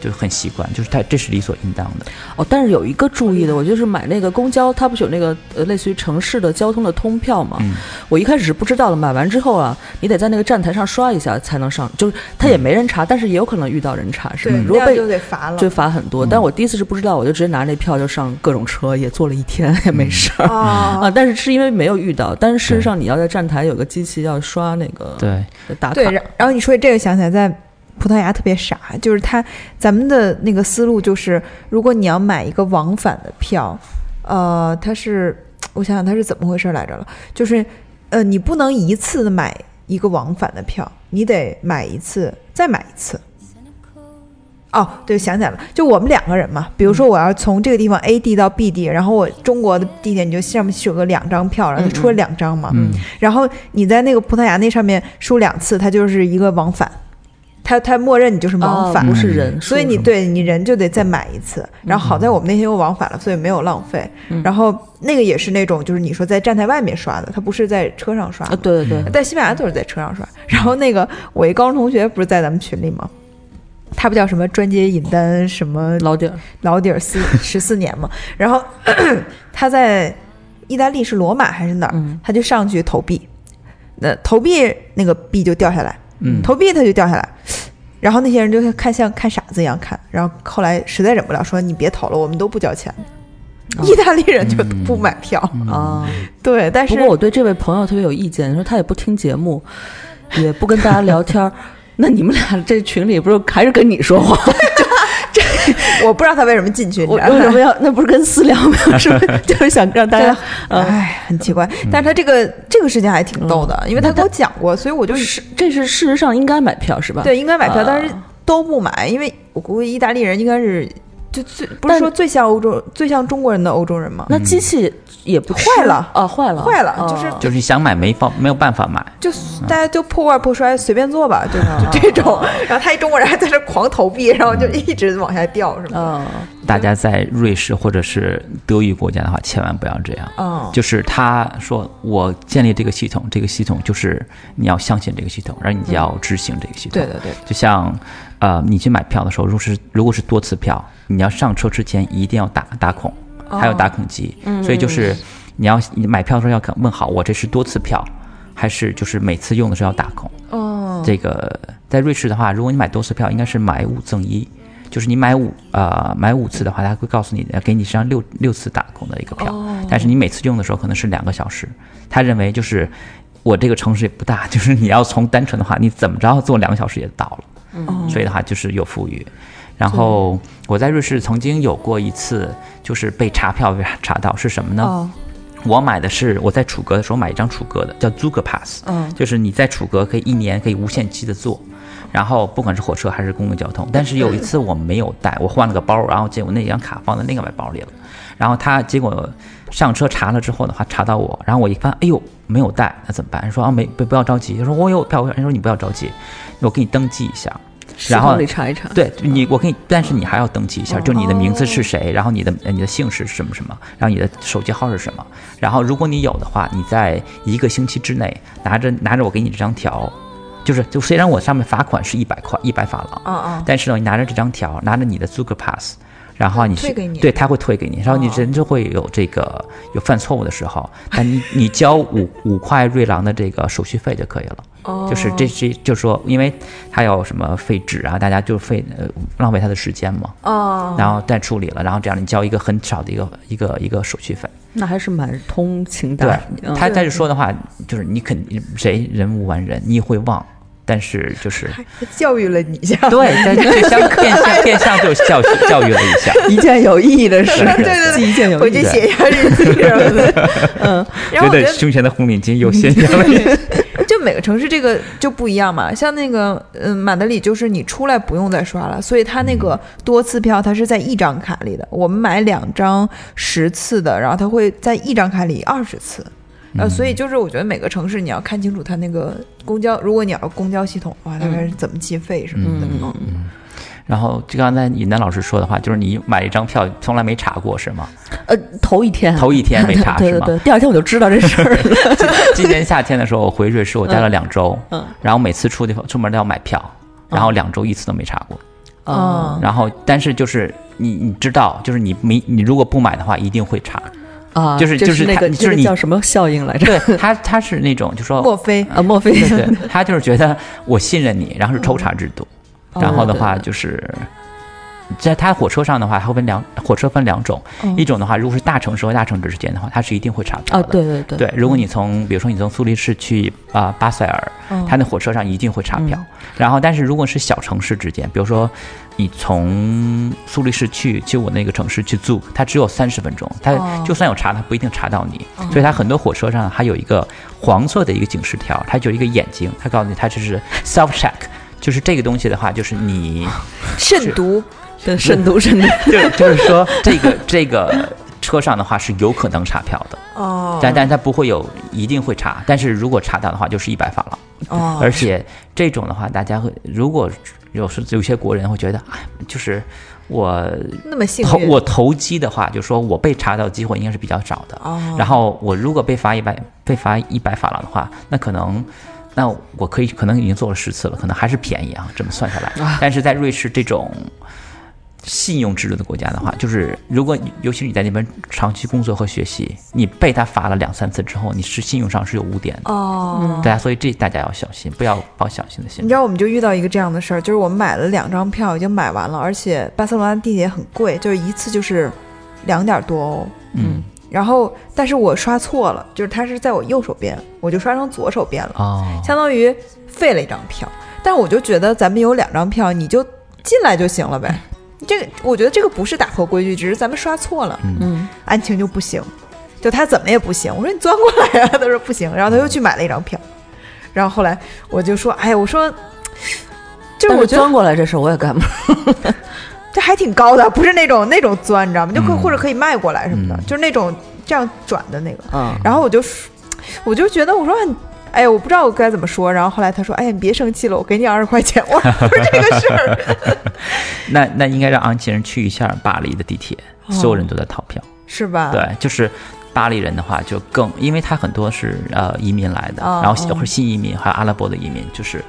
就很习惯，就是他这是理所应当的。哦，但是有一个注意的，我就是买那个公交，它不是有那个呃类似于城市的交通的通票嘛？嗯我一开始是不知道的，买完之后啊，你得在那个站台上刷一下才能上，就是他也没人查，但是也有可能遇到人查，是吧？对，如果被那就得罚了。就罚很多。但我第一次是不知道，我就直接拿那票就上各种车，也坐了一天 也没事儿。啊啊，但是是因为没有遇到，但是事实上你要在站台有个机器要刷那个对，打卡，对，然然后你说这个想起来，在葡萄牙特别傻，就是他咱们的那个思路就是，如果你要买一个往返的票，呃，它是我想想它是怎么回事来着了，就是呃，你不能一次买一个往返的票，你得买一次再买一次。哦，对，想起来了，就我们两个人嘛，比如说我要从这个地方 A 地到 B 地，然后我中国的地点你就上面有个两张票，然后就出了两张嘛，嗯然后你在那个葡萄牙那上面输两次，它就是一个往返，它它默认你就是往返，哦不是人数，所以你对你人就得再买一次。然后好在我们那天又往返了，所以没有浪费。嗯然后那个也是那种就是你说在站台外面刷的，它不是在车上刷。对对对，在西班牙都是在车上刷。然后那个我一高中同学不是在咱们群里吗？他不叫什么专接引单什么老底儿，老底儿四十四年嘛，然后 他在意大利是罗马还是哪儿，嗯他就上去投币，那投币那个币就掉下来，嗯，投币他就掉下来，然后那些人就看像看傻子一样看，然后后来实在忍不了，说你别投了，我们都不交钱。哦意大利人就不买票，啊。对，但是不过我对这位朋友特别有意见，说他也不听节目，也不跟大家聊天儿。那你们俩这群里不是还是跟你说话？这 我不知道他为什么进去，你我知道吗为什么要？那不是跟私聊吗？是不是 就是想让大家？嗯，哎，很奇怪。但是他这个这个事情还挺逗的，因为他跟我讲过，所以我就是这是事实上应该买票是吧？对应该买票，啊但是都不买，因为我估计意大利人应该是就最不是说最像欧洲、最像中国人的欧洲人吗？那机器也不坏了啊，坏了，坏了哦就是就是你想买没方没有办法买，就大家就破罐破摔，随便做吧，就就这种。然后他一中国人还在这狂投币，然后就一直往下掉，是吗？嗯，大家在瑞士或者是德语国家的话，千万不要这样。嗯，就是他说我建立这个系统，这个系统就是你要相信这个系统，然后你要执行这个系统。对对对，就像呃，你去买票的时候，如果是如果是多次票，你要上车之前一定要打打孔，还有打孔机，所以就是你要你买票的时候要看问好，我这是多次票，还是就是每次用的时候要打孔。哦，这个在瑞士的话，如果你买多次票，应该是买五赠一，就是你买五呃买五次的话，他会告诉你给你这张六六次打孔的一个票，但是你每次用的时候可能是两个小时。他认为就是我这个城市也不大，就是你要从单纯的话，你怎么着坐两个小时也到了，所以的话就是有富裕。然后我在瑞士曾经有过一次，就是被查票被查到是什么呢？哦，我买的是我在楚格的时候买一张楚格的，叫 Zuger Pass，嗯。就是你在楚格可以一年可以无限期的坐，然后不管是火车还是公共交通。但是有一次我没有带，我换了个包，然后结果那张卡放在另外包里了，然后他结果上车查了之后的话查到我，然后我一看，哎呦没有带，那怎么办？说啊没不不要着急，他说我有票，他说你不要着急，我给你登记一下。然后统里查一查。对你，我可以，但是你还要登记一下，就你的名字是谁，然后你的呃你的姓氏是什么什么，然后你的手机号是什么，然后如果你有的话，你在一个星期之内拿着拿着我给你这张条，就是就虽然我上面罚款是一百块一百法郎，嗯嗯，但是呢，你拿着这张条，拿着你的 Zucker Pass，然后你去退给你对，他会退给你，然后你哦。人就会有这个有犯错误的时候，但你你交五五块瑞郎的这个手续费就可以了。哦就是这这就是说，因为他有什么废纸啊，大家就费呃浪费他的时间嘛，哦，然后再处理了，然后这样你交一个很少的一个一个一个手续费。那还是蛮通情达对理。他他再是说的话，就是你肯谁人无完人，你也会忘，但是就是教育了你一下，对，但就相 变相变相就教教育了一下。一件有意义的事，对对对一件有意义的。写一下日记什么的。嗯，觉得胸前的红领巾又鲜艳了。就每个城市这个就不一样嘛，像那个嗯马德里就是你出来不用再刷了，所以它那个多次票它是在一张卡里的，我们买两张十次的，然后它会在一张卡里二十次。呃，所以就是我觉得每个城市你要看清楚它那个公交，如果你要公交系统的话，大概是怎么计费什么的。嗯然后就刚才尹丹老师说的话，就是你买一张票从来没查过是吗？呃，头一天，头一天没 查是吗对对对，第二天我就知道这事儿了。今年夏天的时候，我回瑞士，我待了两周，嗯然后每次出地方出门都要买票，然后两周一次都没查过。嗯然后，但是就是你你知道，就是你没你如果不买的话，一定会查。啊，就是就是那个就是你叫什么效应来着？对他他是那种就说墨菲啊，墨菲对对，他就是觉得我信任你，然后是抽查制度，然后的话就是。在他火车上的话，它会分两火车分两种，一种的话，如果是大城市和大城市之间的话，它是一定会查票啊，的。对对对，对，如果你从比如说你从苏黎世去啊、巴塞尔，它那火车上一定会查票。然后，但是如果是小城市之间，比如说你从苏黎世去去我那个城市去住，它只有三十分钟，它就算有查，它不一定查到你。所以它很多火车上还有一个黄色的一个警示条，它就有一个眼睛，它告诉你它这是 self check。就是这个东西的话，就是你 慎独，对慎独慎独。就就是说这个这个车上的话是有可能查票的，哦但但它不会有一定会查，但是如果查到的话就是一百法郎。哦，而且这种的话，大家会如果有时有些国人会觉得，哎，就是我那么幸运，投我投机的话，就说我被查到的机会应该是比较少的。哦然后我如果被罚一百被罚一百法郎的话，那可能。那我可以可能已经做了十次了，可能还是便宜啊，这么算下来。但是在瑞士这种信用制度的国家的话，就是如果你尤其是你在那边长期工作和学习，你被他罚了两三次之后，你是信用上是有污点的。哦。对啊，所以这大家要小心，不要抱侥幸的心理。你知道，我们就遇到一个这样的事儿，就是我们买了两张票，已经买完了，而且巴塞罗那地铁很贵，就是一次就是两点多欧。嗯，然后，但是我刷错了，就是它是在我右手边，我就刷成左手边了，哦，相当于废了一张票。但我就觉得咱们有两张票，你就进来就行了呗。这个我觉得这个不是打破规矩，只是咱们刷错了。嗯，安晴就不行，就他怎么也不行。我说你钻过来呀、他说不行，然后他又去买了一张票。然后后来我就说，哎呀，我说，就是我钻过来这事儿我也干不了。这还挺高的，不是那种那种钻，你知道吗？就可、嗯或者可以迈过来什么的，嗯就是那种这样转的那个。嗯，然后我就说，我就觉得我说很。哎呀，我不知道我该怎么说。然后后来他说：“哎呀，你别生气了，我给你二十块钱。”我 说：“这个事儿，那那应该让安琪人去一下巴黎的地铁，所有人都在逃票。是吧？对，就是巴黎人的话就更，因为他很多是呃移民来的，然后或者新移民，还有阿拉伯的移民，就是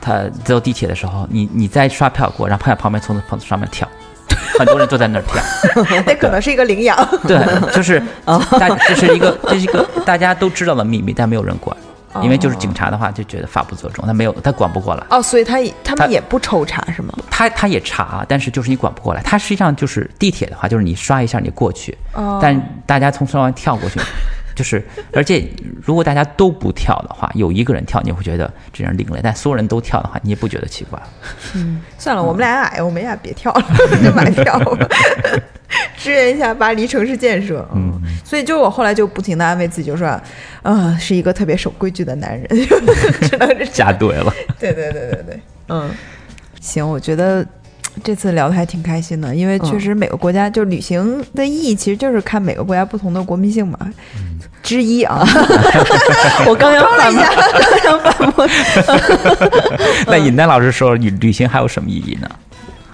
他坐地铁的时候，你你在刷票过，然后旁边从从上面跳，很多人都在那儿跳。那可能是一个领养。对，就是大这是一个这是一个大家都知道的秘密，但没有人管，因为就是警察的话就觉得法不责众，他没有他管不过来。哦，所以他也他们也不抽查是吗？他他也查，但是就是你管不过来。他实际上就是地铁的话，就是你刷一下你过去，哦但大家从上面跳过去，就是而且如果大家都不跳的话，有一个人跳，你会觉得这人另类；但所有人都跳的话，你也不觉得奇怪。嗯算了，我们俩矮，我们俩别跳了，就买票吧，支援一下巴黎城市建设。嗯，所以就我后来就不停的安慰自己，就说，啊、是一个特别守规矩的男人，只能是加对了，对对对对对，嗯，行，我觉得。这次聊的还挺开心的，因为确实每个国家、就旅行的意义，其实就是看每个国家不同的国民性嘛。之一啊，我刚要反驳，刚要反驳。那尹丹老师说旅旅行还有什么意义呢？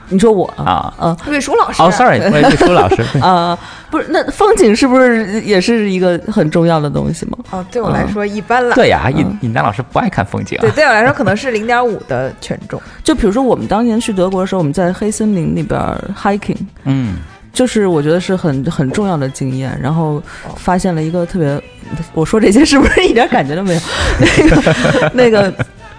你说我啊嗯魏书 老师。哦，sorry，我也是朱老师。啊，不是，那风景是不是也是一个很重要的东西吗？哦，对我来说一般了。对呀，尹尹丹老师不爱看风景啊对，。对我来说可能是 零点五的权重。就比如说我们当年去德国的时候，我们在黑森林里边 hiking，嗯，就是我觉得是很很重要的经验。然后发现了一个特别，我说这些是不是一点感觉都没有？那 个那个。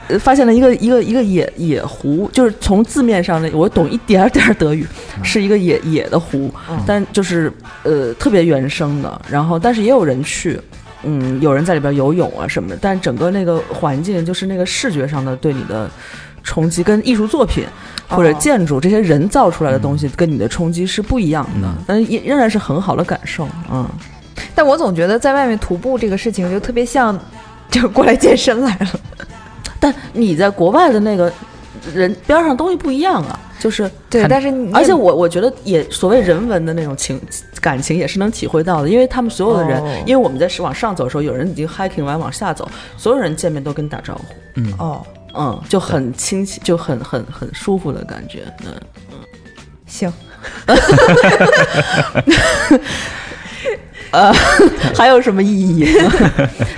呃发现了一个一个一个野野湖，就是从字面上的我懂一点点儿德语，是一个野野的湖，但就是呃特别原生的。然后但是也有人去，嗯，有人在里边游泳啊什么的，但整个那个环境就是那个视觉上的对你的冲击，跟艺术作品或者哦建筑这些人造出来的东西跟你的冲击是不一样的，但是也仍然是很好的感受，嗯。但我总觉得在外面徒步这个事情就特别像，就过来健身来了。但你在国外的那个人边上东西不一样啊，就是对，但是你而且我我觉得也所谓人文的那种情感情也是能体会到的，因为他们所有的人，哦。因为我们在是往上走的时候，有人已经 hiking 完往下走，所有人见面都跟你打招呼，嗯。哦，嗯，就很亲切，就很很很舒服的感觉，嗯。嗯。行，呃还有什么意义？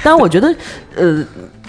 当然，我觉得，呃，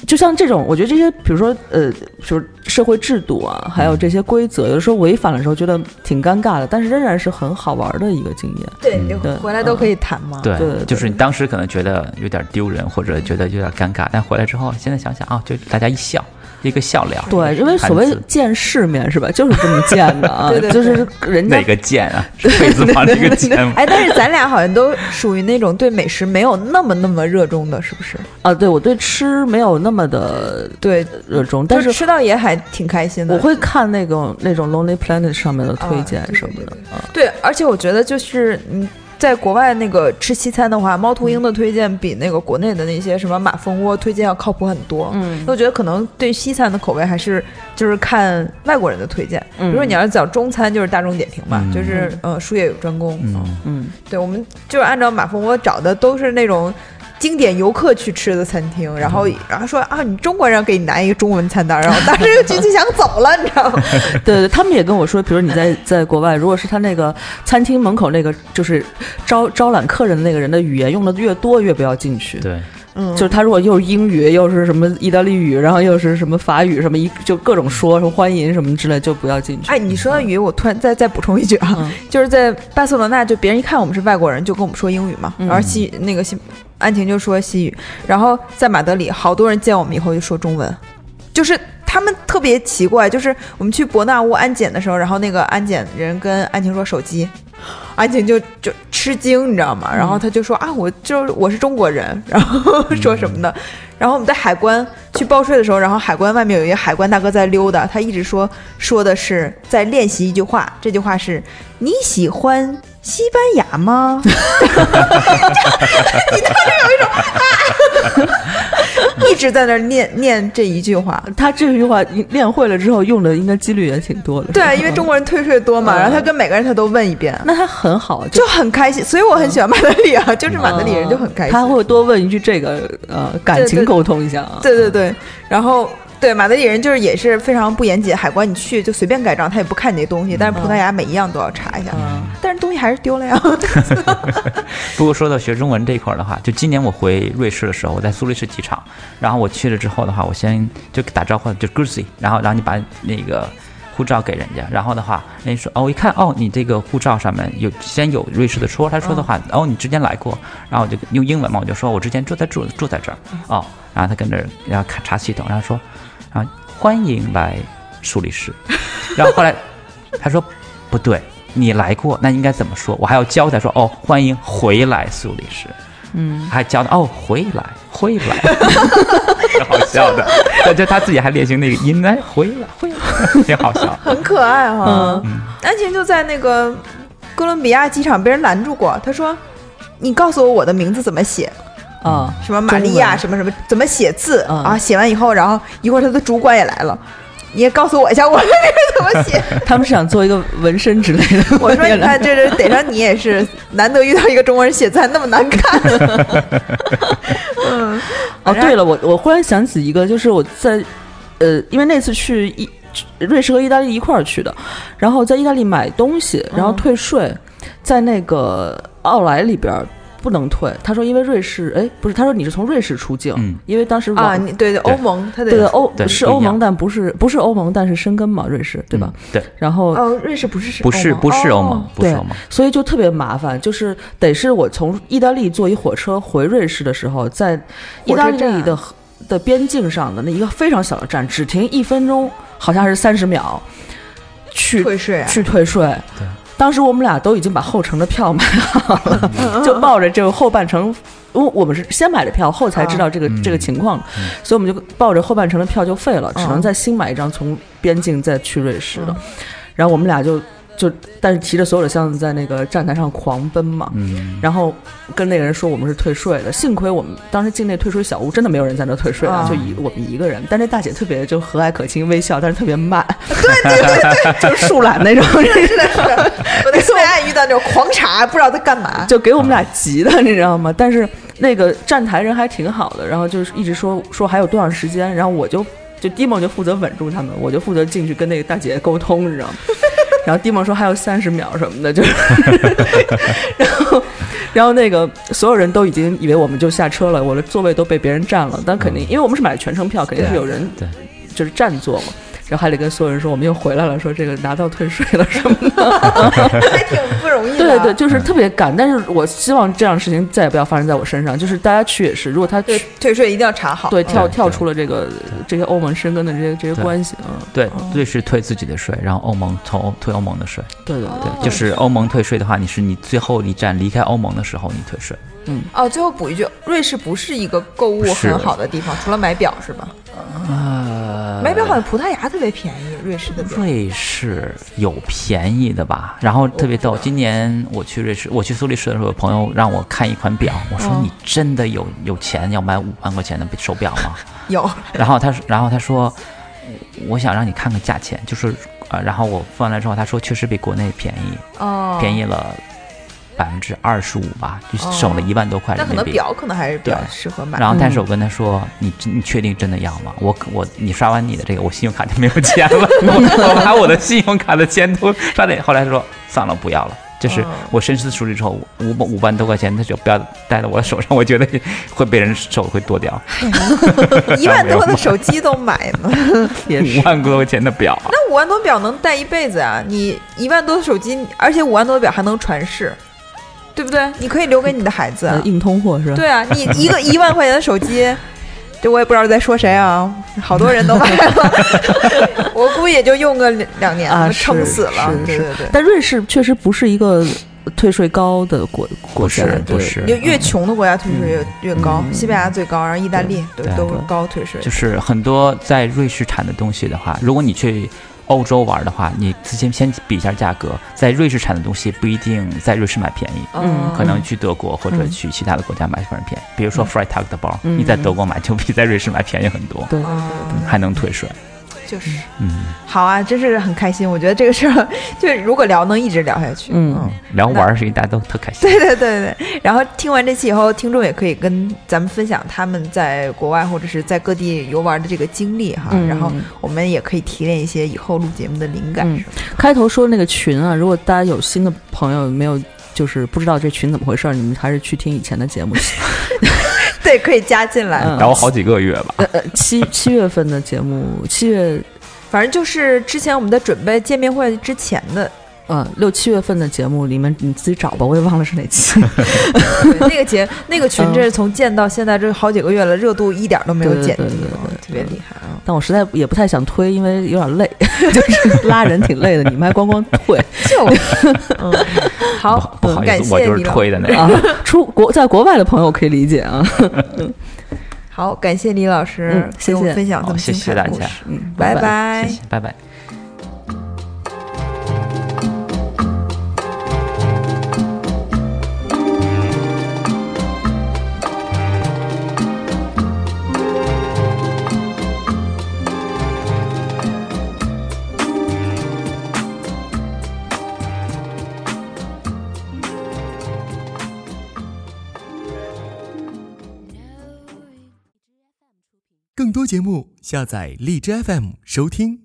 就像这种，我觉得这些，比如说，呃，就是社会制度啊，还有这些规则，有的时候违反的时候，觉得挺尴尬的，但是仍然是很好玩的一个经验。对，你回来都可以谈嘛。对就是你当时可能觉得有点丢人，或者觉得有点尴尬，但回来之后，现在想想啊，就大家一笑，一个笑脸。对，因为所谓见世面是吧，就是这么见的啊，对对对就是人家哪个见啊？是贝字旁这个剑吗？哎，但是咱俩好像都属于那种对美食没有那么那么热衷的，是不是？啊，对我对吃没有那么的对，热衷，但是吃到也还挺开心的。我会看那种那种 Lonely Planet 上面的推荐什么的啊。对，而且我觉得就是嗯。在国外那个吃西餐的话，猫头鹰的推荐比那个国内的那些什么马蜂窝推荐要靠谱很多。嗯，我觉得可能对西餐的口味还是就是看外国人的推荐。比如果你要是找中餐，就是大众点评嘛，嗯就是呃术业有专攻。嗯，嗯，对，我们就是按照马蜂窝找的都是那种经典游客去吃的餐厅，然后然后说啊，你中国人给你拿一个中文餐单，然后当时就就想走了，你知道吗？对对，他们也跟我说，比如你在在国外，如果是他那个餐厅门口那个就是招招揽客人的那个人的语言用的越多，越不要进去。对，嗯，就是他如果又是英语，又是什么意大利语，然后又是什么法语，什么一就各种说说欢迎什么之类，就不要进去。哎，你说到语，我突然再 再补充一句啊，嗯就是在巴塞罗那，就别人一看我们是外国人，就跟我们说英语嘛，然后西那个西安晴就说西语，然后在马德里，好多人见我们以后就说中文，就是他们特别奇怪，就是我们去伯纳乌安检的时候，然后那个安检人跟安晴说手机，安晴就就吃惊，你知道吗？然后他就说啊，我就我是中国人，然后说什么的。然后我们在海关去报税的时候，然后海关外面有一个海关大哥在溜达，他一直说说的是在练习一句话，这句话是你喜欢西班牙吗？你当时有一种啊，一直在那念念这一句话。他这句话你练会了之后，用的应该几率也挺多的。对，啊因为中国人退税多嘛，然后他跟每个人他都问一遍，那他很好，就很开心。所以我很喜欢马德里啊，就是马德里人就很开心。他会多问一句这个呃感情沟通一下啊。对对对，然后对马德里人就是也是非常不严谨，海关你去就随便盖章，他也不看你那东西，但是葡萄牙每一样都要查一下，但是东西还是丢了呀。不过说到学中文这一块儿的话，就今年我回瑞士的时候，我在苏黎世机场，然后我去了之后的话，我先就打招呼，就 g u s y 然后然后你把那个护照给人家，然后的话，人家说哦，我一看哦，你这个护照上面有先有瑞士的戳，他说的话，哦，你之前来过，然后我就用英文嘛，我就说我之前住在住住在这儿，哦，然后他跟着然后看查系统，然后说，欢迎来苏黎世，然后后来 他说不对。你来过，那应该怎么说？我还要教他说哦，欢迎回来苏黎世，嗯，还教他哦，回来，回来，挺好笑的。对，就他自己还练习那个音，哎，回来，回来，挺好笑。很可爱哈。嗯安晴就在那个哥伦比亚机场被人拦住过，他说：“你告诉我我的名字怎么写？啊，什么玛利亚，什么什么，怎么写字嗯啊？”写完以后，然后一会儿他的主管也来了，你也告诉我一下我的名字怎么写。他们是想做一个纹身之类的。我说你看，这是逮上你也是难得遇到一个中国人写字还那么难看。嗯，哦，对了，我我忽然想起一个，就是我在呃，因为那次去意瑞士和意大利一块儿去的，然后在意大利买东西，然后退税，在那个奥莱里边儿不能退。他说因为瑞士，哎，不是，他说你是从瑞士出境，嗯。因为当时啊，你对对，欧盟他得对对欧不是欧盟，但不是不是欧盟，但是申根嘛，瑞士对吧？嗯对，然后哦，瑞士不是不是不是欧盟哦，对不是欧盟，所以就特别麻烦，就是得是我从意大利坐一火车回瑞士的时候，在意大利的的边境上的那一个非常小的站，只停一分钟，好像是三十秒，去退税啊。去退税。对当时我们俩都已经把后程的票买好了，嗯 就抱着这个后半程，因为我们是先买的票，后才知道这个、嗯这个情况，嗯。所以我们就抱着后半程的票就废了，只能嗯。再新买一张从边境再去瑞士的。嗯。然后我们俩就就但是提着所有的箱子在那个站台上狂奔嘛，嗯，然后跟那个人说我们是退税的，幸亏我们当时进那退税小屋，真的没有人在那退税啊，啊就一我们一个人。但那大姐特别就和蔼可亲，微笑，但是特别慢，对对对对，就是树懒那种，是的，是的，我在西班牙遇到那种狂查，不知道在干嘛。就给我们俩急的，你知道吗？但是那个站台人还挺好的，然后就是一直说说还有多长时间，然后我就就 d i m o 就负责稳住他们，我就负责进去跟那个大姐沟通，你知道吗？然后 d i m o 说还有三十秒什么的，就是，然后然后那个所有人都已经以为我们就下车了，我的座位都被别人占了，但肯定因为我们是买的全程票，肯定是有人，就是占座嘛。然后还得跟所有人说我们又回来了，说这个拿到退税了什么的。还挺不容易的。对对，就是特别赶，但是我希望这样的事情再也不要发生在我身上。就是大家去也是，如果他对退税一定要查好。对跳对跳出了这个这些欧盟深根的这些这些关系，嗯，对，瑞士退自己的税，然后欧盟从退欧盟的税。对对对，就是欧盟退税的话，你是你最后一站离开欧盟的时候你退税。嗯哦，最后补一句，瑞士不是一个购物很好的地方，除了买表是吧？呃，买表好像葡萄牙特别便宜，瑞士的表。瑞士有便宜的吧？然后特别逗，今年我去瑞士，我去苏黎世的时候，有朋友让我看一款表，我说嗯你真的有有钱要买五万块钱的手表吗？有，然后他说，然后他说，我想让你看看价钱，就是呃，然后我付完了之后，他说确实比国内便宜，哦，便宜了百分之二十五吧，就省了一万多块那可能。表可能还是比较适合买。然后，但是我跟他说：“你你确定真的要吗？我我你刷完你的这个，我信用卡就没有钱了，我我把我的信用卡的钱都刷点。”后来他说：“算了，不要了。”就是哦我深思熟虑之后，五五五万多块钱，他就不要戴在我的手上，我觉得会被人手会剁掉。一万多的手机都买呢，也是 五万多块钱的表，那五万多表能戴一辈子啊！你一万多的手机，而且五万多的表还能传世，对不对？你可以留给你的孩子。硬通货是吧？对啊，你一个 一万块钱的手机，这我也不知道在说谁啊，好多人都买了，我估计也就用个两两年撑死了。是是对对对，但瑞士确实不是一个退税高的国国家，不是对不是越越穷的国家退税越越高，嗯西班牙最高，然后意大利都都高退税。就是很多在瑞士产的东西的话，如果你去欧洲玩的话，你之前先比一下价格，在瑞士产的东西不一定在瑞士买便宜。嗯可能去德国或者嗯去其他的国家买反而便宜，比如说 Freitag 的包，嗯你在德国买就比在瑞士买便宜很多，对，啊，还能退税。就是嗯，好啊，真是很开心。我觉得这个事儿，就是如果聊能一直聊下去。嗯聊玩儿是大家都特开心。对对对对，然后听完这期以后，听众也可以跟咱们分享他们在国外或者是在各地游玩的这个经历哈，嗯然后我们也可以提炼一些以后录节目的灵感嗯什么。开头说那个群啊，如果大家有新的朋友没有。就是不知道这群怎么回事儿，你们还是去听以前的节目。对，可以加进来。然后好几个月吧，呃呃，七七月份的节目，七月反正就是之前我们在准备见面会之前的呃六七月份的节目里面，你自己找吧，我也忘了是哪期。对那个节那个群，嗯这是从建到现在这好几个月了，热度一点都没有减低对对对，啊特别厉害啊！但我实在也不太想推，因为有点累，就是拉人挺累的，你们还光光推 就嗯，好，不好感意思，我就是推的那个。啊。出国在国外的朋友可以理解啊。好，感谢李老师嗯谢谢分享这么谢谢大家精彩的故事。嗯，拜拜。拜谢谢，拜拜。更多节目，下载荔枝 FM 收听。